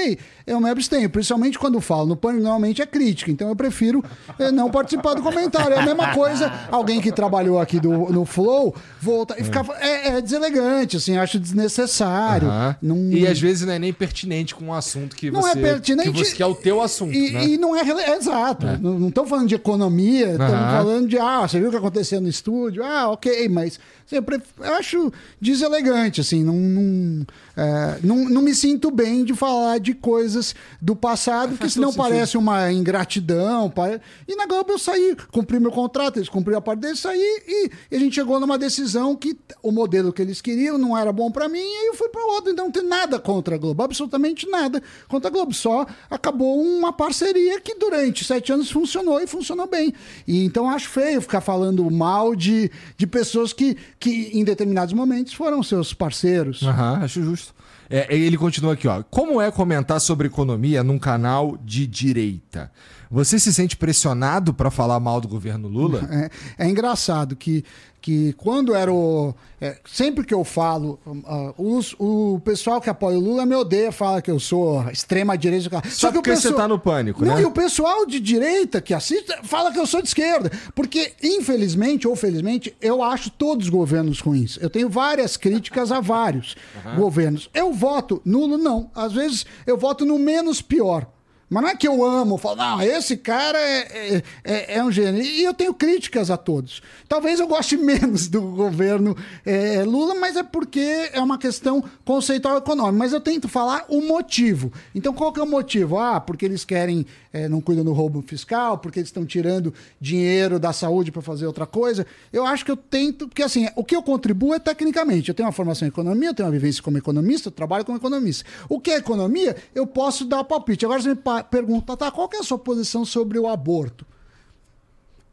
eu me abstenho. Principalmente quando falo no pânico, normalmente é crítica. Então eu prefiro eh, não participar do comentário. É a mesma coisa, alguém que trabalhou aqui do, no Flow, volta e ficar. É, é deselegante, assim, acho desnecessário. Aham. Não- E às vezes não é nem pertinente com o assunto que não você... é pertinente. Que, você, que é o teu assunto, e, né? e não é, é exato. Não estamos falando de economia, estamos Aham. falando de, ah, você viu o que aconteceu no estúdio? Ah, ok, mas assim, eu acho deselegante, assim, não, não, é, não, não me sinto bem de falar de coisas do passado, porque senão sentido. parece uma ingratidão. pare- E na Globo eu saí, cumpri meu contrato, eles cumpriram a parte deles, saí e, e a gente chegou numa decisão que o modelo que eles queriam não era bom pra mim, e aí eu fui pra outro. Então não tem nada contra a Globo, absolutamente nada contra a Globo. Só acabou uma parceria que durante sete anos funcionou e funcionou bem. E então acho feio ficar falando mal de, de pessoas que, que em determinados momentos foram seus parceiros. Aham, acho justo. É, ele continua aqui, ó. Como é comentar sobre economia num canal de direita? Você se sente pressionado pra falar mal do governo Lula? É, é engraçado que, que quando era o. é, sempre que eu falo, ah, os- o pessoal que apoia o Lula me odeia, fala que eu sou extrema direita. Só porque você tá no pânico, Não, né? e o pessoal de direita que assiste fala que eu sou de esquerda. Porque, infelizmente ou felizmente, eu acho todos os governos ruins. Eu tenho várias críticas a vários governos. Eu voto nulo, não. Às vezes eu voto no menos pior. Mas não é que eu amo, falo, não, esse cara é, é, é- é um gênio. E eu tenho críticas a todos. Talvez eu goste menos do governo é, Lula, mas é porque é uma questão conceitual econômica. Mas eu tento falar o motivo. Então, qual que é o motivo? Ah, porque eles querem, é, não cuidam do roubo fiscal, porque eles estão tirando dinheiro da saúde para fazer outra coisa. Eu acho que eu tento, porque assim, o que eu contribuo é tecnicamente. Eu tenho uma formação em economia, eu tenho uma vivência como economista, eu trabalho como economista. O que é economia? Eu posso dar palpite. Agora você me pergunta, tá, qual é a sua posição sobre o aborto?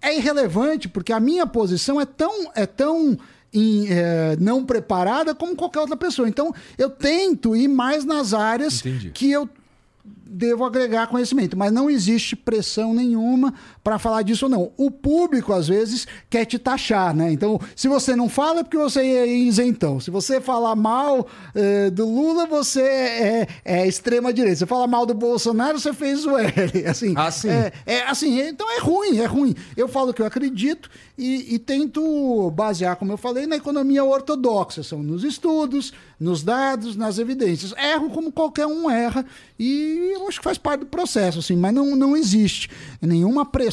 é irrelevante, porque a minha posição é tão, é tão em, é, não preparada como qualquer outra pessoa. Então, eu tento ir mais nas áreas Entendi. que eu devo agregar conhecimento, mas não existe pressão nenhuma para falar disso ou não. O público, às vezes, quer te taxar, né? Então, se você não fala, é porque você é isentão. Se você falar mal eh, do Lula, você é, é extrema-direita. Se você falar mal do Bolsonaro, você fez o L. Assim, Ah, sim. é, é assim, então é ruim, é ruim. Eu falo que eu acredito e, e tento basear, como eu falei, na economia ortodoxa. São nos estudos, nos dados, nas evidências. Erro como qualquer um erra e eu acho que faz parte do processo, assim, mas não, não existe nenhuma pressão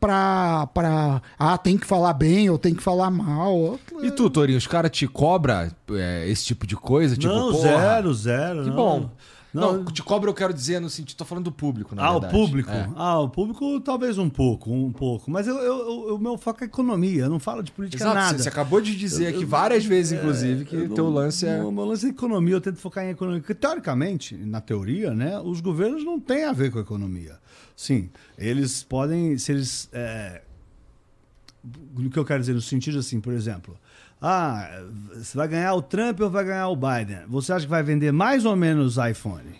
pra, pra. Ah, tem que falar bem ou tem que falar mal. E tu, Torinho, os caras te cobram é, esse tipo de coisa? Tipo, não, porra, zero, zero. Que não. bom. Não, Não, te cobra eu quero dizer no sentido, tô falando do público, na ah, verdade. o público? É. Ah, o público talvez um pouco, um pouco. Mas eu, eu- eu- o meu foco é economia, eu não falo de política Exato, nada. você, acabou de dizer aqui várias vezes, inclusive, que Eu teu não- lance é... O meu lance é economia, eu tento focar em economia. Porque, teoricamente, na teoria, né, os governos não têm a ver com a economia. Sim, eles podem, se eles. É, o que eu quero dizer, no sentido assim, por exemplo. Ah, você vai ganhar o Trump ou vai ganhar o Biden? Você acha que vai vender mais ou menos iPhone?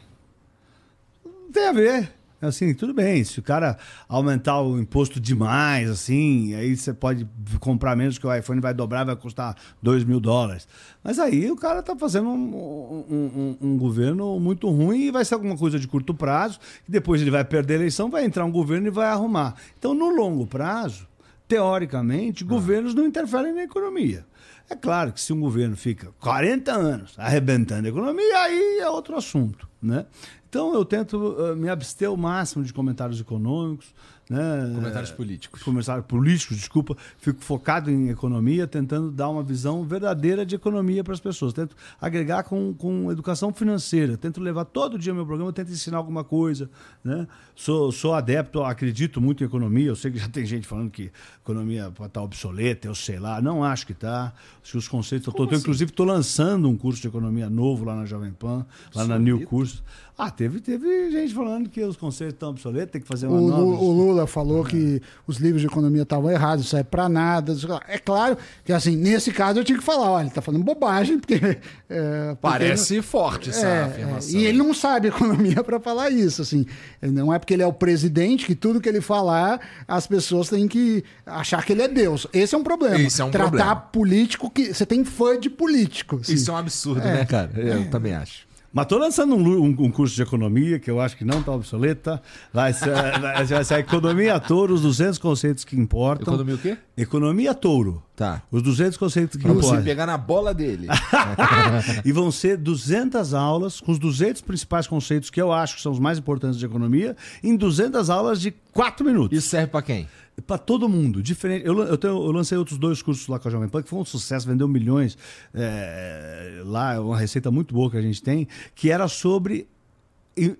Tem a ver. Assim, tudo bem. Se o cara aumentar o imposto demais, assim, aí você pode comprar menos que o iPhone vai dobrar, vai custar 2 mil dólares. Mas aí o cara tá fazendo um, um- um- um governo muito ruim e vai ser alguma coisa de curto prazo. E depois ele vai perder a eleição, vai entrar um governo e vai arrumar. Então, no longo prazo, teoricamente, governos não interferem na economia. É claro que se um governo fica 40 anos arrebentando a economia, aí é outro assunto, né? Então eu tento eh, me abster o máximo de comentários econômicos, né? Comentários políticos. Comentários políticos, desculpa. Fico focado em economia, tentando dar uma visão verdadeira de economia para as pessoas. Tento agregar com, com educação financeira. Tento levar todo dia meu programa, tento ensinar alguma coisa, né? Sou, sou adepto, acredito muito em economia. Eu sei que já tem gente falando que economia estar obsoleta, eu sei lá. Não acho que está. Acho que os conceitos. eu tô- tô- Inclusive, estou lançando um curso de economia novo lá na Jovem Pan, lá na New Curso. Ah, teve, teve gente falando que os conceitos estão obsoletos, tem que fazer O, uma nova. Lu- o Lula falou que os livros de economia estavam errados, isso é pra nada. É claro que, assim, nesse caso eu tinha que falar: olha, ele tá falando bobagem, porque. é, porque Parece forte essa É, afirmação. é, e ele não sabe economia para falar isso, assim. Não é porque ele é o presidente que tudo que ele falar, as pessoas têm que achar que ele é Deus. Esse é um problema. Isso é um Tratar problema. político que você tem fã de político. assim. Isso é um absurdo, né, cara? Eu também acho. Mas tô lançando um, um- um curso de economia que eu acho que não tá obsoleta. Vai ser, vai ser- vai ser a Economia Touro, os 200 conceitos que importam. Economia o quê? Economia Touro. Tá. Os 200 conceitos que Pra você importam. pegar na bola dele. e vão ser 200 aulas com os 200 principais conceitos que eu acho que são os mais importantes de economia, em 200 aulas de 4 minutos. Isso serve pra quem? Para todo mundo, diferente. Eu, eu, tenho- eu lancei outros dois cursos lá com a Jovem Pan, que foi um sucesso, vendeu milhões. é, lá, uma receita muito boa que a gente tem, que era sobre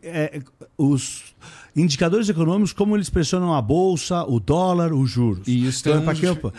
é, os indicadores econômicos, como eles pressionam a bolsa, o dólar, os juros. E isso tem é um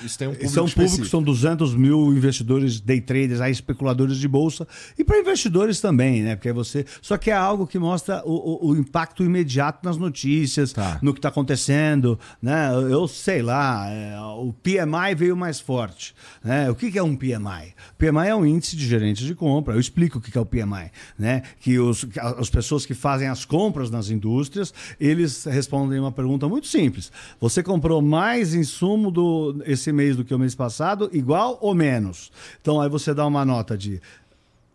isso tem um público São públicos, são 200 mil investidores, day traders, aí especuladores de bolsa. E para investidores também, né? Porque você. Só que é algo que mostra o, o- o impacto imediato nas notícias, Tá. no que está acontecendo, né? Eu, sei lá, é, o PMI veio mais forte, né? O que, que é um PMI? PMI é um índice de gerentes de compra. Eu explico o que, que é o PMI, né? Que os, as pessoas que fazem as compras nas indústrias, eles respondem uma pergunta muito simples: você comprou mais insumo do esse mês do que o mês passado, igual ou menos? Então aí você dá uma nota de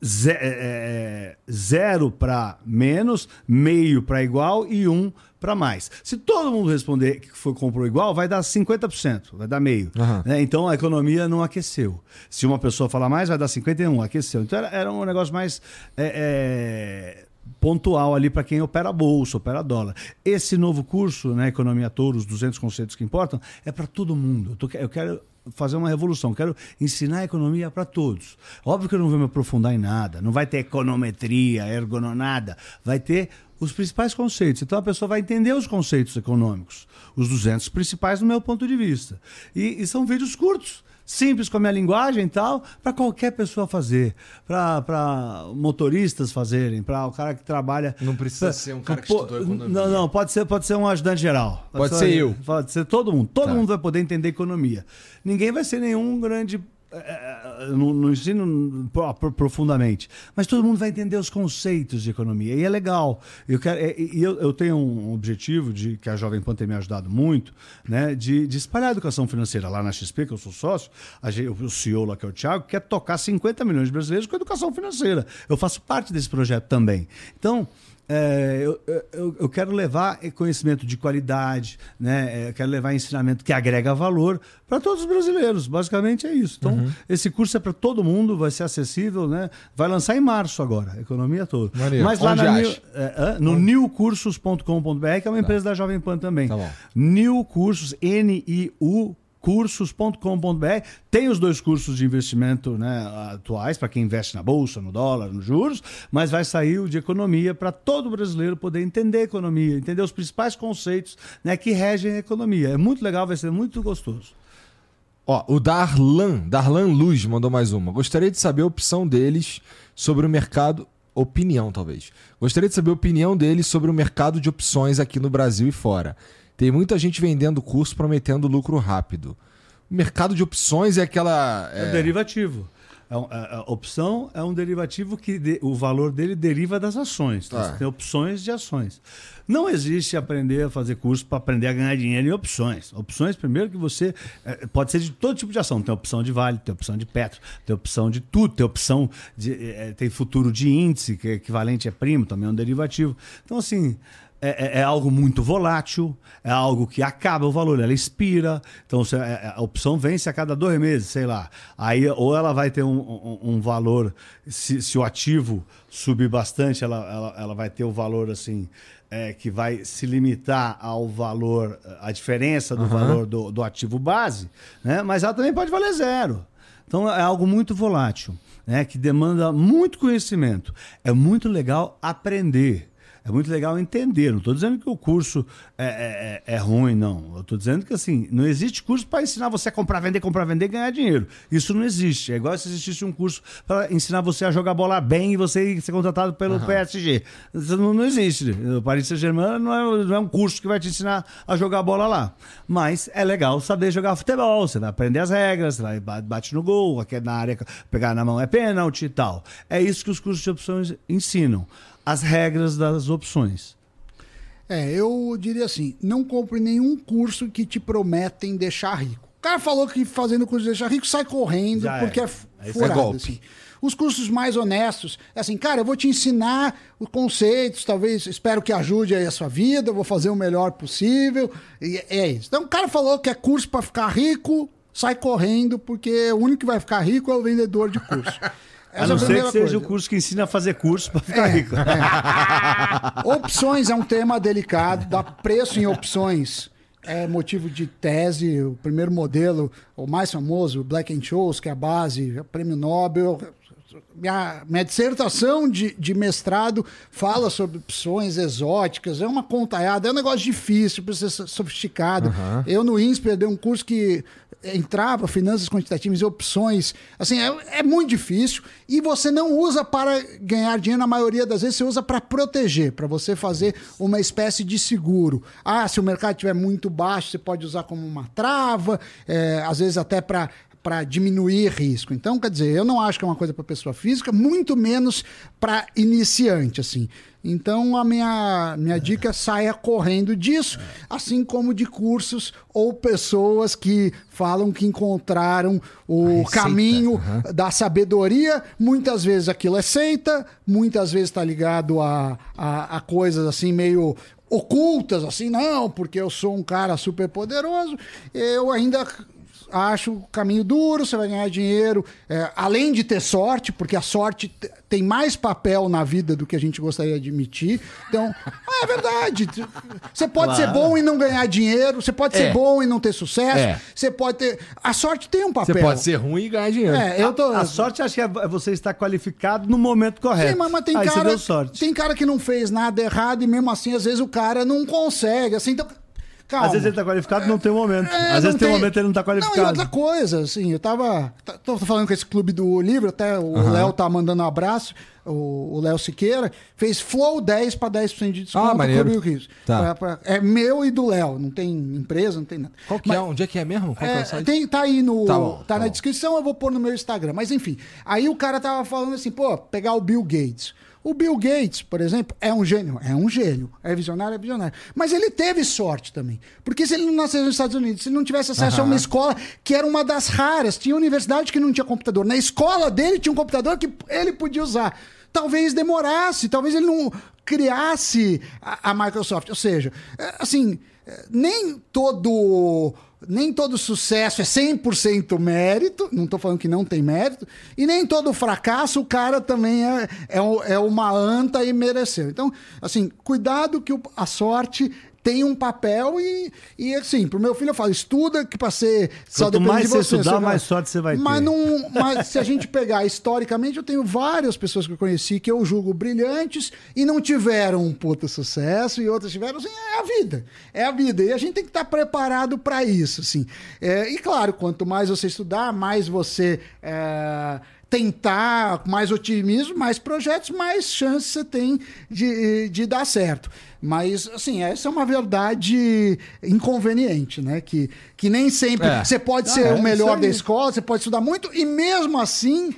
ze- é, é, zero para menos, meio para igual e um para mais. Se todo mundo responder que foi comprou igual, vai dar 50%, vai dar meio. Aham. né? Então a economia não aqueceu. Se uma pessoa falar mais, vai dar 51, aqueceu. Então era, era um negócio mais é, é, pontual ali para quem opera bolsa, opera dólar. Esse novo curso, né, Economia Touro, os 200 conceitos que importam, é para todo mundo. Eu, tô- eu quero fazer uma revolução, quero ensinar a economia para todos. Óbvio que eu não vou me aprofundar em nada, não vai ter econometria, ergononada, vai ter os principais conceitos. Então a pessoa vai entender os conceitos econômicos, os 200 principais no meu ponto de vista. E, e são vídeos curtos simples com a minha linguagem e tal, para qualquer pessoa fazer, para motoristas fazerem, para o cara que trabalha. Não precisa pra- ser um cara que pô, estudou economia. Não, não, pode ser, pode ser um ajudante geral. Pode ser eu. Pode ser todo mundo. Todo Tá. mundo vai poder entender economia. Ninguém vai ser nenhum grande. No, no ensino pro- pro- profundamente, mas todo mundo vai entender os conceitos de economia e é legal. Eu, quero, e eu, eu tenho um objetivo de que a Jovem Pan tem me ajudado muito, né, de, de espalhar a educação financeira lá na XP, que eu sou sócio, o CEO lá que é o Thiago quer tocar 50 milhões de brasileiros com educação financeira. Eu faço parte desse projeto também. Então é, eu, eu, eu quero levar conhecimento de qualidade, né? É, Eu quero levar ensinamento que agrega valor para todos os brasileiros. Basicamente é isso. Então, esse curso é para todo mundo, vai ser acessível, né? Vai lançar em março agora, economia toda. Maneiro. Mas lá Onde na? New- é, no newcursos.com.br, que é uma empresa da Jovem Pan também. Tá bom. New Cursos, N-I-U cursos.com.br tem os dois cursos de investimento né, atuais para quem investe na bolsa, no dólar, nos juros, mas vai sair o de economia para todo brasileiro poder entender economia, entender os principais conceitos né, que regem a economia. É muito legal, vai ser muito gostoso. Ó, o Darlan, Darlan Luz mandou mais uma. Gostaria de saber a opção deles sobre o mercado. Opinião, talvez. Gostaria de saber a opinião deles sobre o mercado de opções aqui no Brasil e fora. Tem muita gente vendendo curso prometendo lucro rápido. O mercado de opções é aquela. É, um é, derivativo. É um- a, a opção é um derivativo que de- o valor dele deriva das ações. Então, Tá. Você tem opções de ações. Não existe aprender a fazer curso para aprender a ganhar dinheiro em opções. Opções, primeiro, que você. eh, pode ser de todo tipo de ação. Tem opção de vale, tem opção de petro, tem opção de tudo, tem opção de. tem futuro de índice, que é equivalente a primo, também é um derivativo. Então, assim. É, é- é algo muito volátil, é algo que acaba o valor, ela expira. Então você- é- a opção vence a cada dois meses, sei lá. Aí ou ela vai ter um, um- um valor, se, se o ativo subir bastante, ela, ela, ela vai ter o valor assim. é, que vai se limitar ao valor, a diferença do valor do, do ativo base, né? mas ela também pode valer zero. Então é algo muito volátil, né? que demanda muito conhecimento. É muito legal aprender. É muito legal entender. Não estou dizendo que o curso é, é, é ruim, não. Eu estou dizendo que assim, não existe curso para ensinar você a comprar, vender, comprar, vender e ganhar dinheiro. Isso não existe. É igual se existisse um curso para ensinar você a jogar bola bem e você ser contratado pelo uhum. PSG. Isso não, não existe. O Paris Saint-Germain não é, não é um curso que vai te ensinar a jogar bola lá. Mas é legal saber jogar futebol. Você vai aprender as regras, você vai bate no gol, aqui na área, pegar na mão é pênalti e tal. É isso que os cursos de opções ensinam. As regras das opções. É, eu diria assim: não compre nenhum curso que te prometem deixar rico. O cara falou que fazendo curso de deixar rico sai correndo Já porque é, é furado. É assim. Os cursos mais honestos, é assim, cara, eu vou te ensinar os conceitos, talvez, espero que ajude aí a sua vida, eu vou fazer o melhor possível. E é isso. Então, o cara falou que é curso para ficar rico, sai correndo, porque o único que vai ficar rico é o vendedor de curso. Essa a não é a ser que seja coisa. o curso que ensina a fazer curso para ficar é, rico. É. Opções é um tema delicado, dá preço em opções. É motivo de tese, o primeiro modelo, o mais famoso, o Black and Scholes, que é a base, o prêmio Nobel, minha, minha dissertação de, de mestrado fala sobre opções exóticas, é uma contaiada, é um negócio difícil, precisa ser sofisticado. Uhum. Eu no INSPER dei um curso que entrava finanças quantitativas e opções, assim, é, é, muito difícil e você não usa para ganhar dinheiro na maioria das vezes, você usa para proteger, para você fazer uma espécie de seguro. Ah, se o mercado estiver muito baixo, você pode usar como uma trava, é, às vezes até para para diminuir risco. Então, quer dizer, eu não acho que é uma coisa para pessoa física, muito menos para iniciante, assim. Então, a minha, minha dica é saia correndo disso, assim como de cursos ou pessoas que falam que encontraram o caminho uhum. da sabedoria. Muitas vezes aquilo é seita, muitas vezes está ligado a, a, a coisas assim meio ocultas, assim, não, porque eu sou um cara super poderoso. Eu ainda acho o caminho duro, você vai ganhar dinheiro, é, além de ter sorte, porque a sorte tem mais papel na vida do que a gente gostaria de admitir. Então, é verdade. Você pode claro. ser bom e não ganhar dinheiro, você pode é. ser bom e não ter sucesso, é. você pode ter. A sorte tem um papel. Você pode ser ruim e ganhar dinheiro. É, eu tô... a, a sorte acho que é você estar qualificado no momento correto. Sim, mas, mas tem, Aí cara, tem cara que não fez nada errado e mesmo assim, às vezes, o cara não consegue. Assim, então, Calma. Às vezes ele tá qualificado não tem um momento. É, Às vezes tem um momento ele não tá qualificado. Não, e outra coisa, assim, eu tava. Tô falando com esse clube do livro, até o Léo tá mandando um abraço. O Léo Siqueira fez Flow 10 para 10% de desconto ah, maneiro. Clube Rios. Tá. Pra, é meu e do Léo, não tem empresa, não tem nada. Qual que é? Mas, é? Onde é que é mesmo? Qual é, é tem, tá aí no. Tá, bom, tá, tá na bom. descrição, eu vou pôr no meu Instagram. Mas enfim, aí o cara tava falando assim, pô, pegar o Bill Gates. O Bill Gates, por exemplo, é um gênio. É um gênio. É visionário, é visionário. Mas ele teve sorte também. Porque se ele não nasceu nos Estados Unidos, se ele não tivesse acesso uhum. a uma escola que era uma das raras, tinha universidade que não tinha computador. Na escola dele tinha um computador que ele podia usar. Talvez demorasse, talvez ele não criasse a, a Microsoft. Ou seja, é, assim, é, nem todo nem todo sucesso é 100% mérito, não estou falando que não tem mérito, e nem todo fracasso o cara também é, é, é uma anta e mereceu. Então, assim, cuidado que a sorte tem um papel e, e assim, pro meu filho eu falo, estuda que para ser só Quanto mais de você, você estudar, mais sorte você vai mas ter. Não, mas se a gente pegar historicamente, eu tenho várias pessoas que eu conheci que eu julgo brilhantes e não tiveram um puta sucesso e outras tiveram, assim, é a vida. É a vida. E a gente tem que estar preparado para isso, assim. É, e claro, quanto mais você estudar, mais você... É, tentar mais otimismo, mais projetos, mais chances você tem de, de dar certo. Mas, assim, essa é uma verdade inconveniente, né? Que, que nem sempre é. você pode ah, ser é, o melhor da escola, você pode estudar muito, e mesmo assim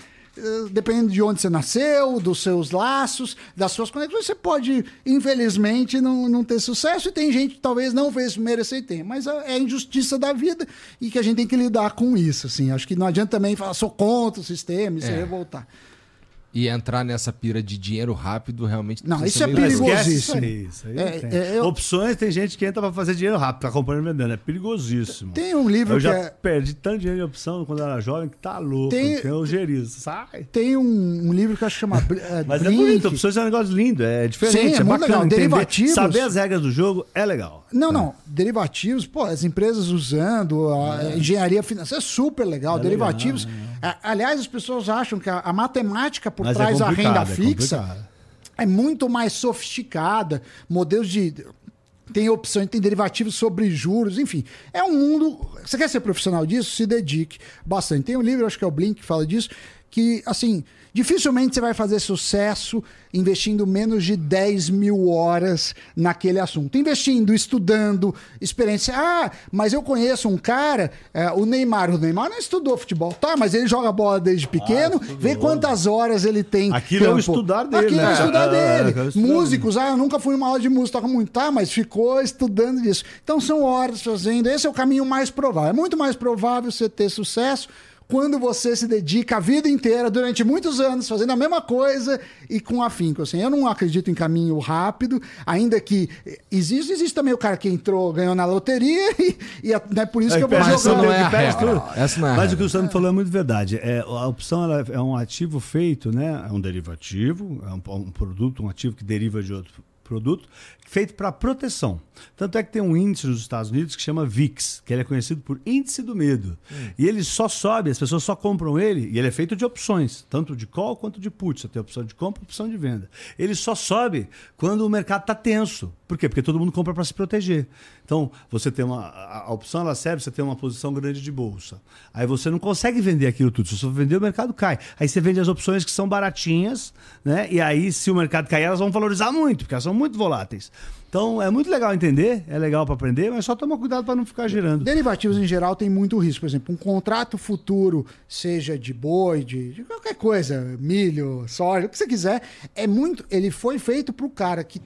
dependendo de onde você nasceu, dos seus laços, das suas conexões, você pode, infelizmente, não, não ter sucesso. E tem gente que talvez não fez merecer ter. Mas é a injustiça da vida e que a gente tem que lidar com isso. Assim. Acho que não adianta também falar, sou contra o sistema e se é. revoltar e entrar nessa pira de dinheiro rápido realmente não isso é perigosíssimo isso aí, é, é, eu... opções tem gente que entra para fazer dinheiro rápido tá comprando e vendendo é perigosíssimo. Tem um livro eu já é... perdi tanto dinheiro em opção quando era jovem que tá louco tem, tem o gerizo sai. tem um, um, livro que eu acho que chama é, mas é bonito opções é um negócio lindo é diferente Sim, é, é bacana legal. derivativos. Saber as regras do jogo é legal. Não não derivativos pô as empresas usando a é. engenharia financeira é super legal derivativos. legal, aliás as pessoas acham que a, a matemática por Mas é trás é da renda fixa. é muito mais sofisticada, modelos de tem opções, tem derivativos sobre juros, enfim. É um mundo. Você quer ser profissional disso? Se dedique bastante. Tem um livro, acho que é o Blink, que fala disso, que, assim, dificilmente você vai fazer sucesso investindo menos de 10 mil horas naquele assunto. Investindo, estudando, experiência. Ah, mas eu conheço um cara, é, o Neymar. O Neymar não estudou futebol, tá? Mas ele joga bola desde pequeno, Ah, vê quantas horas ele tem. Aquilo é o estudar dele, Aquilo é o né? estudar Ah, dele. é o estudar Músicos, ah, eu nunca fui numa aula de música, toca muito, tá? Mas ficou estudando disso. Então são horas fazendo. Esse é o caminho mais provável. É muito mais provável você ter sucesso quando você se dedica a vida inteira, durante muitos anos, fazendo a mesma coisa e com afinco. Assim, eu não acredito em caminho rápido, ainda que existe, existe também o cara que entrou, ganhou na loteria e, e é né, por isso que eu vou jogando. não é a regra. Essa não é a Mas o que o Sandro falou é muito verdade. É, a opção ela é um ativo feito, né? É um derivativo, é um, um produto, um ativo que deriva de outro produto, feito para proteção. Tanto é que tem um índice nos Estados Unidos que chama VIX, que ele é conhecido por índice do medo. E ele só sobe, as pessoas só compram ele, e ele é feito de opções, tanto de call quanto de put. Você tem opção de compra e opção de venda. Ele só sobe quando o mercado está tenso. Por quê? Porque todo mundo compra para se proteger. Então, você tem uma. A, a opção ela serve, você tem uma posição grande de bolsa. Aí você não consegue vender aquilo tudo. Se você vender, o mercado cai. Aí você vende as opções que são baratinhas, né? E aí, se o mercado cair, elas vão valorizar muito, porque elas são muito voláteis. Então, é muito legal entender, é legal para aprender, mas só tomar cuidado para não ficar girando. Derivativos em geral tem muito risco. Por exemplo, um contrato futuro, seja de boi, de, de qualquer coisa, milho, soja, o que você quiser, é muito. Ele foi feito para o cara que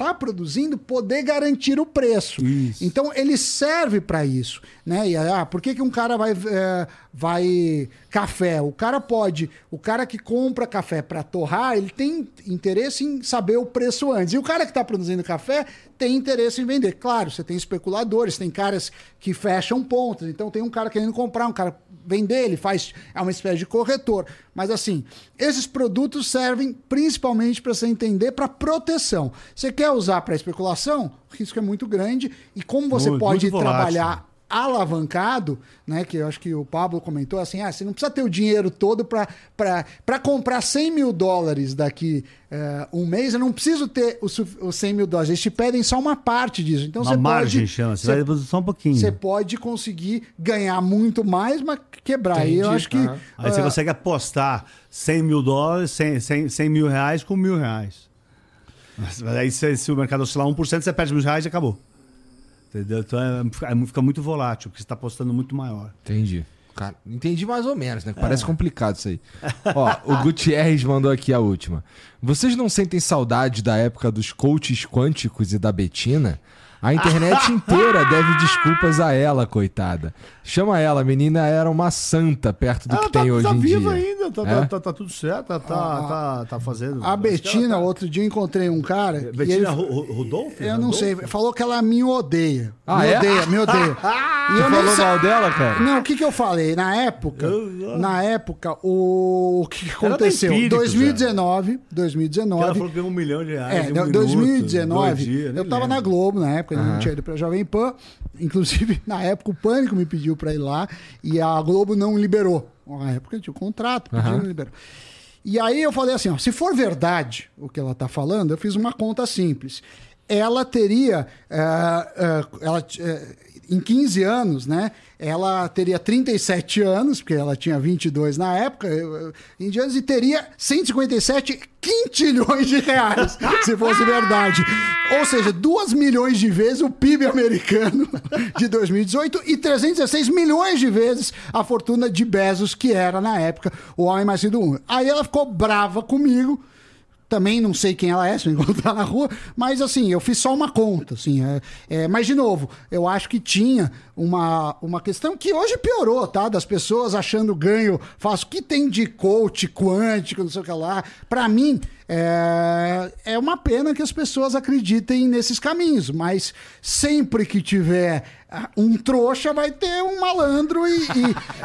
está produzindo poder garantir o preço. Isso. Então ele serve para isso, né? E ah, por que, que um cara vai eh, vai café? O cara pode, o cara que compra café para torrar, ele tem interesse em saber o preço antes. E o cara que está produzindo café tem interesse em vender. Claro, você tem especuladores, tem caras que fecham pontas. Então tem um cara querendo comprar, um cara vender, ele faz é uma espécie de corretor. Mas assim, esses produtos servem principalmente para você entender para proteção. Você quer usar para especulação? O risco é muito grande e como você Muito, pode muito trabalhar alavancado, né? Que eu acho que o Pablo comentou assim: ah, você não precisa ter o dinheiro todo para comprar 100 mil dólares daqui eh, um mês. Eu não preciso ter os os 100 mil dólares. Eles te pedem só uma parte disso. Então Uma você margem pode. chama, você você- vai só um pouquinho. Você pode conseguir ganhar muito mais, mas quebrar. E eu Entendi. acho que. Aí você ah, consegue apostar 100 mil dólares, 100, 100, 100 mil reais com mil reais. Mas aí se, se o mercado oscilar 1%, você perde mil reais e acabou. Entendeu? Então é, fica- fica muito volátil, porque você está apostando muito maior. Entendi. Cara, entendi mais ou menos, né? Parece complicado isso aí. Ó, o Gutierrez mandou aqui a última. Vocês não sentem saudade da época dos coaches quânticos e da Betina? A internet inteira deve desculpas a ela, coitada. Chama ela, a menina era uma santa perto do que tá, tem hoje tá em viva dia. ainda, tá, É? tá, tá- tá tudo certo, tá, tá, tá, tá fazendo. A ela Betina, tá- outro dia eu encontrei um cara. Betina ele- Ru- Ru- Rudolph? Eu não sei, falou que ela me odeia. Ah, me é? odeia, me odeia. E Você eu falou sei- mal dela, cara? Não, o que, que eu falei? Na época, Eu- na época, o, o que, aconteceu? Empíricos, 2019, Ela 2019. falou que ganhou um milhão de reais. É, em um não, minuto, 2019, dois dias, nem eu tava lembro. na Globo na época, eu não tinha ido pra Jovem Pan. Inclusive, na época, o Pânico me pediu pra ir lá e a Globo não liberou. Na época tinha o contrato, pediu, Aham. não liberou. E aí eu falei assim, ó, se for verdade o que ela tá falando, eu fiz uma conta simples. Ela teria, eh, eh, ela, eh, em 15 anos, né? Ela teria 37 anos, porque ela tinha 22 na época, diante, e teria 157 quintilhões de reais, se fosse verdade. Ou seja, 2 milhões de vezes o PIB americano de 2018 e 316 milhões de vezes a fortuna de Bezos, que era na época o homem mais rico do mundo. Aí ela ficou brava comigo. Também não sei quem ela é, se eu encontrar na rua, mas assim, eu fiz só uma conta, assim. É, é, mas, de novo, eu acho que tinha uma, uma questão que hoje piorou, tá? Das pessoas achando ganho fácil. O que tem de coach quântico, não sei o que lá. Pra mim, é, é uma pena que as pessoas acreditem nesses caminhos, mas sempre que tiver ah, um trouxa, vai ter um malandro e,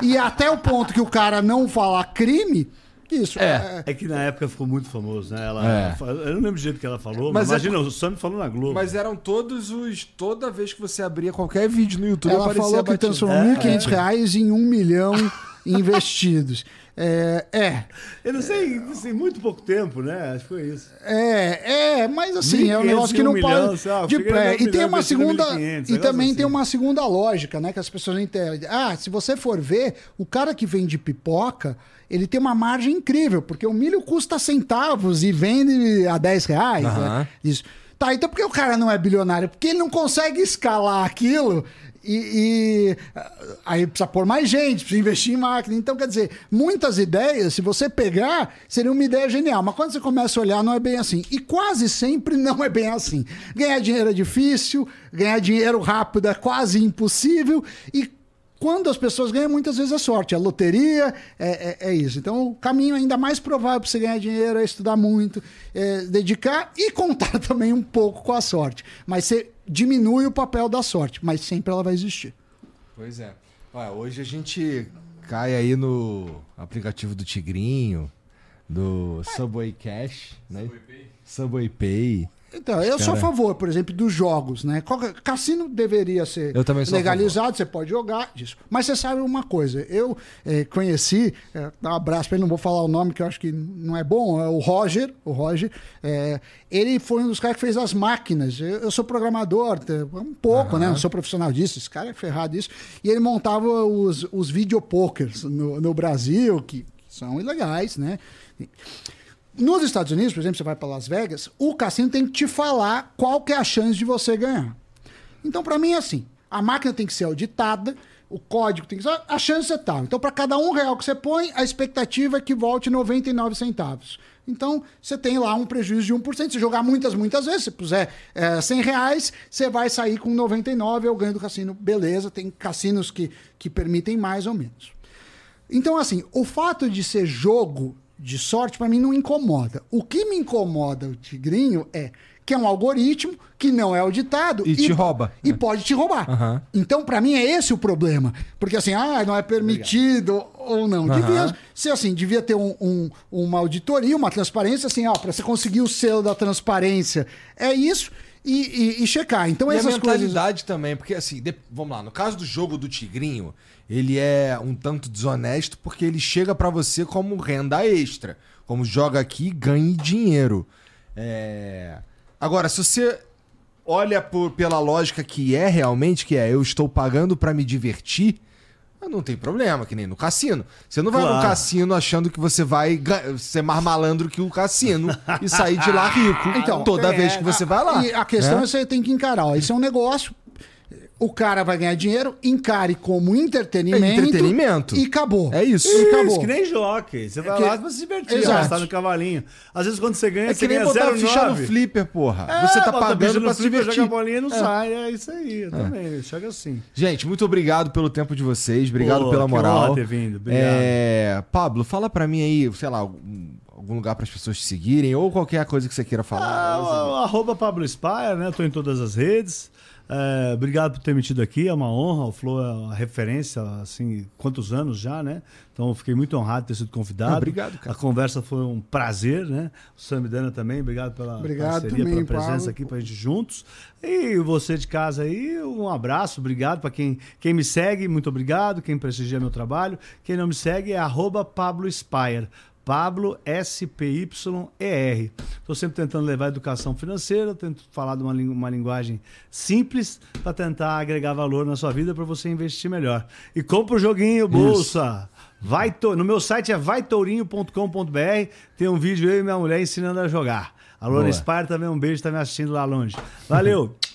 e, e até o ponto que o cara não falar crime, isso É. É que na época ficou muito famoso, né? Ela, É. Eu não lembro do jeito que ela falou, Mas mas, é imagina, o Sandro falou na Globo. Mas eram todos os. Toda vez que você abria qualquer vídeo no YouTube, Ela falou que transformou É, 1.500 reais em 1 milhão investidos. É, é, Eu não sei, assim, muito pouco tempo, né? Acho que foi isso. é, é, mas assim, é um 1.500 negócio que e um não milhão, pode. lá, de um E tem uma segunda. 1.500, E também assim. tem uma segunda lógica, né? Que as pessoas entendem. Ah, se você for ver, o cara que vende pipoca, ele tem uma margem incrível, porque o milho custa centavos e vende a 10 reais. Aham. né? Isso. Tá, então por que o cara não é bilionário? Porque ele não consegue escalar aquilo e, e, ah, aí precisa pôr mais gente, precisa investir em máquina. Então, quer dizer, muitas ideias, se você pegar, seria uma ideia genial. Mas quando você começa a olhar, não é bem assim. E quase sempre não é bem assim. Ganhar dinheiro é difícil, ganhar dinheiro rápido é quase impossível. E quando as pessoas ganham, muitas vezes é sorte. É loteria, é, é- é isso. Então, o caminho ainda mais provável para você ganhar dinheiro é estudar muito, é dedicar e contar também um pouco com a sorte. Mas você diminui o papel da sorte, mas sempre ela vai existir. Pois é. Olha, hoje a gente cai aí no aplicativo do Tigrinho, do Subway Cash, né? Subway Pay. Então, eu sou a Cara. favor, por exemplo, dos jogos, né? Cassino deveria ser legalizado, você pode jogar disso. Mas você sabe uma coisa, eu eh, conheci, eh, dá um abraço pra ele, não vou falar o nome que eu acho que não é bom, é o Roger, o Roger, eh, ele foi um dos caras que fez as máquinas. Eu, eu sou programador, um pouco, né? Não sou profissional disso, esse cara é ferrado disso. E ele montava os, os videopokers no, no Brasil, que são ilegais, né? Nos Estados Unidos, por exemplo, você vai para Las Vegas, o cassino tem que te falar qual que é a chance de você ganhar. Então, para mim, é assim: a máquina tem que ser auditada, o código tem que ser. A chance é tal. Então, para cada um real que você põe, a expectativa é que volte 99 centavos. Então, você tem lá um prejuízo de 1%. Se jogar muitas, muitas vezes, se puser é, 100 reais, você vai sair com 99, é o ganho do cassino. Beleza, tem cassinos que, que permitem mais ou menos. Então, assim, o fato de ser jogo de sorte, para mim, não incomoda. O que me incomoda o Tigrinho é que é um algoritmo que não é auditado E te rouba. E pode te roubar. Aham. Então, para mim, é esse o problema. Porque assim, ah, não é permitido ou não. Devia ser assim, devia ter um- um- uma auditoria, uma transparência, assim, ó, para você conseguir o selo da transparência. É isso. E, e- e checar. Então, E a essas coisas. mentalidade também, porque assim, de- vamos lá, no caso do jogo do Tigrinho, ele é um tanto desonesto porque ele chega pra você como renda extra. Como joga aqui, ganhe dinheiro. É... Agora, se você olha por- pela lógica que é realmente, que é eu estou pagando pra me divertir, não tem problema, que nem no cassino. Você não vai no Claro. cassino achando que você vai ser mais malandro que o cassino e sair de lá rico Então, toda é, vez que você vai lá. E a questão né? é que você tem que encarar. Ó, isso é um negócio. O cara vai ganhar dinheiro, encare como entretenimento. É entretenimento. E acabou. É isso. E Isso, acabou. que nem jockey. Você vai que- lá pra se divertir, Exato. arrastar no cavalinho. Às vezes quando você ganha, É você que nem ganha botar 0,9. ficha no flipper, porra. É, você tá pagando pra se divertir. Joga a bolinha e não É. sai. É isso aí, eu também. Chega assim. Gente, muito obrigado pelo tempo de vocês. Obrigado Pô, pela moral. ter vindo. Obrigado. É, Pablo, fala pra mim aí, sei lá, algum, lugar para as pessoas te seguirem ou qualquer coisa que você queira falar. Ah, o- o arroba Pablo Spire, né? Tô em todas as redes. É, obrigado por ter me tido aqui, é uma honra. O Flow é uma referência, assim, quantos anos já, né? Então fiquei muito honrado de ter sido convidado. Ah, obrigado, cara. A conversa foi um prazer, né? O Sam e Dana também, obrigado pela Obrigado parceria, também, pela presença Pablo. aqui pra gente juntos. E você de casa aí, um abraço, obrigado para quem, quem me segue, muito obrigado. Quem prestigia meu trabalho. Quem não me segue é arroba Pablo Spire. Pablo S-P-Y-E-R. Estou sempre tentando levar a educação financeira, tento falar de uma, uma linguagem simples para tentar agregar valor na sua vida para você investir melhor. E compra o joguinho, bolsa. Vai to- no meu site é vaitourinho.com.br. Tem um vídeo eu e minha mulher ensinando a jogar. A Lona. Spire também um beijo, está me assistindo lá longe. Valeu!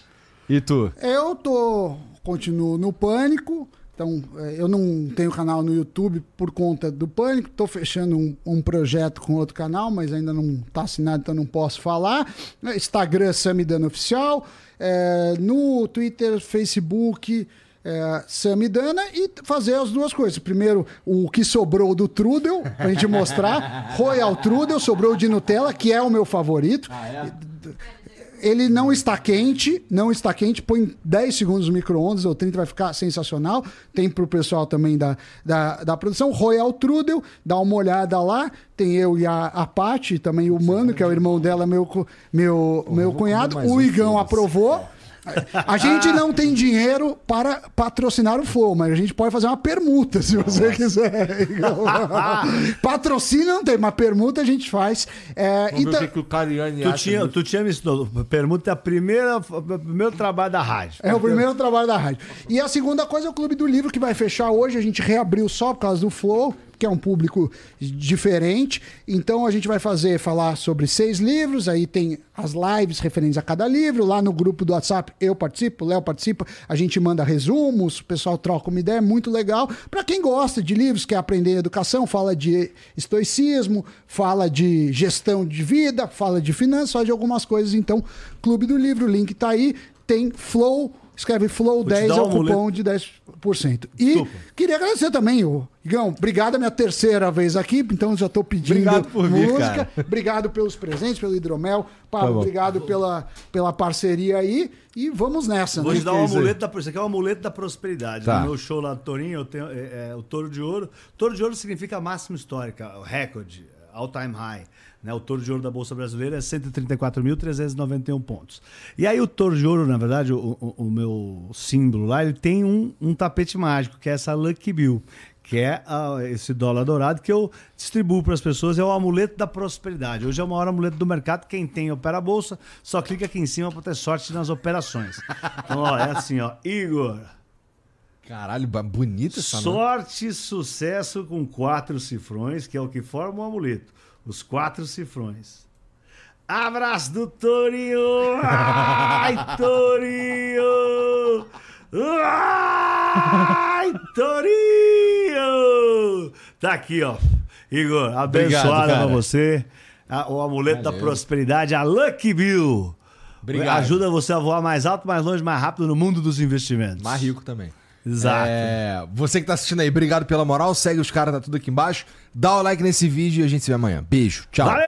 E tu? Eu tô continuo no pânico. Então, eh, eu não tenho canal no YouTube por conta do pânico. Estou fechando um, um projeto com outro canal, mas ainda não está assinado, então não posso falar. Eh, Instagram Samidana Oficial. Eh, no Twitter, Facebook. É, Samidana e fazer as duas coisas. Primeiro, o que sobrou do Trudel, pra gente mostrar. Royal Trudel, sobrou de Nutella, que é o meu favorito. Ele não está quente, não está quente, põe 10 segundos no micro-ondas ou 30, vai ficar sensacional. Tem pro pessoal também da, da, da produção. Royal Trudel, dá uma olhada lá. Tem eu e a, a Paty, também o Mano, que é o irmão dela, meu, meu, meu cunhado. O Igão aprovou. A gente não tem dinheiro para patrocinar o Flow, mas a gente pode fazer uma permuta, se você quiser. Patrocínio não tem, mas permuta a gente faz. É, Vamos então- que, o Cariani Tu tinha, tu tinha me ensinado. Permuta é a primeira, o primeiro trabalho da rádio. É o primeiro trabalho da rádio. E a segunda coisa é o Clube do Livro, que vai fechar hoje. A gente reabriu só por causa do Flow, que é um público diferente. Então a gente vai fazer, falar sobre seis livros. Aí tem as lives referentes a cada livro. Lá no grupo do WhatsApp eu participo, Léo participa. A gente manda resumos, o pessoal troca uma ideia. É muito legal. Para quem gosta de livros, quer aprender educação, fala de estoicismo, fala de gestão de vida, fala de finanças, fala de algumas coisas. Então, Clube do Livro, o link tá aí. Tem Flow, escreve Flow te 10 dar é o um cupom de 10%. E Desculpa. queria agradecer também, o Igão. Obrigado, é minha terceira vez aqui, então já tô pedindo Obrigado por vir, música. cara. Obrigado pelos presentes, pelo hidromel. Pablo, Tá obrigado pela, pela parceria aí. E vamos nessa, Vou né? te dar um amuleto da. Isso aqui é um amuleto da prosperidade. Tá. No meu show lá do Torinho, eu tenho é, é, o touro de ouro. Touro de ouro significa máxima histórica, recorde, all time high. Né? O touro de ouro da Bolsa Brasileira é 134.391 pontos. E aí o touro de ouro, na verdade, o, o- o meu símbolo lá, ele tem um, um tapete mágico, que é essa Lucky Bill. Que é ah, esse dólar dourado que eu distribuo para as pessoas, é o amuleto da prosperidade. Hoje é o maior amuleto do mercado. Quem tem opera a bolsa, só clica aqui em cima para ter sorte nas operações. Então, ó, é assim, ó. Igor, Caralho, bonita essa sorte e sucesso com quatro cifrões, que é o que forma o amuleto. Os quatro cifrões. Abraço do Torinho! Ai, Torinho! Ai, Torinho! Tá aqui, ó. Igor, pra cara. você. O amuleto da Valeu. prosperidade, a Lucky Bill. Obrigado. Ajuda você a voar mais alto, mais longe, mais rápido no mundo dos investimentos. Mais rico também. Exato. É, você que tá assistindo aí, obrigado pela moral. Segue os caras, tá tudo aqui embaixo. Dá o like nesse vídeo e a gente se vê amanhã. Beijo, tchau. Valeu!